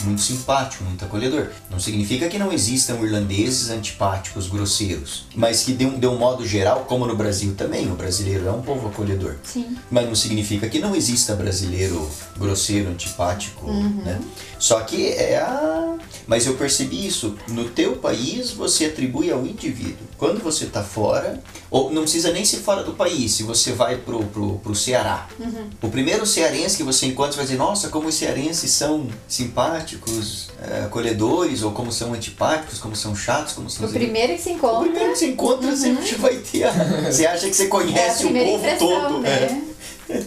S2: muito simpático, muito acolhedor. Não significa que não existam irlandeses antipáticos, grosseiros, mas que de um, de um modo geral, como no Brasil também, o brasileiro é um povo acolhedor.
S3: Sim.
S2: Mas não significa que não exista brasileiro grosseiro, antipático, né? Só que é a... Mas eu percebi isso. No teu país, você atribui ao indivíduo. Quando você está fora, ou não precisa nem ser fora do país, se você vai pro, pro, pro Ceará. O primeiro cearense que você encontra, vai dizer, nossa, como os cearenses são simpáticos, é, acolhedores, ou como são antipáticos, como são chatos, como são...
S3: O primeiro que se
S2: O
S3: encontra
S2: primeiro que você encontra, sempre vai ter a... Você acha que você
S3: é
S2: conhece o
S3: primeira
S2: povo todo.
S3: né?
S2: é.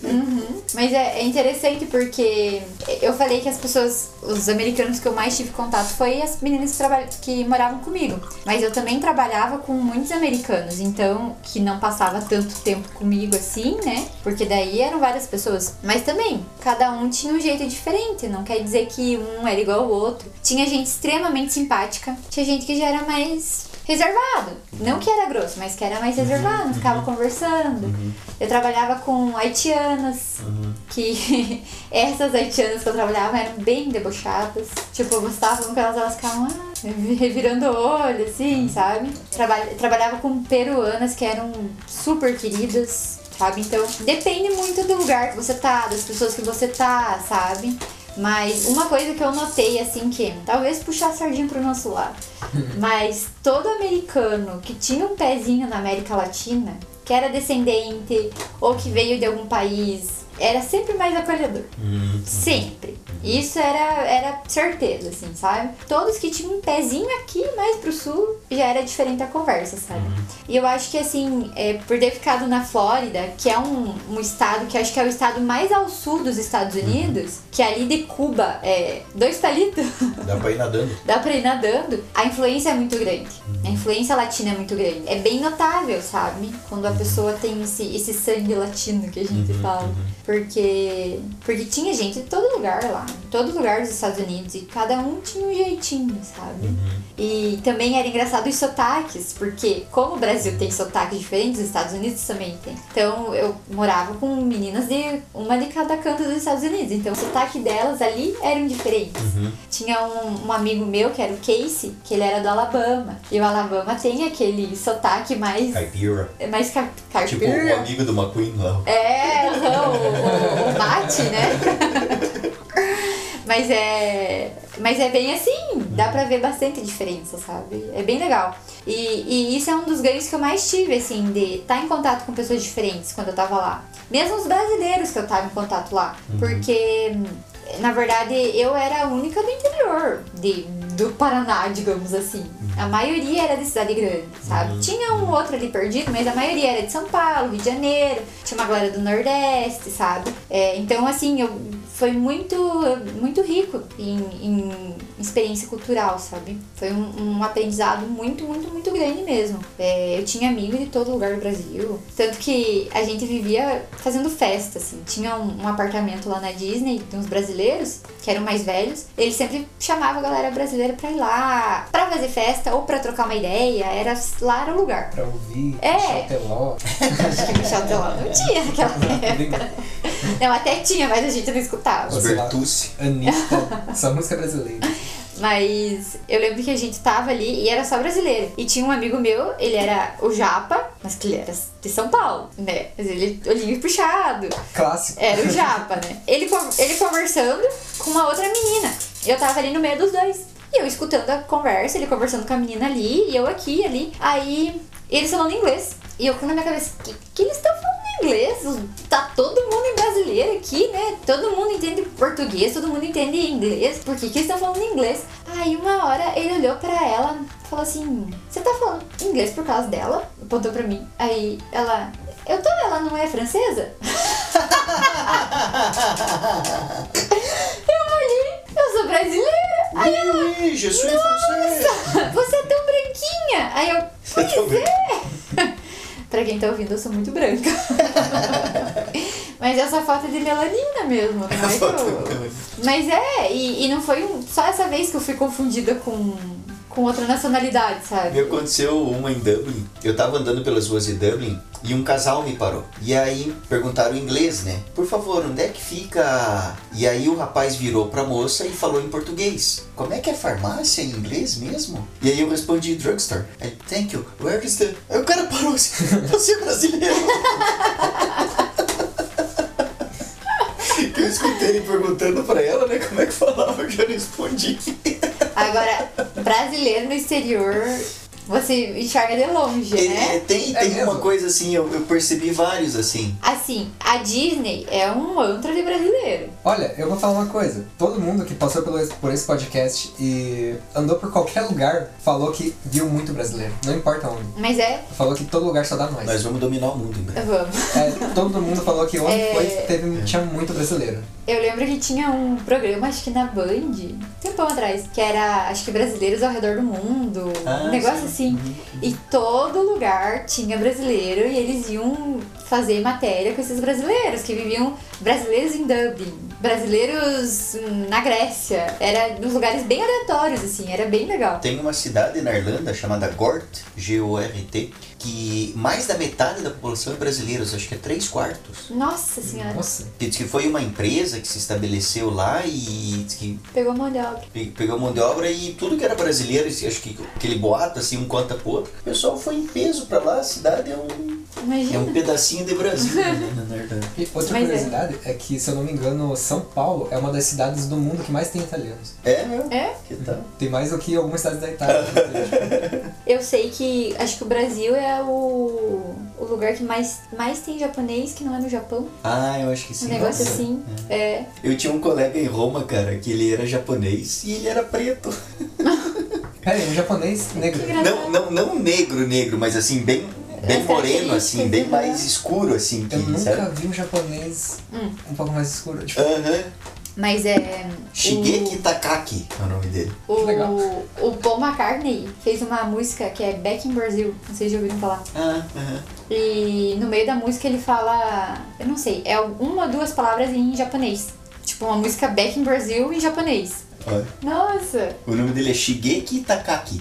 S3: Uhum. Mas é, é interessante porque eu falei que as pessoas, os americanos que eu mais tive contato foi as meninas que, traba- que moravam comigo. Mas eu também trabalhava com muitos americanos, então que não passava tanto tempo comigo assim, né? Porque daí eram várias pessoas. Mas também, cada um tinha um jeito diferente, não quer dizer que um era igual ao outro. Tinha gente extremamente simpática, tinha gente que já era mais reservado. Não que era grosso, mas que era mais reservado, ficava conversando. Eu trabalhava com haitianas, que essas haitianas que eu trabalhava eram bem debochadas. Tipo, eu gostava quando elas, elas ficavam ah, revirando o olho, assim, sabe? Traba- trabalhava com peruanas que eram super queridas, sabe? Então, depende muito do lugar que você tá, das pessoas que você tá, sabe? Mas uma coisa que eu notei, assim, que talvez puxar a sardinha pro nosso lado, mas todo americano que tinha um pezinho na América Latina, que era descendente ou que veio de algum país, era sempre mais acolhedor. Sempre. Isso era, era certeza, assim, sabe? Todos que tinham um pezinho aqui mais pro sul, já era diferente a conversa, sabe? E eu acho que, assim, é, por ter ficado na Flórida, que é um, um estado que acho que é o estado mais ao sul dos Estados Unidos, que ali de Cuba é dois palitos.
S2: Dá pra ir nadando.
S3: dá pra ir nadando, a influência é muito grande. A influência latina é muito grande. É bem notável, sabe? Quando a pessoa tem esse, esse sangue latino que a gente fala. Porque, porque tinha gente de todo lugar lá. Em todo lugar dos Estados Unidos. E cada um tinha um jeitinho, sabe? E também era engraçado os sotaques. Porque como o Brasil tem sotaques diferentes, os Estados Unidos também tem. Então eu morava com meninas de uma de cada canto dos Estados Unidos. Então o sotaque delas ali eram diferentes. Tinha um, um amigo meu, que era o Casey, que ele era do Alabama. E o Alabama tem aquele sotaque mais,
S2: Caipira.
S3: mais car
S2: Tipo o amigo do McQueen lá.
S3: É, não, o, o bate, né? Mas é. Mas é bem assim, dá pra ver bastante diferença, sabe? É bem legal. E, e isso é um dos ganhos que eu mais tive, assim, de estar em contato com pessoas diferentes quando eu tava lá. Mesmo os brasileiros que eu tava em contato lá. Porque, na verdade, eu era a única do interior de, do Paraná, digamos assim. A maioria era de cidade grande, sabe? Tinha um outro ali perdido, mas a maioria era de São Paulo, Rio de Janeiro, tinha uma galera do Nordeste, sabe? É, então, assim, eu, foi muito, muito rico em, em experiência cultural, sabe? Foi um, um aprendizado muito, muito, muito grande mesmo. É, eu tinha amigos de todo lugar do Brasil. Tanto que a gente vivia fazendo festa, assim. Tinha um, um apartamento lá na Disney de uns brasileiros, que eram mais velhos. Eles sempre chamavam a galera brasileira pra ir lá, pra fazer festa ou pra trocar uma ideia. Era, lá era o lugar.
S1: Pra ouvir,
S3: É.
S1: Michel Teló.
S3: Acho que Michel Teló não tinha naquela época. Não, até tinha, mas a gente não escutava.
S2: Bertucci.
S1: Anitta, só música brasileira.
S3: Mas eu lembro que a gente tava ali e era só brasileiro. E tinha um amigo meu, ele era o Japa, mas que ele era de São Paulo, né? Mas ele olhinho puxado.
S1: Clássico.
S3: Era o Japa, né? Ele, ele conversando com uma outra menina. E eu tava ali no meio dos dois. E eu escutando a conversa, ele conversando com a menina ali, e eu aqui, ali. Aí, eles falando inglês. E eu com na minha cabeça, que, que eles estão falando inglês? Tá todo mundo em brasileiro aqui, né? Todo mundo entende português, todo mundo entende inglês. Por que, que eles estão falando inglês? Aí uma hora ele olhou pra ela e falou assim: Você tá falando inglês por causa dela? Apontou pra mim. Aí ela. Eu tô, ela. ela não é francesa? eu olhei, eu sou brasileira. Aí ela,
S2: Oui, je suis français.
S3: você é tão branquinha. Aí eu, pois é. Pra quem tá ouvindo, eu sou muito branca. Mas essa foto é de melanina mesmo, não é eu... Mas é, e, e não foi um- só essa vez que eu fui confundida com, com outra nacionalidade, sabe?
S2: Me aconteceu uma em Dublin. Eu tava andando pelas ruas de Dublin e um casal me parou. E aí perguntaram em inglês, né? Por favor, onde é que fica? E aí o rapaz virou pra moça e falou em português. Como é que é farmácia em inglês mesmo? E aí eu respondi drugstore. Thank you. Where is the... Aí o cara parou assim. Você é brasileiro? que eu escutei ele perguntando pra ela, né? Como é que falava que eu respondi.
S3: Agora, brasileiro no exterior, você enxerga de longe,
S2: É,
S3: né?
S2: tem
S1: É
S2: tem
S1: mesmo?
S2: uma coisa assim, eu, eu percebi vários assim.
S3: Assim, a Disney é um antro de brasileiro.
S1: Olha, eu vou falar uma coisa. Todo mundo que passou pelo, por esse podcast e andou por qualquer lugar falou que viu muito brasileiro. Não importa onde.
S3: Mas é.
S1: Falou que todo lugar só dá nós.
S2: Nós vamos dominar o mundo breve.
S3: Vamos.
S1: É, todo mundo falou que onde
S3: É.
S1: foi teve, tinha muito brasileiro.
S3: Eu lembro que tinha um programa, acho que na Band, tempão atrás, que era, acho que brasileiros ao redor do mundo.
S2: Ah,
S3: um negócio
S2: sim.
S3: assim. E todo lugar tinha brasileiro e eles iam fazer matéria com esses brasileiros que viviam brasileiros em Dublin, brasileiros na Grécia. Era nos lugares bem aleatórios, assim, era bem legal.
S2: Tem uma cidade na Irlanda chamada Gort, G-O-R-T, que mais da metade da população é brasileira, acho que é 3 quartos.
S3: Nossa senhora,
S1: Nossa.
S2: Que diz que foi uma empresa que se estabeleceu lá e diz que
S3: pegou mão de obra.
S2: pe- pegou mão de obra e tudo que era brasileiro, acho que aquele boato assim, um conta pro outro, o pessoal foi em peso pra lá, a cidade é um, é
S3: Imagina.
S2: um pedacinho de Brasil, né, na Irlanda.
S1: E outra
S3: Mas é.
S1: curiosidade é. que, se eu não me engano, São Paulo é uma das cidades do mundo que mais tem italianos.
S2: É, meu?
S3: É?
S2: Que tal?
S1: Tem mais do que algumas cidades da Itália.
S3: Eu sei que acho que o Brasil é o, o lugar que mais, mais tem japonês que não é no Japão.
S2: Ah, eu acho que
S3: Um
S2: sim.
S3: negócio
S2: Nossa.
S3: assim. É.
S2: Eu tinha um colega em Roma, cara, que ele era japonês e ele era preto.
S1: Pera aí, um japonês negro.
S2: Não, não, não negro, negro, mas assim, bem, bem
S3: As
S2: moreno, assim, bem
S3: características,
S2: mais escuro, assim, que,
S1: Eu nunca
S2: sabe?
S1: vi um japonês
S3: Hum.
S1: um pouco mais escuro. Tipo.
S3: Mas é.
S2: Shigeki Takaki é o nome dele.
S3: O,
S1: legal.
S3: o, o Paul McCartney fez uma música que é Back in Brazil. Não sei se já ouviram falar.
S2: Ah, aham.
S3: E no meio da música ele fala. Eu não sei, é uma ou duas palavras em japonês. Tipo, uma música Back in Brazil em japonês.
S2: Olha.
S3: Nossa!
S2: O nome dele é Shigeki Takaki.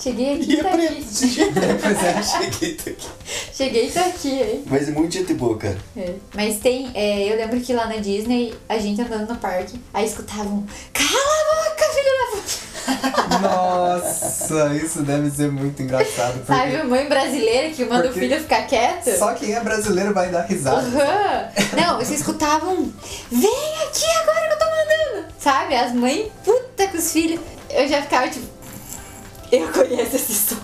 S3: Cheguei aqui
S2: E
S3: tá aqui.
S1: é.
S2: Shigeki Takaki.
S3: Cheguei e tá aqui, hein?
S2: Mas é muito gente boa, cara.
S3: É. Mas tem, é, eu lembro que lá na Disney, a gente andando no parque, aí escutavam, cala a boca, filho da puta!
S1: Nossa, isso deve ser muito engraçado. Porque
S3: Sabe, mãe brasileira que manda
S1: Porque
S3: o filho ficar quieto?
S1: só quem é brasileiro vai dar risada.
S3: Aham. Não, vocês escutavam, vem aqui agora que eu tô mandando! Sabe, as mães puta com os filhos. Eu já ficava tipo, eu conheço esse som.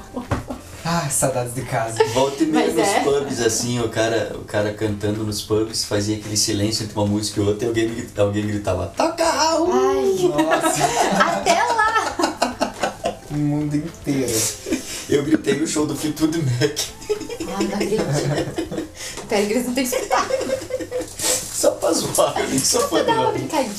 S1: Ai, saudades de casa.
S2: Volta e meia
S3: Mas
S2: nos
S3: é.
S2: pubs, assim, o cara, o cara cantando nos pubs, fazia aquele silêncio entre uma música e outra e alguém, alguém gritava, toca Raul!
S3: Ai,
S1: Nossa,
S3: até lá!
S1: o mundo inteiro.
S2: Eu gritei no show do Fleetwood Mac.
S3: Ah, não acredito. Pera eles não têm que escutar.
S2: Só pra zoar, nem sou fã
S3: Vou dar uma brincadinha.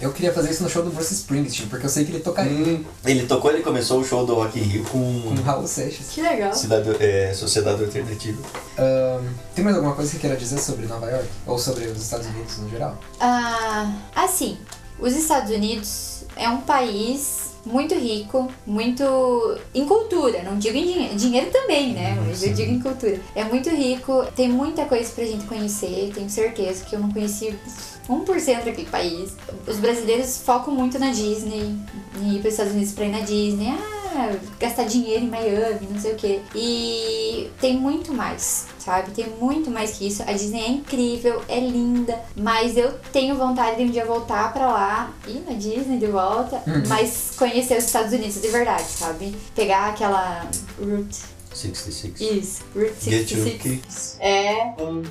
S1: Eu queria fazer isso no show do Bruce Springsteen, porque eu sei que ele tocaria
S2: Hum, ele tocou, ele começou o show do Rock in Rio com
S1: com Raul Seixas.
S3: Que legal.
S2: Cidade, é, Sociedade Alternativa.
S1: Ahn, tem mais alguma coisa que você queira dizer sobre Nova York? Ou sobre os Estados Unidos no geral?
S3: Ah, assim, os Estados Unidos é um país muito rico, muito em cultura, não digo em dinheiro, dinheiro também, né? Mas eu digo em cultura. É muito rico, tem muita coisa pra gente conhecer, tenho certeza que eu não conheci 1% daquele país. Os brasileiros focam muito na Disney, em ir para os Estados Unidos pra ir na Disney, ah, gastar dinheiro em Miami, não sei o que. E tem muito mais, sabe? Tem muito mais que isso. A Disney é incrível, é linda, mas eu tenho vontade de um dia voltar pra lá, ir na Disney de volta, mas conhecer os Estados Unidos de verdade, sabe? Pegar aquela Route.
S2: 66.
S3: Isso, Route
S2: Get your
S3: 66.
S2: kicks.
S3: É.
S2: on.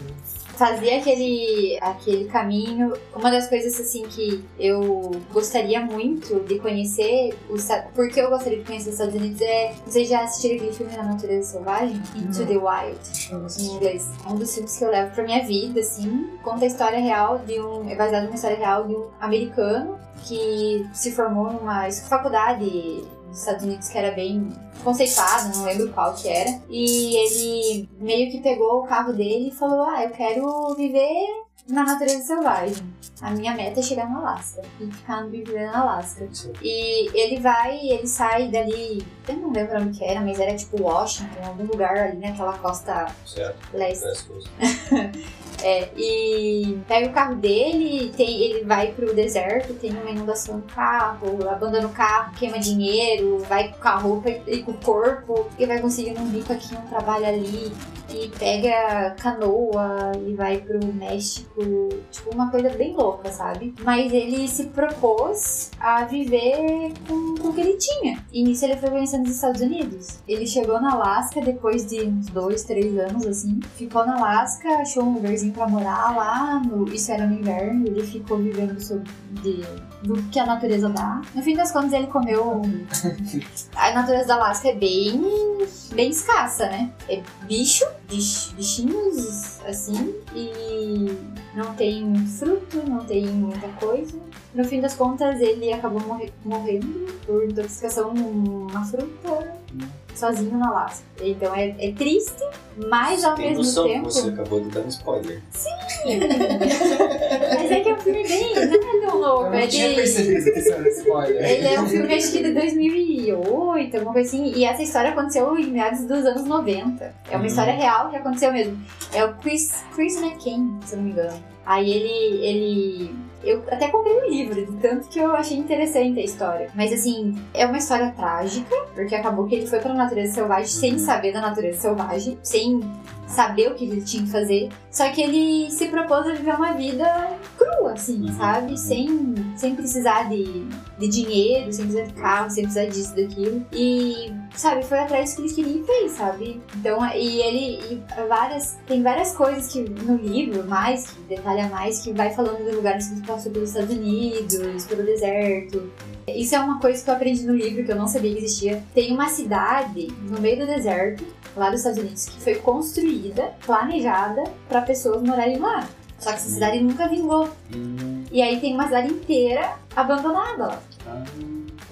S3: Fazer aquele, aquele caminho. Uma das coisas assim que eu gostaria muito de conhecer, os, porque eu gostaria de conhecer os Estados Unidos é. Vocês já assistiram aquele filme da natureza selvagem? Into the Wild, em inglês. É um dos filmes que eu levo pra minha vida, assim. Conta a história real de um. É baseado numa história real de um americano que se formou numa faculdade dos Estados Unidos que era bem conceituada, não lembro qual que era. E ele meio que pegou o carro dele e falou: Ah, eu quero viver na natureza selvagem. A minha meta é chegar no Alasca e ficar no Big no Alasca. E ele vai, ele sai dali, eu não lembro onde que era, mas era tipo Washington, algum lugar ali naquela costa
S2: Certo.
S3: leste. É, e pega o carro dele, tem, ele vai pro deserto, tem uma inundação no carro, abandona o carro, queima dinheiro, vai com a roupa e com o corpo, e vai conseguindo um bico aqui, um trabalho ali, e pega canoa e vai pro México, tipo uma coisa bem louca, sabe? Mas ele se propôs a viver com, com o que ele tinha. E nisso ele foi conhecendo os Estados Unidos. Ele chegou na Alasca depois de uns dois, três anos, assim. Ficou na Alasca, achou um lugarzinho pra morar lá. No, isso era no inverno. Ele ficou vivendo sobre, de, do que a natureza dá. No fim das contas, ele comeu. a natureza da Alasca é bem, bem escassa, né? É bicho, bich- bichinhos assim. E não tem fruto, não tem muita coisa. No fim das contas, ele acabou morre- morrendo por intoxicação numa fruta sozinho na Alasca. Então é, é triste, mas ao
S2: Tem
S3: mesmo
S2: noção que
S3: tempo.
S2: você acabou de dar um spoiler.
S3: Mas é que é um filme bem. Não é tão louco.
S4: Eu
S3: É
S4: não tinha
S3: de.
S4: percebido que isso era spoiler.
S3: Ele é um filme acho que de 2008, alguma coisa assim. E essa história aconteceu em meados dos anos 90. É uma
S2: Uhum.
S3: história real que aconteceu mesmo. É o Chris, Chris McCain, se eu não me engano. Aí ele. ele eu até comprei o livro, de tanto que eu achei interessante a história. Mas assim, é uma história trágica, porque acabou que ele foi pra natureza selvagem sem saber da natureza selvagem, sem saber o que ele tinha que fazer. Só que ele se propôs a viver uma vida crua, assim,
S2: Uhum.
S3: sabe? Sem, sem precisar de, de dinheiro, sem precisar de carro, sem precisar disso, daquilo. E, sabe, foi atrás do que ele queria e fez, sabe? Então, e ele. E várias, tem várias coisas que no livro, mais, que detalha mais, que vai falando de lugares que ele passou pelos Estados Unidos, pelo deserto. Isso é uma coisa que eu aprendi no livro que eu não sabia que existia. Tem uma cidade no meio do deserto, lá dos Estados Unidos, que foi construída, planejada para pessoas morarem lá. Só que essa cidade nunca vingou.
S2: Hum,
S3: E aí tem uma cidade inteira abandonada lá.
S2: ah,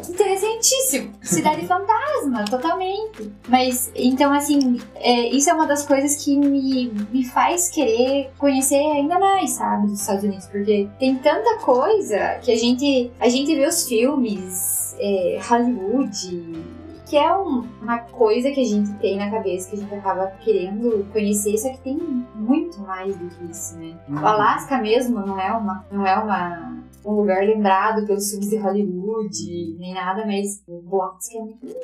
S3: Interessantíssimo. Cidade fantasma, totalmente. Mas, então, assim, é, isso é uma das coisas que me, me faz querer conhecer ainda mais, sabe, dos Estados Unidos. Porque tem tanta coisa que a gente, a gente vê os filmes, é, Hollywood, que é um- uma coisa que a gente tem na cabeça, que a gente acaba querendo conhecer, só que tem muito mais do que isso, né? O Alasca mesmo não é uma, não é uma um lugar lembrado pelos filmes de Hollywood, nem nada, mas boatos que é muito lindo.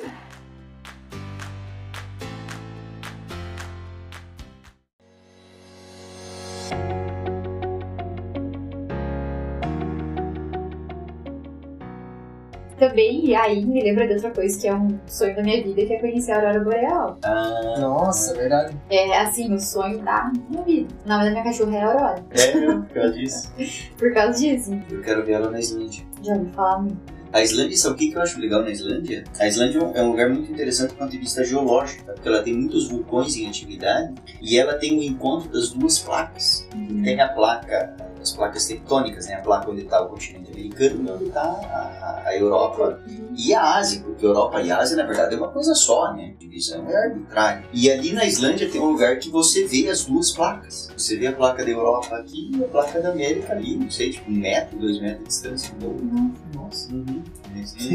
S3: Também, e aí me lembra de outra coisa que é um sonho da minha vida, que é conhecer a Aurora Boreal.
S2: ah,
S4: Nossa, verdade.
S3: É assim, o sonho da minha vida. O nome da minha cachorra é Aurora.
S2: é, meu, por causa disso.
S3: Por causa disso.
S2: Eu quero ver ela na Islândia.
S3: Já ouvi falar muito.
S2: A Islândia, sabe o que que eu acho legal na Islândia? A Islândia é um- é um lugar muito interessante do ponto de vista geológico, tá? porque ela tem muitos vulcões em atividade e ela tem o encontro das duas placas. Tem a placa, as placas tectônicas, né? a placa onde está o continente americano e onde está a, a Europa e a Ásia, porque Europa e Ásia, na verdade, é uma coisa só, né? A divisão é arbitrária. E ali na Islândia tem um lugar que você vê as duas placas. Você vê a placa da Europa aqui e a placa da América ali, não sei, tipo um metro, dois metros de distância.
S4: Nossa,
S2: Uhum.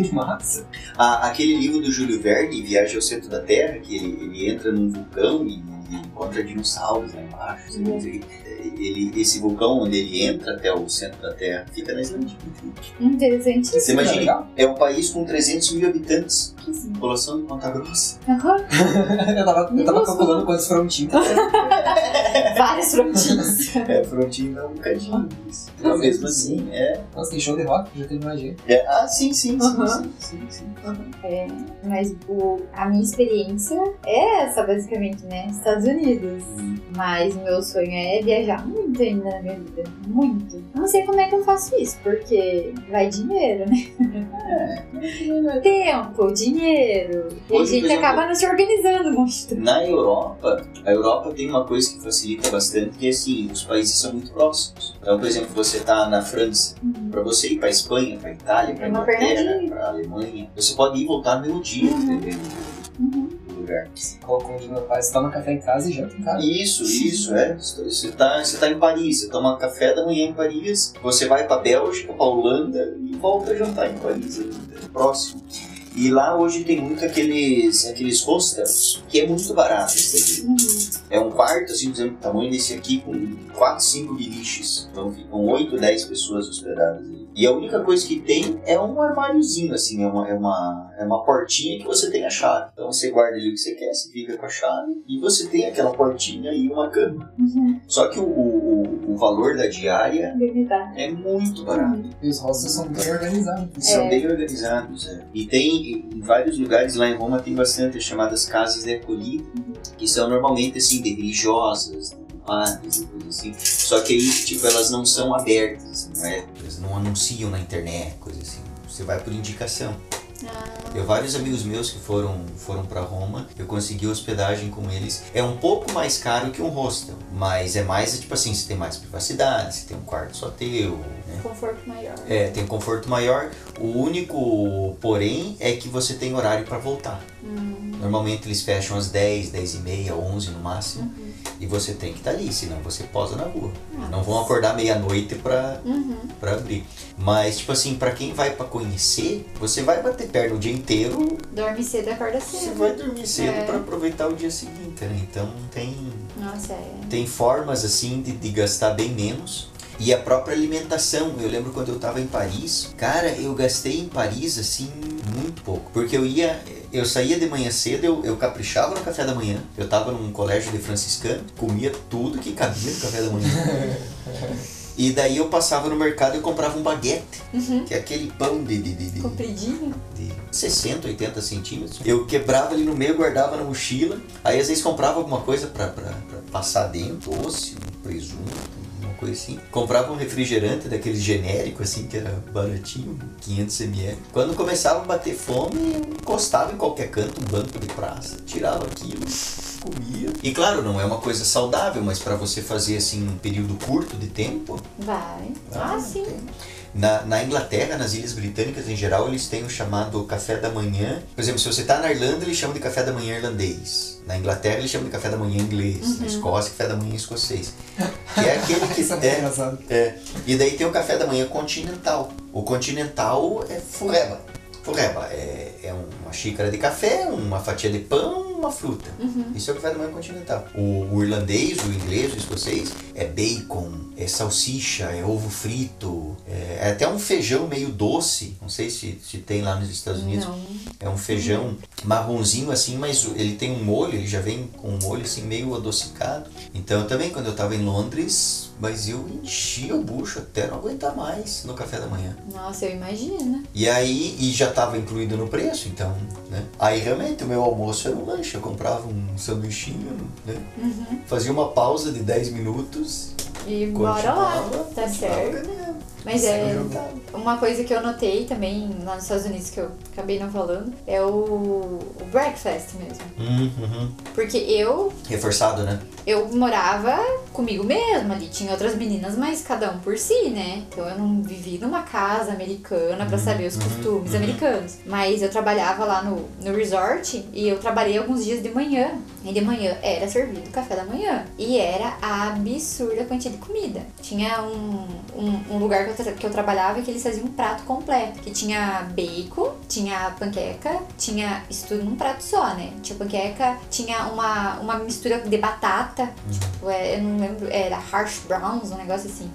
S4: que massa.
S2: A- aquele livro do Júlio Verne, Viagem ao Centro da Terra, que ele, ele entra num vulcão e, e encontra dinossauros lá embaixo.
S3: Uhum.
S2: Ele, esse vulcão, onde ele entra até o centro da Terra, fica na Islândia.
S3: Interessantíssimo.
S2: Você imagina, é um país com 300 mil habitantes,
S5: que sim.
S2: População de Ponta Grossa.
S5: Aham.
S4: eu tava, eu tava calculando quantos frontinhos.
S5: Vários frontinhos.
S2: É, frontinho dá um bocadinho. Então, mesmo assim, é,
S4: Nossa, tem show de rock, já teve mais gente.
S2: é. Ah, sim, sim, sim,
S5: Aham.
S2: sim, sim, sim.
S5: É, mas o, a minha experiência é essa, basicamente, né? Estados Unidos. Mas o meu sonho é viajar muito ainda na minha vida. Muito. Não sei como é que eu faço isso, porque vai dinheiro, né? Tempo, dinheiro. E a gente acaba não se organizando muito.
S2: Na Europa, a Europa tem uma coisa que facilita bastante, que é assim, os países são muito próximos. Então, por exemplo, você tá na França, para você ir para Espanha, para Itália, para
S5: É
S2: Inglaterra, para Alemanha, você pode ir e voltar no mesmo dia,
S5: Uhum.
S2: do lugar.
S4: Colocou um meu pai, você toma café em casa e janta em casa.
S2: Isso, isso, é. Você tá, você tá em Paris, você toma café da manhã em Paris, você vai pra Bélgica, pra Holanda e volta a jantar em Paris ainda, próximo. E lá hoje tem muito aqueles, aqueles hostels, que é muito barato esse aqui.
S5: Uhum.
S2: É um quarto, assim, por exemplo, o tamanho desse aqui, com 4, 5 biliches. Então ficam 8, 10 pessoas hospedadas. E a única coisa que tem é um armáriozinho, assim, é uma, é uma, é uma portinha que você tem a chave. Então você guarda ali o que você quer, você fica com a chave, e você tem aquela portinha e uma cama.
S5: Uhum.
S2: Só que o, o, o- valor da diária é muito barato.
S4: E os hostels são bem organizados.
S2: São bem organizados, é. E tem, em vários lugares lá em Roma, tem bastante as chamadas casas de acolhida, que são normalmente, assim, de religiosas, e coisas assim. Só que aí, tipo, elas não são abertas, assim, não é? Eles não anunciam na internet, coisa assim. Você vai por indicação. Eu vários amigos meus que foram foram para Roma, eu consegui hospedagem com eles. É um pouco mais caro que um hostel, mas é mais tipo assim, você tem mais privacidade, você tem um quarto só teu, né?
S3: Conforto maior.
S2: É, tem um conforto maior. O único porém é que você tem horário para voltar. Normalmente eles fecham às 10, 10 e meia, 11 no máximo. E você tem que estar ali, senão você posa na rua. Não vão acordar meia-noite pra,
S3: Uhum.
S2: pra abrir. Mas, tipo assim, pra quem vai pra conhecer, você vai bater perna o dia inteiro,
S3: Dorme cedo e acorda
S2: você
S3: cedo.
S2: vai dormir cedo
S3: É.
S2: pra aproveitar o dia seguinte, né? Então tem,
S3: Nossa, é.
S2: tem formas assim de, de gastar bem menos. E a própria alimentação, eu lembro quando eu tava em Paris, cara, eu gastei em Paris assim muito pouco. Porque eu ia, eu saía de manhã cedo, eu, eu caprichava no café da manhã. Eu tava num colégio de franciscano, comia tudo que cabia no café da manhã. E daí eu passava no mercado e comprava um baguete, que é aquele pão de, de, de, de,
S3: Compridinho.
S2: de 60, 80 centímetros. Eu quebrava ali no meio, guardava na mochila. Aí às vezes comprava alguma coisa pra passar dentro, doce, um presunto, coisa assim. Comprava um refrigerante daqueles genérico assim, que era baratinho, 500 ml. Quando começava a bater fome, eu encostava em qualquer canto, um banco de praça, tirava aquilo. Comia. E claro, não é uma coisa saudável, mas pra você fazer assim um período curto de tempo,
S3: Vai. Ah, sim.
S2: tem. Na, na Inglaterra, nas Ilhas Britânicas em geral, eles têm o chamado café da manhã. Por exemplo, se você está na Irlanda, eles chamam de café da manhã irlandês. Na Inglaterra, eles chamam de café da manhã inglês. Na Escócia, café da manhã escocês. Que é aquele que
S4: é
S2: é, é. E daí tem o café da manhã continental. O continental é fureba. Fureba é, é uma xícara de café, uma fatia de pão, uma fruta. Isso é o café da manhã continental. O, o irlandês, o inglês, o escocês é bacon, é salsicha, é ovo frito, é, é até um feijão meio doce. Não sei se, se tem lá nos Estados Unidos.
S3: Não.
S2: É um feijão marronzinho assim, mas ele tem um molho, ele já vem com um molho assim meio adocicado. Então também quando eu tava em Londres, mas eu enchi o bucho até não aguentar mais no café da manhã.
S3: Nossa, eu imagino.
S2: E aí, e já tava incluído no preço, então, né? Aí realmente o meu almoço era um lanche, eu comprava um sanduichinho, né? Fazia uma pausa de 10 minutos,
S3: E bora lá. Tá certo. Mas é. Uma coisa que eu notei também lá nos Estados Unidos que eu acabei não falando é o, o breakfast mesmo.
S2: Uhum.
S3: Porque eu
S2: Reforçado, né?
S3: Eu morava comigo mesma ali, tinha outras meninas, mas cada um por si, né? Então eu não vivi numa casa americana pra saber os costumes americanos. Mas eu trabalhava lá no, no resort e eu trabalhei alguns dias de manhã. E de manhã era servido café da manhã. E era a absurda quantia de comida. Tinha um, um, um lugar que eu, que eu trabalhava que eles faziam um prato completo. Que tinha bacon, tinha panqueca, tinha isso tudo num prato só, né? Tinha panqueca, tinha uma, uma mistura de batata. Tipo, é, eu não lembro, era hash browns, um negócio assim.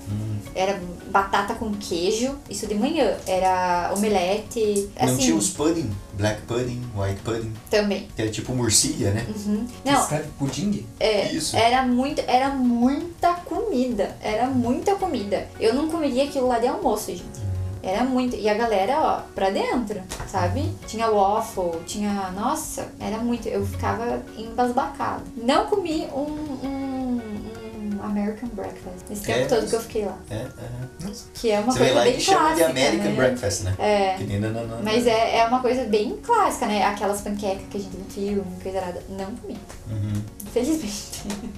S3: Era batata com queijo, isso de manhã. Era omelete,
S2: Não
S3: assim.
S2: tinha os pudding black pudding, white pudding,
S3: Também.
S2: que é tipo murcia, né?
S3: Uhum. Não,
S4: escreve pudim?
S3: é,
S2: Isso.
S3: era muito, era muita comida. Era muita comida. Eu não comeria aquilo lá de almoço, gente. Era muito. E a galera, ó, pra dentro, sabe? Tinha waffle, tinha. Nossa, era muito. Eu ficava embasbacada. Não comi um, um, American breakfast nesse tempo
S2: É,
S3: todo que eu fiquei lá.
S2: É, aham.
S3: Que é uma
S2: Você
S3: coisa
S2: lá
S3: bem
S2: que chama de
S3: clássica.
S2: American
S3: né?
S2: breakfast, né?
S3: É.
S2: Que nem não, não, não.
S3: Mas é, é uma coisa bem clássica, né? Aquelas panquecas que a gente vê no filme, coisa nada. Não comi.
S2: Uhum.
S3: Infelizmente.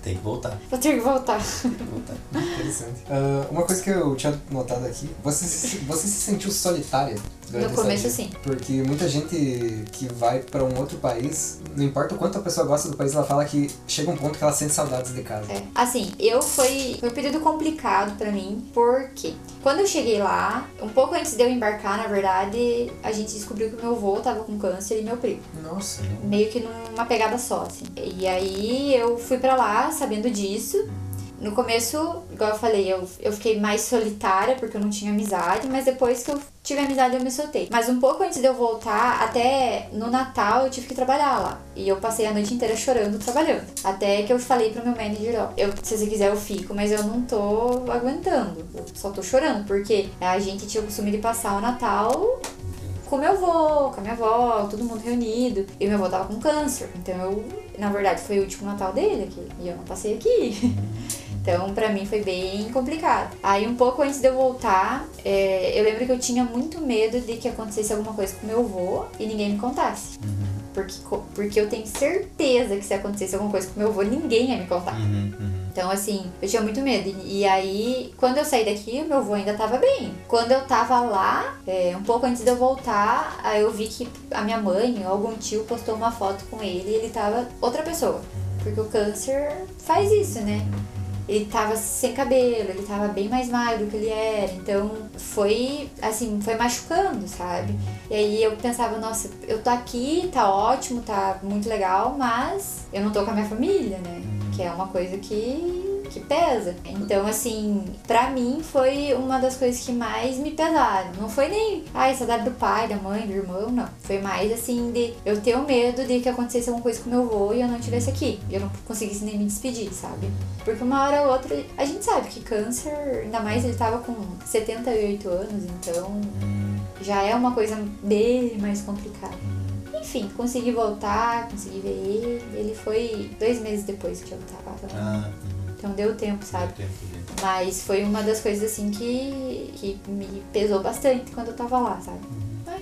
S2: Tem que voltar.
S3: Vou ter que voltar.
S2: Tem que voltar.
S4: Interessante. Ah, uma coisa que eu tinha notado aqui, você se, você se sentiu solitária durante
S3: No começo, sim.
S4: Porque muita gente que vai pra um outro país, não importa o quanto a pessoa gosta do país, ela fala que chega um ponto que ela sente saudades de casa.
S3: É. Assim, eu foi, foi um período complicado pra mim, porque quando eu cheguei lá, um pouco antes de eu embarcar, na verdade, a gente descobriu que o meu avô tava com câncer e meu primo.
S4: Nossa,
S3: Meio que numa pegada só, assim. E aí eu fui pra lá sabendo disso. No começo, igual eu falei, eu, eu fiquei mais solitária porque eu não tinha amizade, mas depois que eu tive amizade eu me soltei. Mas um pouco antes de eu voltar, até no Natal eu tive que trabalhar lá. E eu passei a noite inteira chorando, trabalhando. Até que eu falei pro meu manager, ó, eu, se você quiser eu fico, mas eu não tô aguentando. Só tô chorando, porque a gente tinha o costume de passar o Natal com meu avô, com a minha avó, todo mundo reunido. E meu avô tava com câncer. Então eu, na verdade, foi o último Natal dele aqui. E eu não passei aqui. Então, pra mim foi bem complicado. Aí, um pouco antes de eu voltar, é, eu lembro que eu tinha muito medo de que acontecesse alguma coisa com meu avô e ninguém me contasse. Porque, co- porque eu tenho certeza que se acontecesse alguma coisa com meu avô, ninguém ia me contar.
S2: Uhum, uhum.
S3: Então, assim, eu tinha muito medo. E aí, quando eu saí daqui, meu avô ainda tava bem. Quando eu tava lá, é, um pouco antes de eu voltar, aí eu vi que a minha mãe ou algum tio postou uma foto com ele e ele tava outra pessoa. Porque o câncer faz isso, né? Ele tava sem cabelo, ele tava bem mais magro do que ele era. Então foi, assim, foi machucando, sabe? E aí eu pensava, nossa, eu tô aqui, tá ótimo, tá muito legal, mas eu não tô com a minha família, né? Que é uma coisa que, que pesa. Então, assim, pra mim foi uma das coisas que mais me pesaram. Não foi nem, ai, saudade do pai, da mãe, do irmão, não. Foi mais, assim, de eu ter o medo de que acontecesse alguma coisa com meu avô e eu não estivesse aqui. E eu não conseguisse nem me despedir, sabe? Porque uma hora ou outra, a gente sabe que câncer, ainda mais ele tava com 78 anos, então já é uma coisa bem mais complicada. Enfim, consegui voltar, consegui ver ele. Ele foi dois meses depois que eu tava.
S2: Ah, uhum.
S3: Então deu tempo, sabe?
S2: Deu tempo.
S3: Mas foi uma das coisas assim que, que me pesou bastante quando eu tava lá, sabe?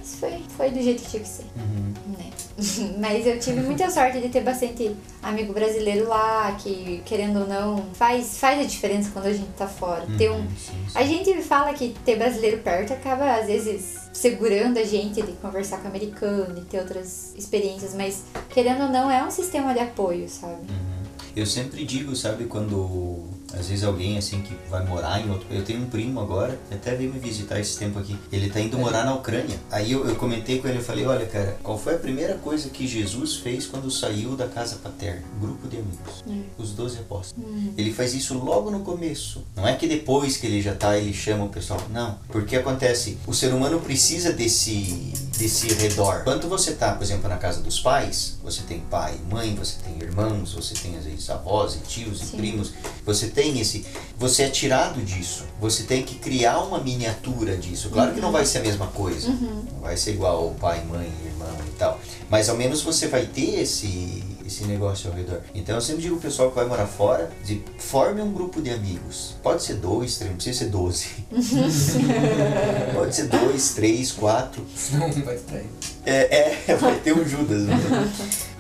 S3: Mas foi, foi do jeito que tinha que ser,
S2: Uhum.
S3: né? Mas eu tive muita sorte de ter bastante amigo brasileiro lá, que querendo ou não, faz, faz a diferença quando a gente tá fora. Ter um,
S2: Uhum, sim, sim.
S3: a gente fala que ter brasileiro perto acaba, às vezes, segurando a gente de conversar com americano e ter outras experiências, mas querendo ou não, é um sistema de apoio, sabe?
S2: Uhum. Eu sempre digo, sabe, quando às vezes alguém assim que vai morar em outro. Eu tenho um primo agora, que até veio me visitar esse tempo aqui. Ele tá indo morar na Ucrânia. Aí eu, eu comentei com ele, eu falei, olha, cara, qual foi a primeira coisa que Jesus fez quando saiu da casa paterna? Grupo de amigos. Os doze apóstolos. Ele faz isso logo no começo. Não é que depois que ele já tá, ele chama o pessoal. Não. Porque acontece, o ser humano precisa desse desse redor. Quando você tá, por exemplo, na casa dos pais, você tem pai, mãe, você tem irmãos, você tem às vezes avós e tios e
S3: Sim.
S2: primos. Você tem esse, você é tirado disso. Você tem que criar uma miniatura disso. Claro que não vai ser a mesma coisa. Não vai ser igual ao pai, mãe, irmão e tal. Mas ao menos você vai ter esse esse negócio ao redor. Então eu sempre digo pro pessoal que vai morar fora, de, forme um grupo de amigos. Pode ser dois, três, não precisa ser doze. Pode ser dois, três, quatro.
S4: Senão um vai te trair.
S2: É, é, vai ter um Judas. Né?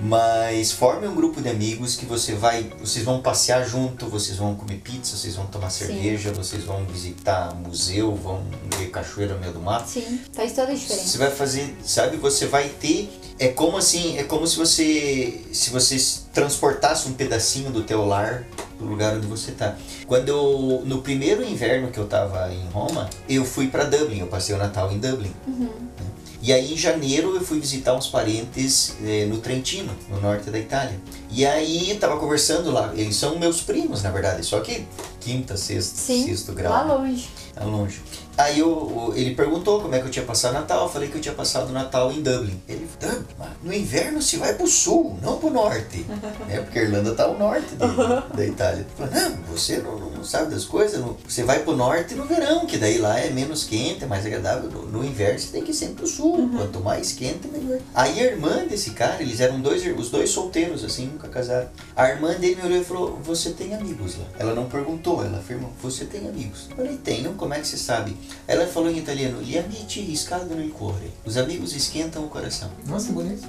S2: Mas forme um grupo de amigos que você vai, vocês vão passear junto, vocês vão comer pizza, vocês vão tomar cerveja, vocês vão visitar museu, vão ver cachoeira no meio do mato.
S3: Sim, faz toda a diferença.
S2: Você vai fazer, sabe, você vai ter, é como assim, é como se você, se você transportasse um pedacinho do teu lar pro lugar onde você tá. Quando eu, no primeiro inverno que eu tava em Roma, eu fui para Dublin, eu passei o Natal em Dublin. E aí em janeiro eu fui visitar uns parentes eh, no Trentino, no norte da Itália. E aí tava conversando lá, eles são meus primos na verdade, só que quinta, sexta,
S3: Sim,
S2: sexto grau.
S3: lá
S2: né?
S3: longe.
S2: É longe. Aí eu, ele perguntou como é que eu tinha passado Natal. Eu falei que eu tinha passado Natal em Dublin. Ele falou, "Dublin, no inverno se vai pro sul, não pro norte. é porque a Irlanda tá ao norte de- da Itália. Ele falou, não, você não, não- sabe das coisas. não- você vai pro norte no verão, que daí lá é menos quente, é mais agradável. No, no inverno você tem que ir sempre pro sul. Quanto mais quente, melhor. Aí a irmã desse cara, eles eram dois, os dois solteiros, assim, nunca casaram. A irmã dele me olhou e falou, você tem amigos lá? Ela não perguntou, ela afirmou, você tem amigos? Eu falei, tenho, como é que você sabe? Ela falou em italiano, gli amici riscaldano il cuore. Os amigos esquentam o coração.
S4: Nossa, que bonito.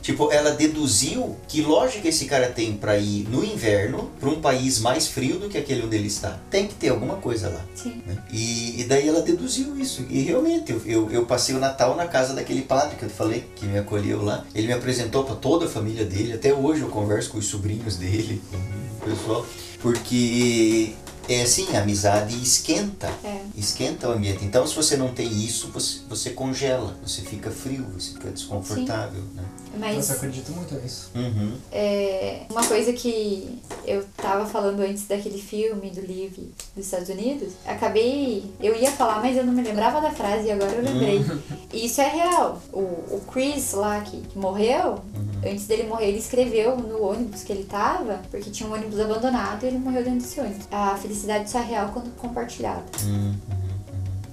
S2: Tipo, ela deduziu que lógica esse cara tem pra ir no inverno pra um país mais frio do que aquele onde ele está. Tem que ter alguma coisa lá.
S3: Sim.
S2: né? E, e daí ela deduziu isso. E realmente, eu, eu, eu passei o Natal na casa daquele padre que eu te falei, que me acolheu lá. Ele me apresentou pra toda a família dele. Até hoje eu converso com os sobrinhos dele, com o pessoal. Porque é assim, a amizade esquenta.
S3: É.
S2: Esquenta o ambiente. Então, se você não tem isso, você, você congela, você fica frio, você fica desconfortável. Né?
S3: Mas
S4: Nossa, eu acredito muito nisso.
S2: Uhum.
S3: é, uma coisa que eu tava falando antes daquele filme, do livro dos Estados Unidos, acabei. Eu ia falar, mas eu não me lembrava da frase e agora eu lembrei. E isso é real. O, o Chris lá que, que morreu, antes dele morrer, ele escreveu no ônibus que ele tava, porque tinha um ônibus abandonado e ele morreu dentro desse ônibus. A felicidade só é real quando compartilhada.
S2: Uhum.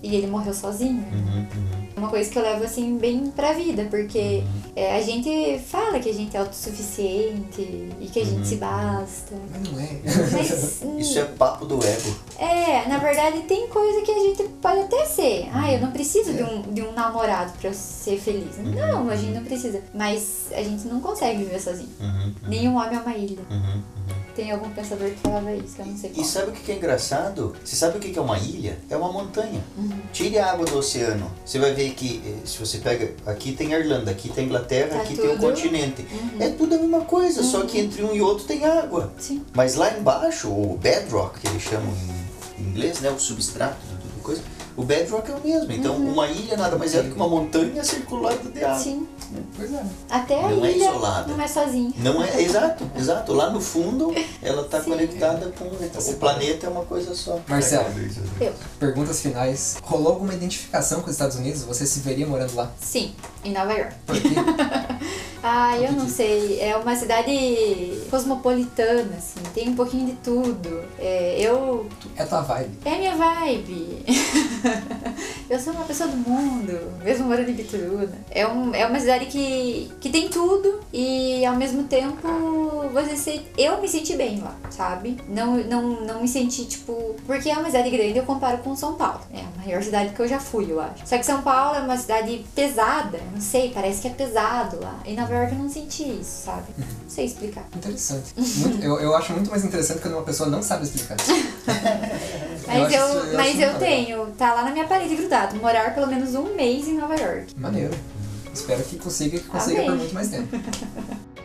S3: E ele morreu sozinho.
S2: Uhum. Uhum.
S3: É uma coisa que eu levo assim bem pra vida, porque é, a gente fala que a gente é autossuficiente e que a gente se basta.
S4: Mas não é.
S3: Mas hum,
S2: Isso é papo do ego.
S3: é, na verdade tem coisa que a gente pode até ser. Ah, eu não preciso de um, de um namorado pra eu ser feliz. Não, a gente não precisa. Mas a gente não consegue viver sozinho.
S2: Uhum.
S3: Nenhum homem é uma ilha.
S2: Uhum.
S3: Tem algum pensador que falava isso, que eu não sei
S2: E
S3: qual.
S2: sabe o que é engraçado? Você sabe o que que é uma ilha? É uma montanha.
S3: Uhum.
S2: Tire a água do oceano. Você vai ver que eh, se você pega. Aqui tem a Irlanda, aqui tem a Inglaterra,
S3: Tá
S2: aqui tem o
S3: tudo-
S2: continente.
S3: Uhum.
S2: É tudo a mesma coisa, só que entre um e outro tem água.
S3: Sim.
S2: Mas lá embaixo, o bedrock, que eles chamam em inglês, né? O substrato do, do coisa. O bedrock é o mesmo. Então, uma ilha nada mais é do que uma montanha circulada de água.
S3: Uhum. Sim.
S4: Pois é.
S3: Até a
S2: Não é
S3: ilha
S2: isolada.
S3: não é sozinha.
S2: Não é, exato, exato. Lá no fundo, ela está conectada com o planeta, é uma coisa só.
S4: Marcelo.
S3: Eu.
S4: Perguntas finais. Rolou alguma identificação com os Estados Unidos? Você se veria morando lá?
S3: Sim, em Nova York.
S4: Por quê?
S3: Ah, eu não sei. É uma cidade cosmopolitana, assim. Tem um pouquinho de tudo. É, eu.
S4: É tua vibe.
S3: É a minha vibe. eu sou uma pessoa do mundo, mesmo morando em Bituruna. É, um, é uma cidade que, que tem tudo e ao mesmo tempo você se, eu me senti bem lá, sabe? Não, não, não me senti tipo. Porque é uma cidade grande, eu comparo com São Paulo. É a maior cidade que eu já fui, eu acho. Só que São Paulo é uma cidade pesada, não sei, parece que é pesado lá. Em Nova York eu não senti isso, sabe? Não sei explicar.
S4: Interessante. Muito- eu, eu acho muito mais interessante quando uma pessoa não sabe explicar.
S3: Mas eu,
S4: isso- eu
S3: mas eu tenho, tá lá na minha parede grudado, morar pelo menos um mês em Nova York.
S4: Maneiro. Espero que consiga, que consiga
S3: Amém.
S4: por muito mais tempo.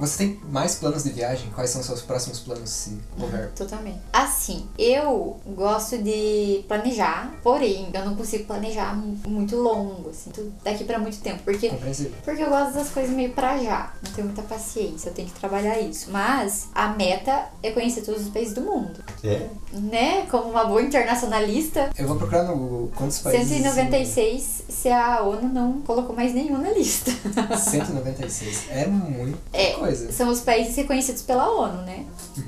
S4: Você tem mais planos de viagem? Quais são os seus próximos planos, se houver?
S3: Totalmente. Assim, eu gosto de planejar, porém, eu não consigo planejar mu- muito longo, assim, daqui pra muito tempo. Porque
S4: Compreensível.
S3: Porque eu gosto das coisas meio pra já. Não tenho muita paciência, eu tenho que trabalhar isso. Mas a meta é conhecer todos os países do mundo.
S2: É.
S3: Né? Como uma boa internacionalista.
S4: Eu vou procurar no Google quantos países.
S3: 196 se a ONU não colocou mais nenhum na lista.
S4: 196. É muita
S3: É,
S4: coisa.
S3: São os países reconhecidos pela ONU, né?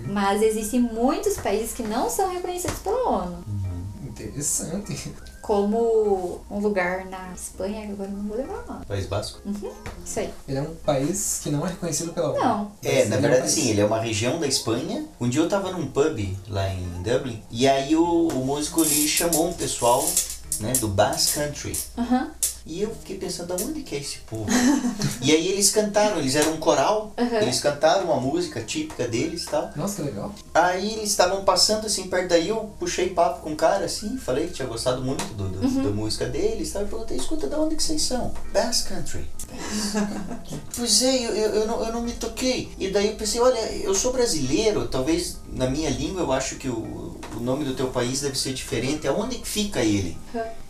S3: Mas existem muitos países que não são reconhecidos pela ONU.
S4: Interessante.
S3: Como um lugar na Espanha, que agora não vou levar o nome.
S2: País Basco?
S3: Isso aí.
S4: Ele é um país que não é reconhecido pela ONU.
S3: Não.
S2: É, na
S4: um
S2: verdade
S4: país.
S2: sim, ele é uma região da Espanha. Um dia eu tava num pub lá em Dublin e aí o, o músico ele chamou um pessoal né, do Basque Country.
S3: Aham.
S2: E eu fiquei pensando, aonde que é esse povo? e aí eles cantaram, eles eram um coral,
S3: Uhum.
S2: eles cantaram uma música típica deles e tal.
S4: Nossa, que legal.
S2: Aí eles estavam passando assim perto daí, eu puxei papo com o cara assim, falei que tinha gostado muito do, do-
S3: Uhum.
S2: da música deles, tal, e perguntei, escuta, de onde que vocês são? Bass Country. pois é, eu, eu, não, eu não me toquei. E daí eu pensei, olha, eu sou brasileiro, talvez na minha língua eu acho que o, o nome do teu país deve ser diferente. Aonde que fica ele?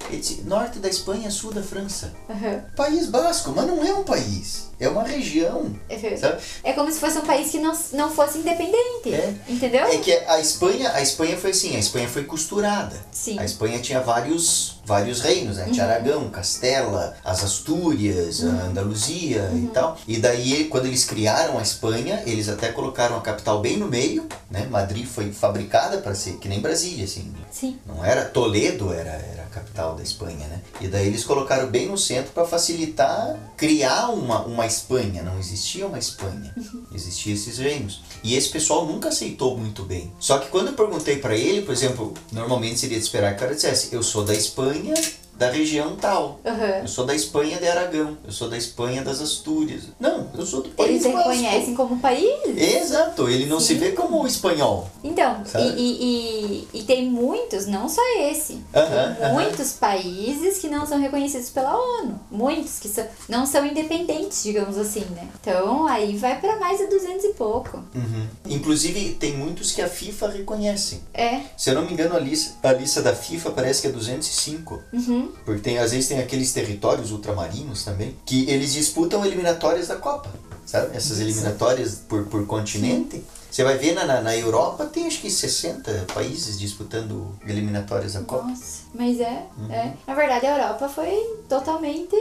S2: Ele disse, norte da Espanha, sul da França.
S3: Aham.
S2: País Basco, mas não é um país. É uma região.
S3: Uhum.
S2: Sabe?
S3: É como se fosse um país que não, não fosse independente.
S2: É.
S3: Entendeu?
S2: É que a Espanha, a Espanha foi assim, a Espanha foi costurada.
S3: Sim.
S2: A Espanha tinha vários, vários reinos, né? Tinha Aragão, Castela, as Astúrias, a Andaluzia e tal. E daí, quando eles criaram a Espanha, eles até colocaram a capital bem no meio, né? Madrid foi fabricada para ser que nem Brasília, assim.
S3: Sim.
S2: Não era Toledo, era, era a capital da Espanha, né? E daí eles colocaram bem no centro para facilitar criar uma, uma Espanha. Não existia uma Espanha. Existiam esses reinos. E esse pessoal nunca aceitou muito bem. Só que quando eu perguntei para ele, por exemplo, normalmente seria de esperar que o cara dissesse: Eu sou da Espanha, da região tal.
S3: Aham.
S2: Eu sou da Espanha de Aragão. Eu sou da Espanha das Astúrias. Não, eu sou do país
S3: Eles reconhecem como país.
S2: Exato, ele não se
S3: Sim.
S2: vê como espanhol.
S3: Então, e, e, e, e tem muitos, não só esse,
S2: Aham,
S3: tem
S2: aham.
S3: muitos países que não são reconhecidos pela ONU. Muitos que são, não são independentes, digamos assim, né? Então aí vai pra mais de 200 e pouco.
S2: Uhum. Inclusive, tem muitos que a FIFA reconhece.
S3: É.
S2: Se eu não me engano, a lista, a lista da FIFA parece que é 205.
S3: Uhum.
S2: Porque tem, às vezes tem aqueles territórios ultramarinos também, que eles disputam eliminatórias da Copa. Sabe? Essas eliminatórias por, por continente. Você vai ver na, na, na Europa, tem acho que 60 países disputando eliminatórias da Copa.
S3: Nossa, mas é,
S2: Uhum.
S3: é. Na verdade, a Europa foi totalmente.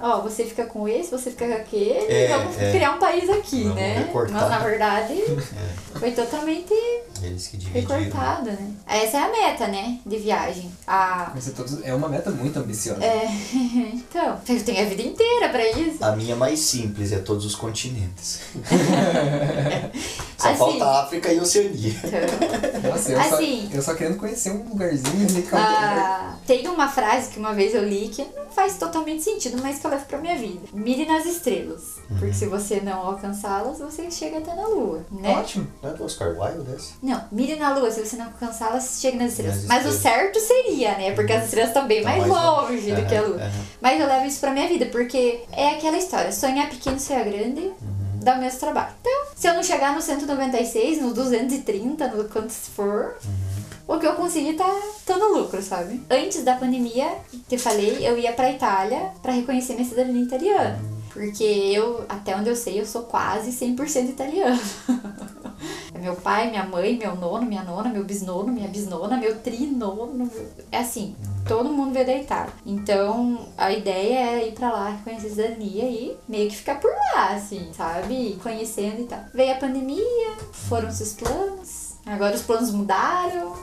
S3: Ó, você fica com esse, você fica com aquele,
S2: É,
S3: vamos
S2: é.
S3: criar um país aqui,
S2: Vamos
S3: né?
S2: recortar.
S3: Mas na verdade,
S2: É,
S3: foi totalmente
S2: eles que dividiram.
S3: recortado, né? Essa é a meta, né? De viagem. A.
S4: Mas é, todos, é uma meta muito ambiciosa.
S3: É, então, eu tenho a vida inteira pra isso.
S2: A minha mais simples é todos os continentes. Só
S3: Assim.
S2: falta a África e a Oceania.
S3: Então,
S4: Nossa, eu,
S3: Assim.
S4: só, eu só querendo conhecer um lugarzinho ali que
S3: tem uma frase que uma vez eu li que não faz totalmente sentido, mas que eu levo pra minha vida. Mire nas estrelas. Porque se você não alcançá-las, você chega até na lua, né?
S4: Ótimo.
S2: Não é do Oscar Wilde essa?
S3: Não, mire na lua, se você não alcançá-las, chega nas estrelas.
S2: Nas
S3: Mas o certo seria, né? Porque as estrelas estão bem
S2: Tá
S3: mais,
S2: mais
S3: longe do que a lua. Mas eu levo isso pra minha vida, porque é aquela história: sonhar pequeno, sonhar grande, dá o mesmo trabalho. Então, se eu não chegar no 196, no 230, no quanto for, o que eu conseguir tá, no lucro, sabe? Antes da pandemia, que eu falei, eu ia pra Itália pra reconhecer minha cidadania italiana. Porque eu, até onde eu sei, eu sou quase 100% italiana. É meu pai, minha mãe, meu nono, minha nona, meu bisnono, minha bisnona, meu trinono. É assim, todo mundo veio da Itália. Então, a ideia era ir pra lá, reconhecer a cidadania e meio que ficar por lá, assim, sabe? Conhecendo e tal. Veio a pandemia, foram-se os planos. Agora os planos mudaram,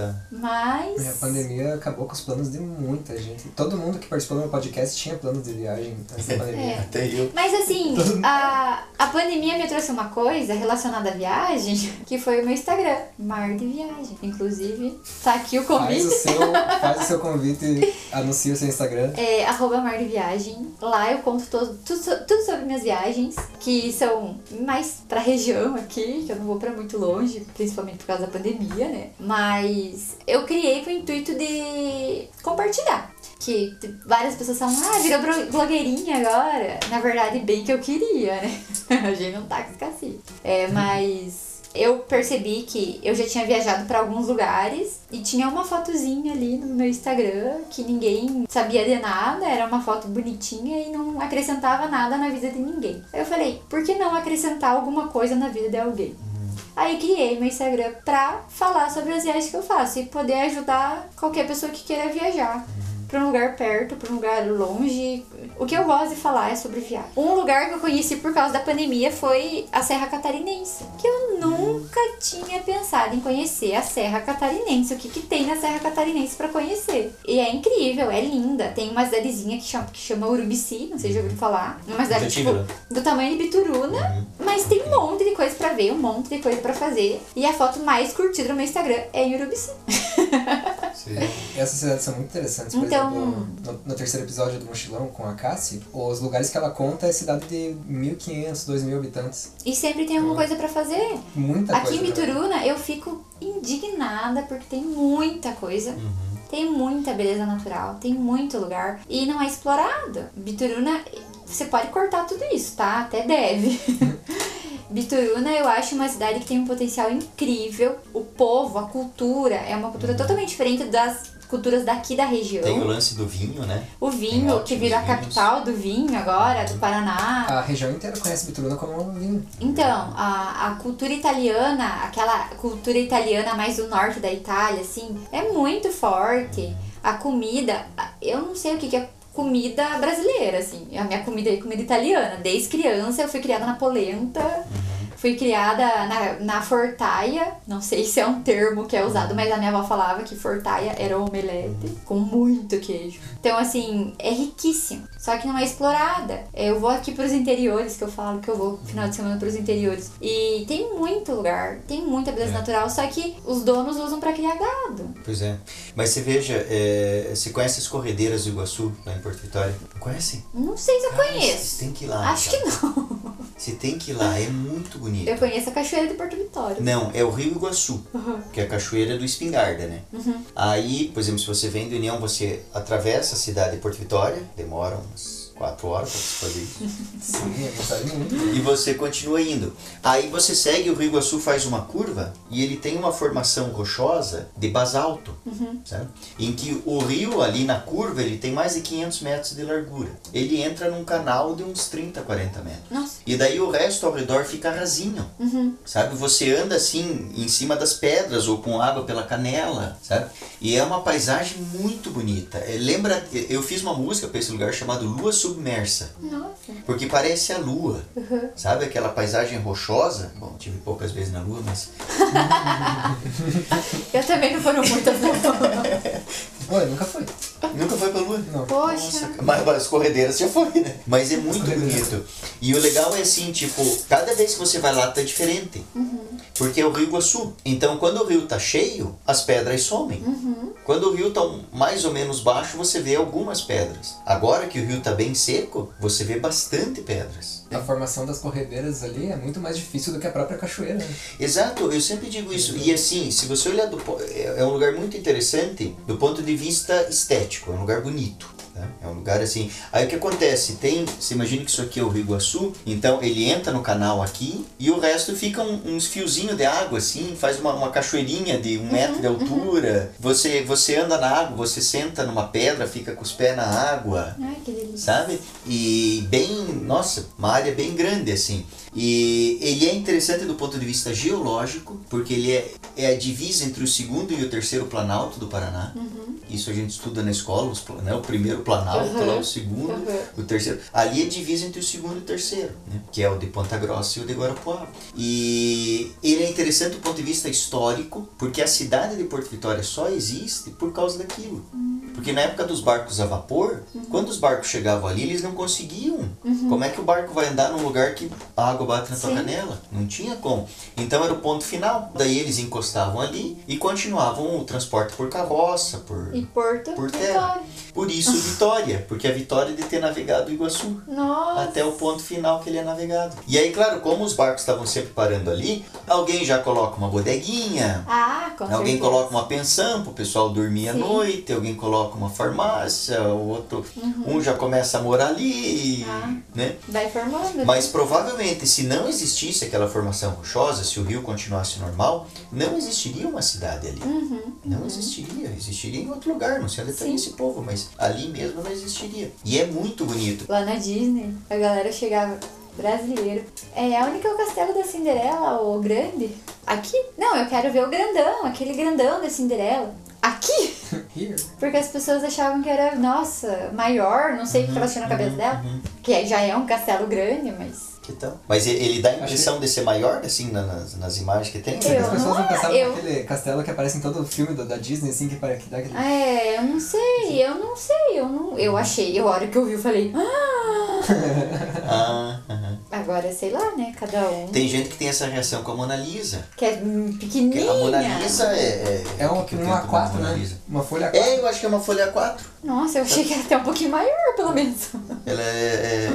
S2: Tá.
S3: mas...
S4: A pandemia acabou com os planos de muita gente. Todo mundo que participou do meu podcast tinha planos de viagem antes da pandemia.
S3: É.
S2: Até eu.
S3: Mas assim, a, a pandemia me trouxe uma coisa relacionada à viagem, que foi o meu Instagram, Mar de Viagem. Inclusive, tá aqui o
S4: Faz
S3: convite.
S4: o, seu, faz o seu convite, anuncia o seu Instagram.
S3: É, arroba Mar de Viagem. Lá eu conto todo, tudo, tudo sobre minhas viagens, que são mais pra região aqui, que eu não vou pra muito longe, principalmente por causa da pandemia, né? Mas eu criei com o intuito de compartilhar. Que várias pessoas falam, ah, virou blogueirinha agora. Na verdade, bem que eu queria, né? A gente não tá com escassez. É, mas eu percebi que eu já tinha viajado pra alguns lugares e tinha uma fotozinha ali no meu Instagram que ninguém sabia de nada, era uma foto bonitinha e não acrescentava nada na vida de ninguém. Aí eu falei, por que não acrescentar alguma coisa na vida de alguém? Aí criei meu Instagram pra falar sobre as viagens que eu faço e poder ajudar qualquer pessoa que queira viajar pra um lugar perto, pra um lugar longe. O que eu gosto de falar é sobre viagem. Um lugar que eu conheci por causa da pandemia foi a Serra Catarinense, que eu nunca tinha pensado em conhecer a Serra Catarinense. O que, que tem na Serra Catarinense pra conhecer? E é incrível, é linda. Tem uma cidadezinha que chama, que chama Urubici, não sei se já ouviram falar. Uma cidade tipo,
S2: lá.
S3: do tamanho de Bituruna, mas tem um monte de coisa pra ver, um monte de coisa pra fazer. E a foto mais curtida no meu Instagram é em Urubici.
S2: Sim.
S4: Essas cidades são muito interessantes. Por
S3: Então-
S4: exemplo, no, no terceiro episódio do Mochilão com a Cassie, os lugares que ela conta é cidade de 1.500, 2.000 habitantes.
S3: E sempre tem alguma coisa pra fazer.
S4: Muita
S3: Aqui em
S4: coisa. pra ver.
S3: Bituruna eu fico indignada porque tem muita coisa. Tem muita beleza natural, tem muito lugar e não é explorado. Bituruna, você pode cortar tudo isso, tá? Até deve. Bituruna eu acho uma cidade que tem um potencial incrível. O povo, a cultura, é uma cultura totalmente diferente das culturas daqui da região.
S2: Tem o lance do vinho, né?
S3: O vinho, que virou a capital do vinho agora, do Paraná.
S4: A região inteira conhece Bituruna como vinho.
S3: Então, a, a cultura italiana, aquela cultura italiana mais do norte da Itália, assim, é muito forte. A comida, eu não sei o que, que é comida brasileira, assim. A minha comida é comida italiana. Desde criança eu fui criada na polenta. Fui criada na, na fortaia, não sei se é um termo que é usado, mas a minha avó falava que fortaia era omelete com muito queijo. Então, assim, é riquíssimo, só que não é explorada. Eu vou aqui pros interiores, que eu falo que eu vou final de semana pros interiores, e tem muito lugar, tem muita beleza
S2: É.
S3: natural, só que os donos usam pra criar gado.
S2: Pois é. Mas você veja, é, você conhece as corredeiras do Iguaçu, lá em Porto Vitória? Conhece?
S3: Não sei se eu
S2: Cara,
S3: conheço.
S2: Você tem que ir lá.
S3: Acho que
S2: cara.
S3: não.
S2: Você tem que ir lá, é muito bonito.
S3: Eu conheço a Cachoeira de Porto Vitória.
S2: Não, é o Rio Iguaçu, que é a cachoeira do Espingarda, né?
S3: Uhum.
S2: Aí, por exemplo, se você vem do União, você atravessa a cidade de Porto Vitória, demora umas quatro horas para fazer isso.
S4: Sim, é
S2: e você continua indo. Aí você segue o Rio Iguaçu, faz uma curva e ele tem uma formação rochosa de basalto, sabe? Em que o rio ali na curva ele tem mais de 500 metros de largura. Ele entra num canal de uns 30, 40 metros.
S3: Nossa.
S2: E daí o resto ao redor fica rasinho. Sabe? Você anda assim em cima das pedras ou com água pela canela, sabe? E é uma paisagem muito bonita. É, lembra, eu fiz uma música para esse lugar chamado Lua Submersa,
S3: Nossa.
S2: porque parece a lua. Sabe aquela paisagem rochosa? Bom, tive poucas vezes na lua, mas
S3: Eu também não foram muitas, não.
S4: Nunca foi.
S2: nunca foi pra lua.
S4: Não.
S3: Poxa.
S2: Mas as corredeiras já foi, né? Mas é muito bonito. E o legal é assim, tipo, cada vez que você vai lá tá diferente. Porque é o Rio Iguaçu. Então, quando o rio tá cheio, as pedras somem. Quando o rio tá mais ou menos baixo, você vê algumas pedras. Agora que o rio tá bem seco, você vê bastante pedras.
S4: A formação das corredeiras ali é muito mais difícil do que a própria cachoeira. Né?
S2: Exato, eu sempre digo isso. E assim, se você olhar do é é um lugar muito interessante do ponto de vista estético, é um lugar bonito. né? É um lugar assim. Aí o que acontece? Tem. Você imagina que isso aqui é o Rio Iguaçu, então ele entra no canal aqui e o resto fica um- uns fiozinhos de água, assim, faz uma, uma cachoeirinha de um metro de altura. Você, você anda na água, você senta numa pedra, fica com os pés na água
S3: Ai, que
S2: sabe? E bem, nossa, uma área bem grande assim. E ele é interessante do ponto de vista geológico, porque ele é, é a divisa entre o segundo e o terceiro planalto do Paraná. Isso a gente estuda na escola, os, né? o primeiro planalto,
S3: Uhum.
S2: lá o segundo,
S3: Uhum.
S2: o terceiro. Ali é divisa entre o segundo e o terceiro, né? que é o de Ponta Grossa e o de Guarapuava. E ele é interessante do ponto de vista histórico, porque a cidade de Porto Vitória só existe por causa daquilo. Porque na época dos barcos a vapor, quando os barcos chegavam ali, eles não conseguiam. Como é que o barco vai andar num lugar que a água bate na tua
S3: Sim.
S2: canela? Não tinha como. Então era o ponto final. Daí eles encostavam ali e continuavam o transporte por carroça, por,
S3: E Porto
S2: por terra.
S3: Vitória.
S2: Por isso Vitória, porque a Vitória de ter navegado o Iguaçu
S3: Nossa.
S2: até o ponto final que ele é navegado. E aí, claro, como os barcos estavam sempre parando ali, alguém já coloca uma bodeguinha,
S3: Ah, com
S2: Alguém coloca uma pensão pro pessoal dormir à
S3: Sim.
S2: noite, alguém coloca uma farmácia, o outro, um já começa a morar ali,
S3: Uhum. Ah.
S2: né?
S3: Vai formando.
S2: Mas provavelmente se não existisse aquela formação rochosa, se o rio continuasse normal, não existiria uma cidade ali.
S3: Uhum.
S2: Não existiria, existiria em outro lugar, não sei onde
S3: Sim.
S2: esse povo, mas ali mesmo não existiria. E é muito bonito.
S3: Lá na Disney, a galera chegava. Brasileiro. É onde que é o castelo da Cinderela, o grande? Aqui? Não, eu quero ver o grandão, aquele grandão da Cinderela. Aqui?
S4: Here.
S3: Porque as pessoas achavam que era, nossa, maior, não sei o que tava tinha na cabeça dela. Que já é um castelo grande, mas.
S2: Que tal? Mas ele dá a impressão de ser maior, assim, na- nas, nas imagens que tem?
S3: Eu
S4: As pessoas
S3: não
S4: não
S3: é,
S4: pensavam
S3: eu-
S4: naquele castelo que aparece em todo filme do- da Disney, assim, que, para- que dá aquele...
S3: É, eu não sei, eu não sei, eu não. Eu achei, a hora que eu vi, eu falei, ah!
S2: Ah, aham.
S3: Agora, sei lá, né? Cada um.
S2: Tem gente que tem essa reação com a Mona Lisa.
S3: Que é hum, pequenininha.
S2: a Mona Lisa é. É,
S4: É um,
S2: que que eu
S4: um
S2: da
S4: A4,
S2: Mona
S4: né? Uma folha A4.
S2: É, eu acho que é uma folha A4.
S3: Nossa, eu achei que era até um pouquinho maior, pelo menos.
S2: Ela é,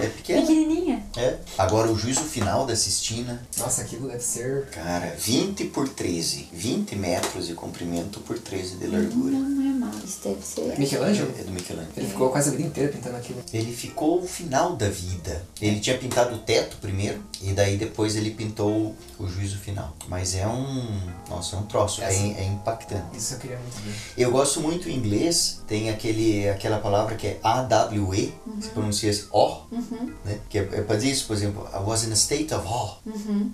S2: é, é pequena.
S3: Pequenininha.
S2: É. Agora o juízo final da Sistina,
S4: Nossa, aquilo deve ser...
S2: cara, 20 por 13. 20 metros de comprimento por 13 de largura.
S3: Não é Ah, isso deve ser.
S4: Michelangelo?
S2: É do Michelangelo.
S4: Ele ficou quase a vida inteira pintando aquilo.
S2: Ele ficou o final da vida. Ele tinha pintado o teto primeiro e daí depois ele pintou o juízo final. Mas é um. Nossa, é um troço. É,
S4: Essa-
S2: é impactante.
S4: Isso eu queria muito ver.
S2: Eu gosto muito em inglês, tem aquele, aquela palavra que é AWE, se pronuncia assim, O, né? Que é, é pra dizer isso, por exemplo, I was in a state of awe.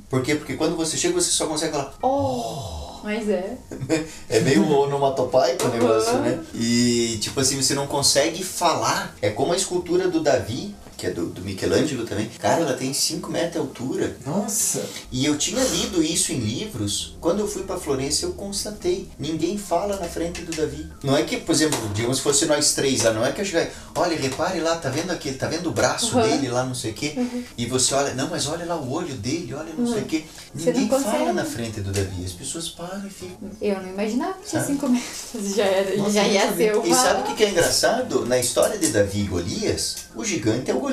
S2: Por quê? Porque quando você chega, você só consegue falar,
S3: Oh! Mas é.
S2: é meio onomatopaico o
S3: Uhum.
S2: negócio, né? E tipo assim, você não consegue falar. É como a escultura do Davi, que é do, do Michelangelo também. Cara, ela tem 5 metros de altura.
S4: Nossa!
S2: E eu tinha lido isso em livros. Quando eu fui pra Florença, eu constatei. Ninguém fala na frente do Davi. Não é que, por exemplo, digamos se fosse nós três lá, não é que eu cheguei, olha, repare lá, tá vendo aquele, tá vendo o braço
S3: Uhum.
S2: dele lá, não sei o quê. E você olha, não, mas olha lá o olho dele, olha não sei o quê.
S3: Você
S2: Ninguém fala na frente do Davi. As pessoas param e ficam.
S3: Eu não imaginava que tinha
S2: Sabe?
S3: 5 metros. Já, era,
S4: Nossa,
S3: já ia ser uma.
S2: E sabe o que, que é engraçado? Na história de Davi e Golias, o gigante é o Golias.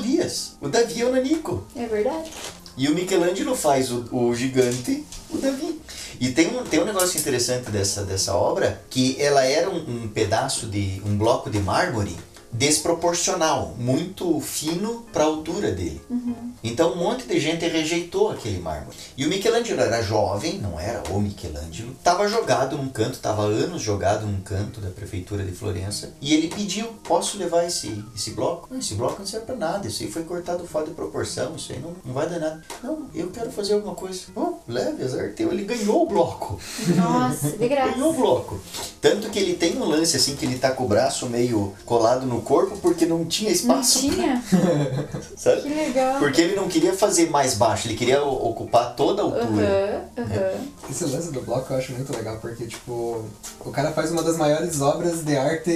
S2: O Davi é o Nanico.
S3: É verdade.
S2: E o Michelangelo faz o, o gigante, o Davi. E tem um, tem um negócio interessante dessa, dessa obra, que ela era um, um pedaço de. um bloco de mármore desproporcional, muito fino para a altura dele. Então um monte de gente rejeitou aquele mármore. E o Michelangelo era jovem, não era o Michelangelo, estava jogado num canto, estava anos jogado num canto da prefeitura de Florença, e ele pediu: posso levar esse, esse bloco? Não, esse bloco não serve para nada, isso aí foi cortado fora de proporção, isso aí não, não vai dar nada. Não, eu quero fazer alguma coisa. Bom, leve, azar teu. Ele ganhou o bloco.
S3: Nossa, de graça.
S2: Ganhou o bloco. Tanto que ele tem um lance assim que ele tá com o braço meio colado no corpo porque não tinha
S3: Não
S2: espaço.
S3: tinha?
S2: Sabe?
S3: Que legal.
S2: Porque ele não queria fazer mais baixo, ele queria ocupar toda a altura.
S3: Aham, aham.
S4: Esse lance do bloco eu acho muito legal, porque, tipo, o cara faz uma das maiores obras de arte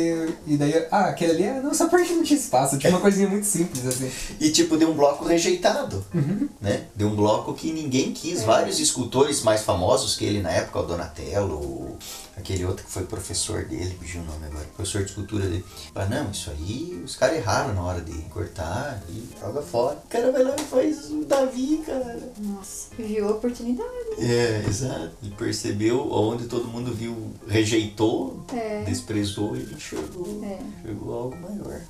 S4: e daí, ah, aquele ali, é- não, só porque não tinha espaço. Tipo, uma coisinha muito simples, assim.
S2: E tipo, deu um bloco rejeitado, né? Deu um bloco que ninguém quis. Vários escultores mais famosos que ele na época, o Donatello, o- aquele outro que foi professor dele, fugiu o nome agora, professor de escultura dele. Ah, não, isso aí os caras erraram na hora de cortar e joga fora. O cara vai lá e faz o Davi, cara.
S3: Nossa, viu a oportunidade.
S2: É, exato. Ele percebeu onde todo mundo viu, rejeitou,
S3: É.
S2: desprezou, ele enxergou,
S3: É.
S2: enxergou algo maior.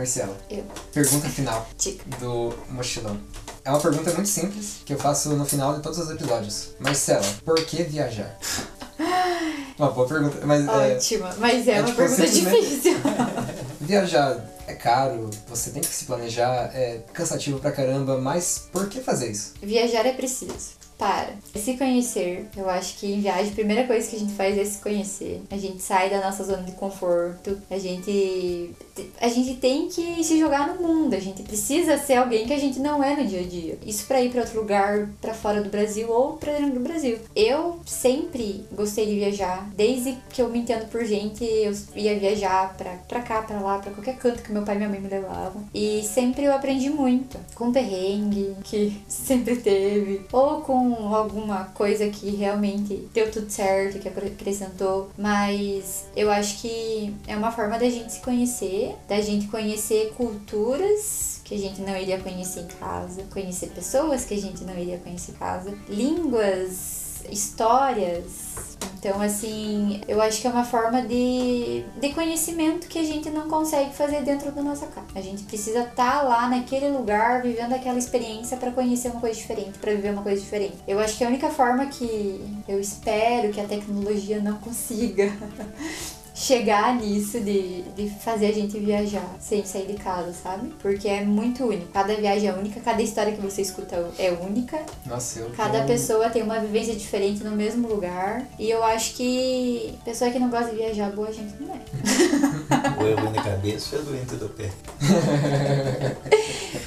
S4: Marcela,
S3: Eu.
S4: pergunta final
S3: Dica.
S4: do mochilão. É uma pergunta muito simples que eu faço no final de todos os episódios. Marcela, por que viajar? Uma boa pergunta, mas é,
S3: Ótima. Mas é,
S4: é
S3: uma
S4: tipo
S3: pergunta
S4: simplesmente-
S3: difícil.
S4: viajar é caro, você tem que se planejar, é cansativo pra caramba, mas por que fazer isso?
S3: Viajar é preciso. Para. Se conhecer, eu acho que em viagem a primeira coisa que a gente faz é se conhecer. A gente sai da nossa zona de conforto. A gente a gente tem que se jogar no mundo. A gente precisa ser alguém que a gente não é no dia a dia. Isso pra ir pra outro lugar, pra fora do Brasil ou pra dentro do Brasil. Eu sempre gostei de viajar. Desde que eu me entendo por gente, eu ia viajar pra, pra cá, pra lá, pra qualquer canto que meu pai e minha mãe me levavam. E sempre eu aprendi muito. Com perrengue, que sempre teve. Ou com alguma coisa que realmente deu tudo certo, que acrescentou. Mas eu acho que é uma forma da gente se conhecer, da gente conhecer culturas que a gente não iria conhecer em casa, conhecer pessoas que a gente não iria conhecer em casa, línguas, histórias. Então, assim, eu acho que é uma forma de, de conhecimento que a gente não consegue fazer dentro da nossa casa. A gente precisa estar lá naquele lugar, vivendo aquela experiência para conhecer uma coisa diferente, para viver uma coisa diferente. Eu acho que a única forma que eu espero que a tecnologia não consiga chegar nisso de, de fazer a gente viajar sem sair de casa, sabe? Porque é muito único. Cada viagem é única, cada história que você escuta é única.
S4: Nossa, eu
S3: Cada
S4: tô-
S3: pessoa tem uma vivência diferente no mesmo lugar. E eu acho que pessoa que não gosta de viajar, boa gente não é.
S2: Ou é ruim da cabeça ou é doente do pé.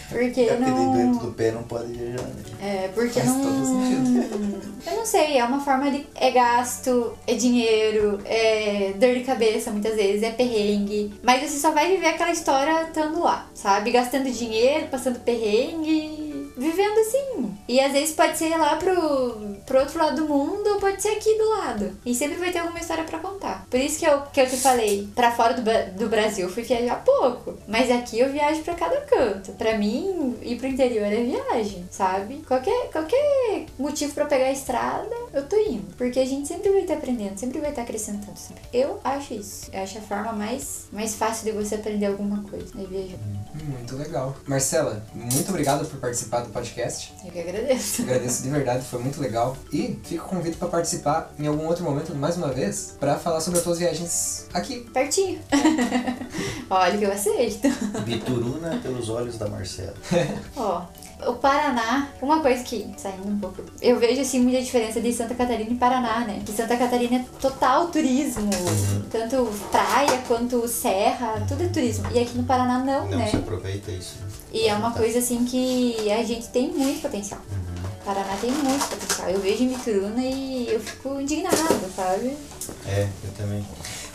S3: Porque
S2: É porque tem doente
S3: não.
S2: do pé não pode viajar, né?
S3: É, porque
S4: Faz todo
S3: não. Eu não sei, é uma forma de. É gasto, é dinheiro, é dor de cabeça muitas vezes, é perrengue. Mas você só vai viver aquela história estando lá, sabe? Gastando dinheiro, passando perrengue, vivendo assim. E às vezes pode ser lá pro, pro outro lado do mundo ou pode ser aqui do lado. E sempre vai ter alguma história pra contar. Por isso que eu, que eu te falei, pra fora do, do Brasil eu fui viajar pouco. Mas aqui eu viajo pra cada canto. Pra mim, ir pro interior é viagem, sabe? Qualquer, qualquer motivo pra pegar a estrada, eu tô indo. Porque a gente sempre vai estar aprendendo, sempre vai estar acrescentando. Sempre. Eu acho isso. Eu acho a forma mais, mais fácil de você aprender alguma coisa, é viajar.
S4: Muito legal. Marcela, muito obrigado por participar do podcast.
S3: Eu que agradeço.
S4: Agradeço de verdade, foi muito legal. E fica o convite para participar em algum outro momento, mais uma vez, para falar sobre as tuas viagens aqui.
S3: Pertinho. Olha que eu aceito.
S2: Bituruna pelos olhos da Marcela.
S3: Ó, o Paraná, uma coisa que, saindo um pouco, eu vejo assim muita diferença de Santa Catarina e Paraná, né? Que Santa Catarina é total turismo, tanto praia quanto serra, tudo é turismo. E aqui no Paraná não,
S2: Não
S3: né?
S2: se aproveita isso. né?
S3: E é uma coisa assim que a gente tem muito potencial. Paraná tem muito potencial. Eu vejo em Mituruna e eu fico indignada, sabe?
S2: É, eu também.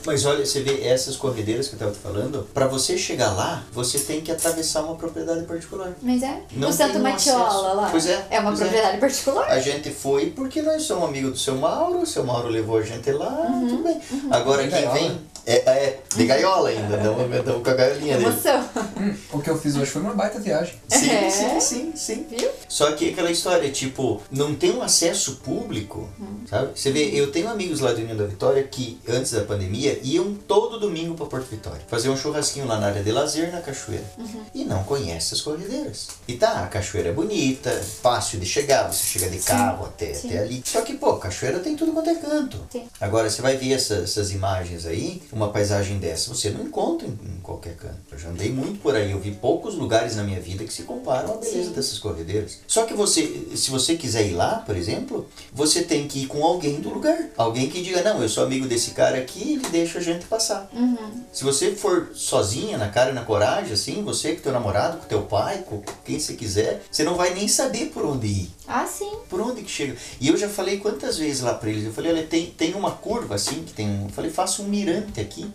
S2: Mas olha, você vê essas corredeiras que eu tava te falando, pra você chegar lá, você tem que atravessar uma propriedade particular.
S3: Mas é.
S2: Não
S3: o Santo
S2: um
S3: Matiola lá.
S2: Pois é,
S3: É uma
S2: é.
S3: propriedade particular.
S2: A gente foi porque nós somos amigos do seu Mauro, o seu Mauro levou a gente lá,
S3: Uhum,
S2: tudo bem. Agora
S4: De
S2: quem vem. É, é, de gaiola ainda, não, não com a gaiolinha dele.
S3: Emoção.
S4: Hum, o que eu fiz hoje foi uma baita viagem.
S2: Sim,
S3: É.
S2: sim, sim, sim.
S3: Viu?
S2: Só que aquela história, tipo, não tem um acesso público,
S3: Hum.
S2: sabe? Você vê, eu tenho amigos lá do União da Vitória que, antes da pandemia, iam todo domingo pra Porto Vitória. Fazer um churrasquinho lá na área de lazer, na cachoeira.
S3: Uhum.
S2: E não conhece as corredeiras. E tá, a cachoeira é bonita, fácil de chegar, você chega de carro até,
S3: sim.
S2: até ali. Só que, pô, cachoeira tem tudo quanto é canto.
S3: Sim.
S2: Agora, você vai ver essa- essas imagens aí, uma paisagem dessa, você não encontra em, em qualquer canto. Eu já andei muito por aí, eu vi poucos lugares na minha vida que se comparam à beleza
S3: Sim.
S2: dessas corredeiras. Só que você, se você quiser ir lá, por exemplo, você tem que ir com alguém do lugar. Alguém que diga, não, eu sou amigo desse cara aqui, ele deixa a gente passar.
S3: Uhum.
S2: Se você for sozinha, na cara e na coragem, assim, você com teu namorado, com teu pai, com quem você quiser, você não vai nem saber por onde ir.
S3: Ah, sim.
S2: Por onde que chega? E eu já falei quantas vezes lá pra eles, eu falei, olha, tem, tem uma curva assim, que tem um. Eu falei, faça um mirante aqui.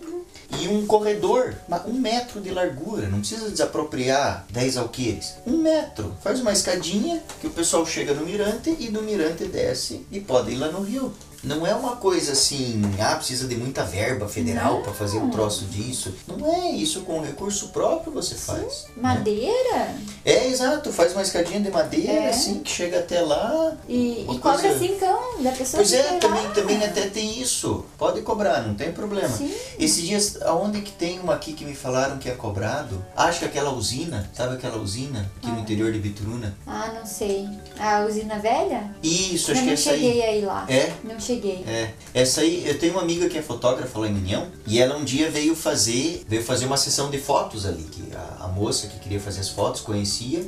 S2: E um corredor, um metro de largura, não precisa desapropriar 10 alqueires. Um metro. Faz uma escadinha que o pessoal chega no mirante e do mirante desce e pode ir lá no rio. Não é uma coisa assim, ah, precisa de muita verba federal para fazer um troço disso. Não é isso, com recurso próprio você faz. né?
S3: Madeira?
S2: É, exato, faz uma escadinha de madeira,
S3: É.
S2: assim, que chega até lá,
S3: E, e cobra
S2: coisa-
S3: cincão da pessoa
S2: Pois
S3: que
S2: é, também,
S3: lá.
S2: também até tem isso. Pode cobrar, não tem problema.
S3: Sim.
S2: Esses dias, aonde que tem uma aqui que me falaram que é cobrado? Acho que aquela usina, sabe aquela usina aqui no interior de Bituruna?
S3: Ah, não sei. A usina velha?
S2: Isso, acho que
S3: não
S2: essa
S3: cheguei
S2: aí.
S3: aí lá.
S2: É?
S3: Não cheguei.
S2: É, essa aí, eu tenho uma amiga que é fotógrafa lá em União e ela um dia veio fazer, veio fazer uma sessão de fotos ali, que a, a moça que queria fazer as fotos conhecia.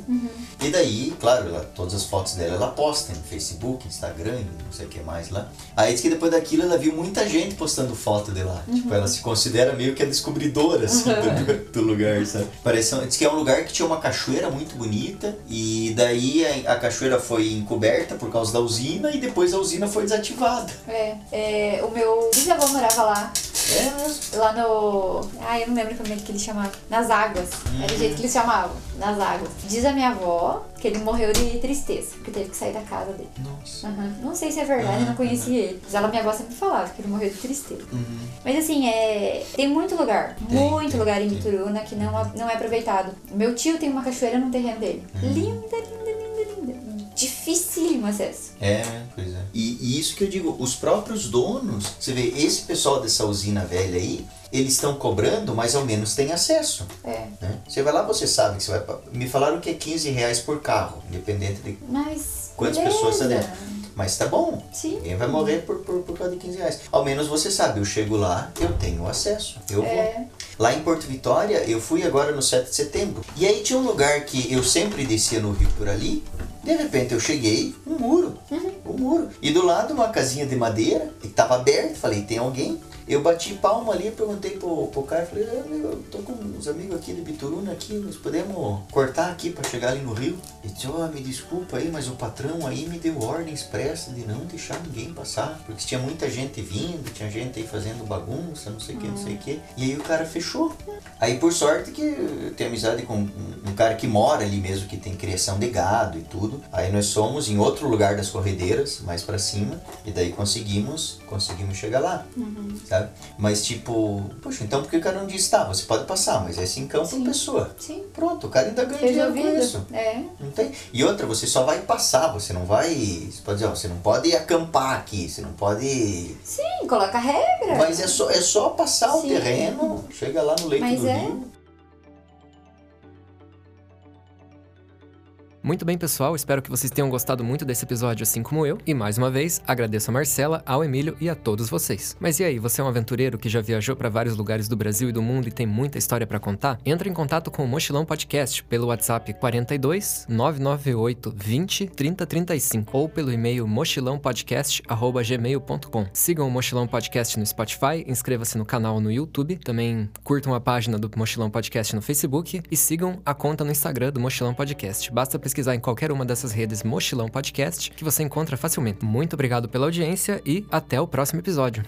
S2: E daí, claro, ela, todas as fotos dela ela posta no Facebook, Instagram, não sei o que mais lá. Aí diz que depois daquilo ela viu muita gente postando foto de lá. Tipo, ela se considera meio que a descobridora assim, do, do lugar, sabe? Parece, diz que é um lugar que tinha uma cachoeira muito bonita e daí a, a cachoeira foi encoberta por causa da usina e depois a usina foi desativada.
S3: É, é, o meu bisavô morava lá.
S2: É mesmo.
S3: Lá no. Ah, eu não lembro como é que ele chamava. Nas águas. Era o jeito que eles chamavam. Nas águas. Diz a minha avó que ele morreu de tristeza, porque teve que sair da casa dele.
S2: Nossa.
S3: Aham. Não sei se é verdade, eu não conheci ele. Mas ela, minha avó sempre falava que ele morreu de tristeza.
S2: Uhum.
S3: Mas assim, é... tem muito lugar,
S2: Tem,
S3: muito
S2: tem,
S3: lugar em. Bituruna que não, não é aproveitado. Meu tio tem uma cachoeira no terreno dele.
S2: Uhum.
S3: Linda, linda, linda. Dificílimo acesso.
S2: É, pois é. E, e isso que eu digo, os próprios donos, você vê, esse pessoal dessa usina velha aí, eles estão cobrando, mas ao menos tem acesso.
S3: É.
S2: Né? Você vai lá, você sabe que você vai. Me falaram que é 15 reais por carro, independente de
S3: Mas.
S2: quantas
S3: beleza.
S2: pessoas está dentro. Mas tá bom.
S3: Sim.
S2: Ninguém vai morrer por, por, por causa de 15 reais. Ao menos você sabe, eu chego lá, eu tenho acesso. Eu vou. Lá em Porto Vitória, eu fui agora no 7 de setembro. E aí tinha um lugar que eu sempre descia no rio por ali. De repente eu cheguei, um muro. Um muro. E do lado uma casinha de madeira, que tava aberta. Falei, tem alguém? Eu bati palma ali, perguntei pro, pro cara, falei, "Ah, eu tô com uns amigos aqui de Bituruna aqui, nós podemos cortar aqui pra chegar ali no rio? Ele disse, ó, me desculpa aí, mas o patrão aí me deu ordem expressa de não deixar ninguém passar, porque tinha muita gente vindo, tinha gente aí fazendo bagunça, não sei o que, não sei o que. E aí o cara fechou. Aí, por sorte, que eu tenho amizade com um, cara que mora ali mesmo, que tem criação de gado e tudo. Aí nós somos em outro lugar das corredeiras, mais pra cima, e daí conseguimos, conseguimos chegar lá, sabe? Mas tipo, poxa, então por que o cara não disse, tá, você pode passar, mas é cincão por pessoa.
S3: Sim.
S2: Pronto, o cara ainda ganha dinheiro com
S3: Resolvido.
S2: isso.
S3: É.
S2: Não tem. E outra, você só vai passar, você não vai. Você pode dizer, ó, você não pode acampar aqui, você não pode.
S3: Sim, coloca regra.
S2: Mas é só, é só passar o
S3: Sim.
S2: terreno, chega lá no leito
S3: Mas
S2: do
S3: é.
S2: rio.
S1: Muito bem, pessoal, espero que vocês tenham gostado muito desse episódio, assim como eu. E mais uma vez, agradeço a Marcela, ao Emílio e a todos vocês. Mas e aí, você é um aventureiro que já viajou para vários lugares do Brasil e do mundo e tem muita história para contar? Entra em contato com o Mochilão Podcast pelo WhatsApp 42 998 20 30 35 ou pelo e-mail mochilãopodcast@gmail.com. Sigam o Mochilão Podcast no Spotify, inscreva-se no canal no YouTube, também curtam a página do Mochilão Podcast no Facebook e sigam a conta no Instagram do Mochilão Podcast. Basta pesquisar em qualquer uma dessas redes Mochilão Podcast que você encontra facilmente. Muito obrigado pela audiência e até o próximo episódio.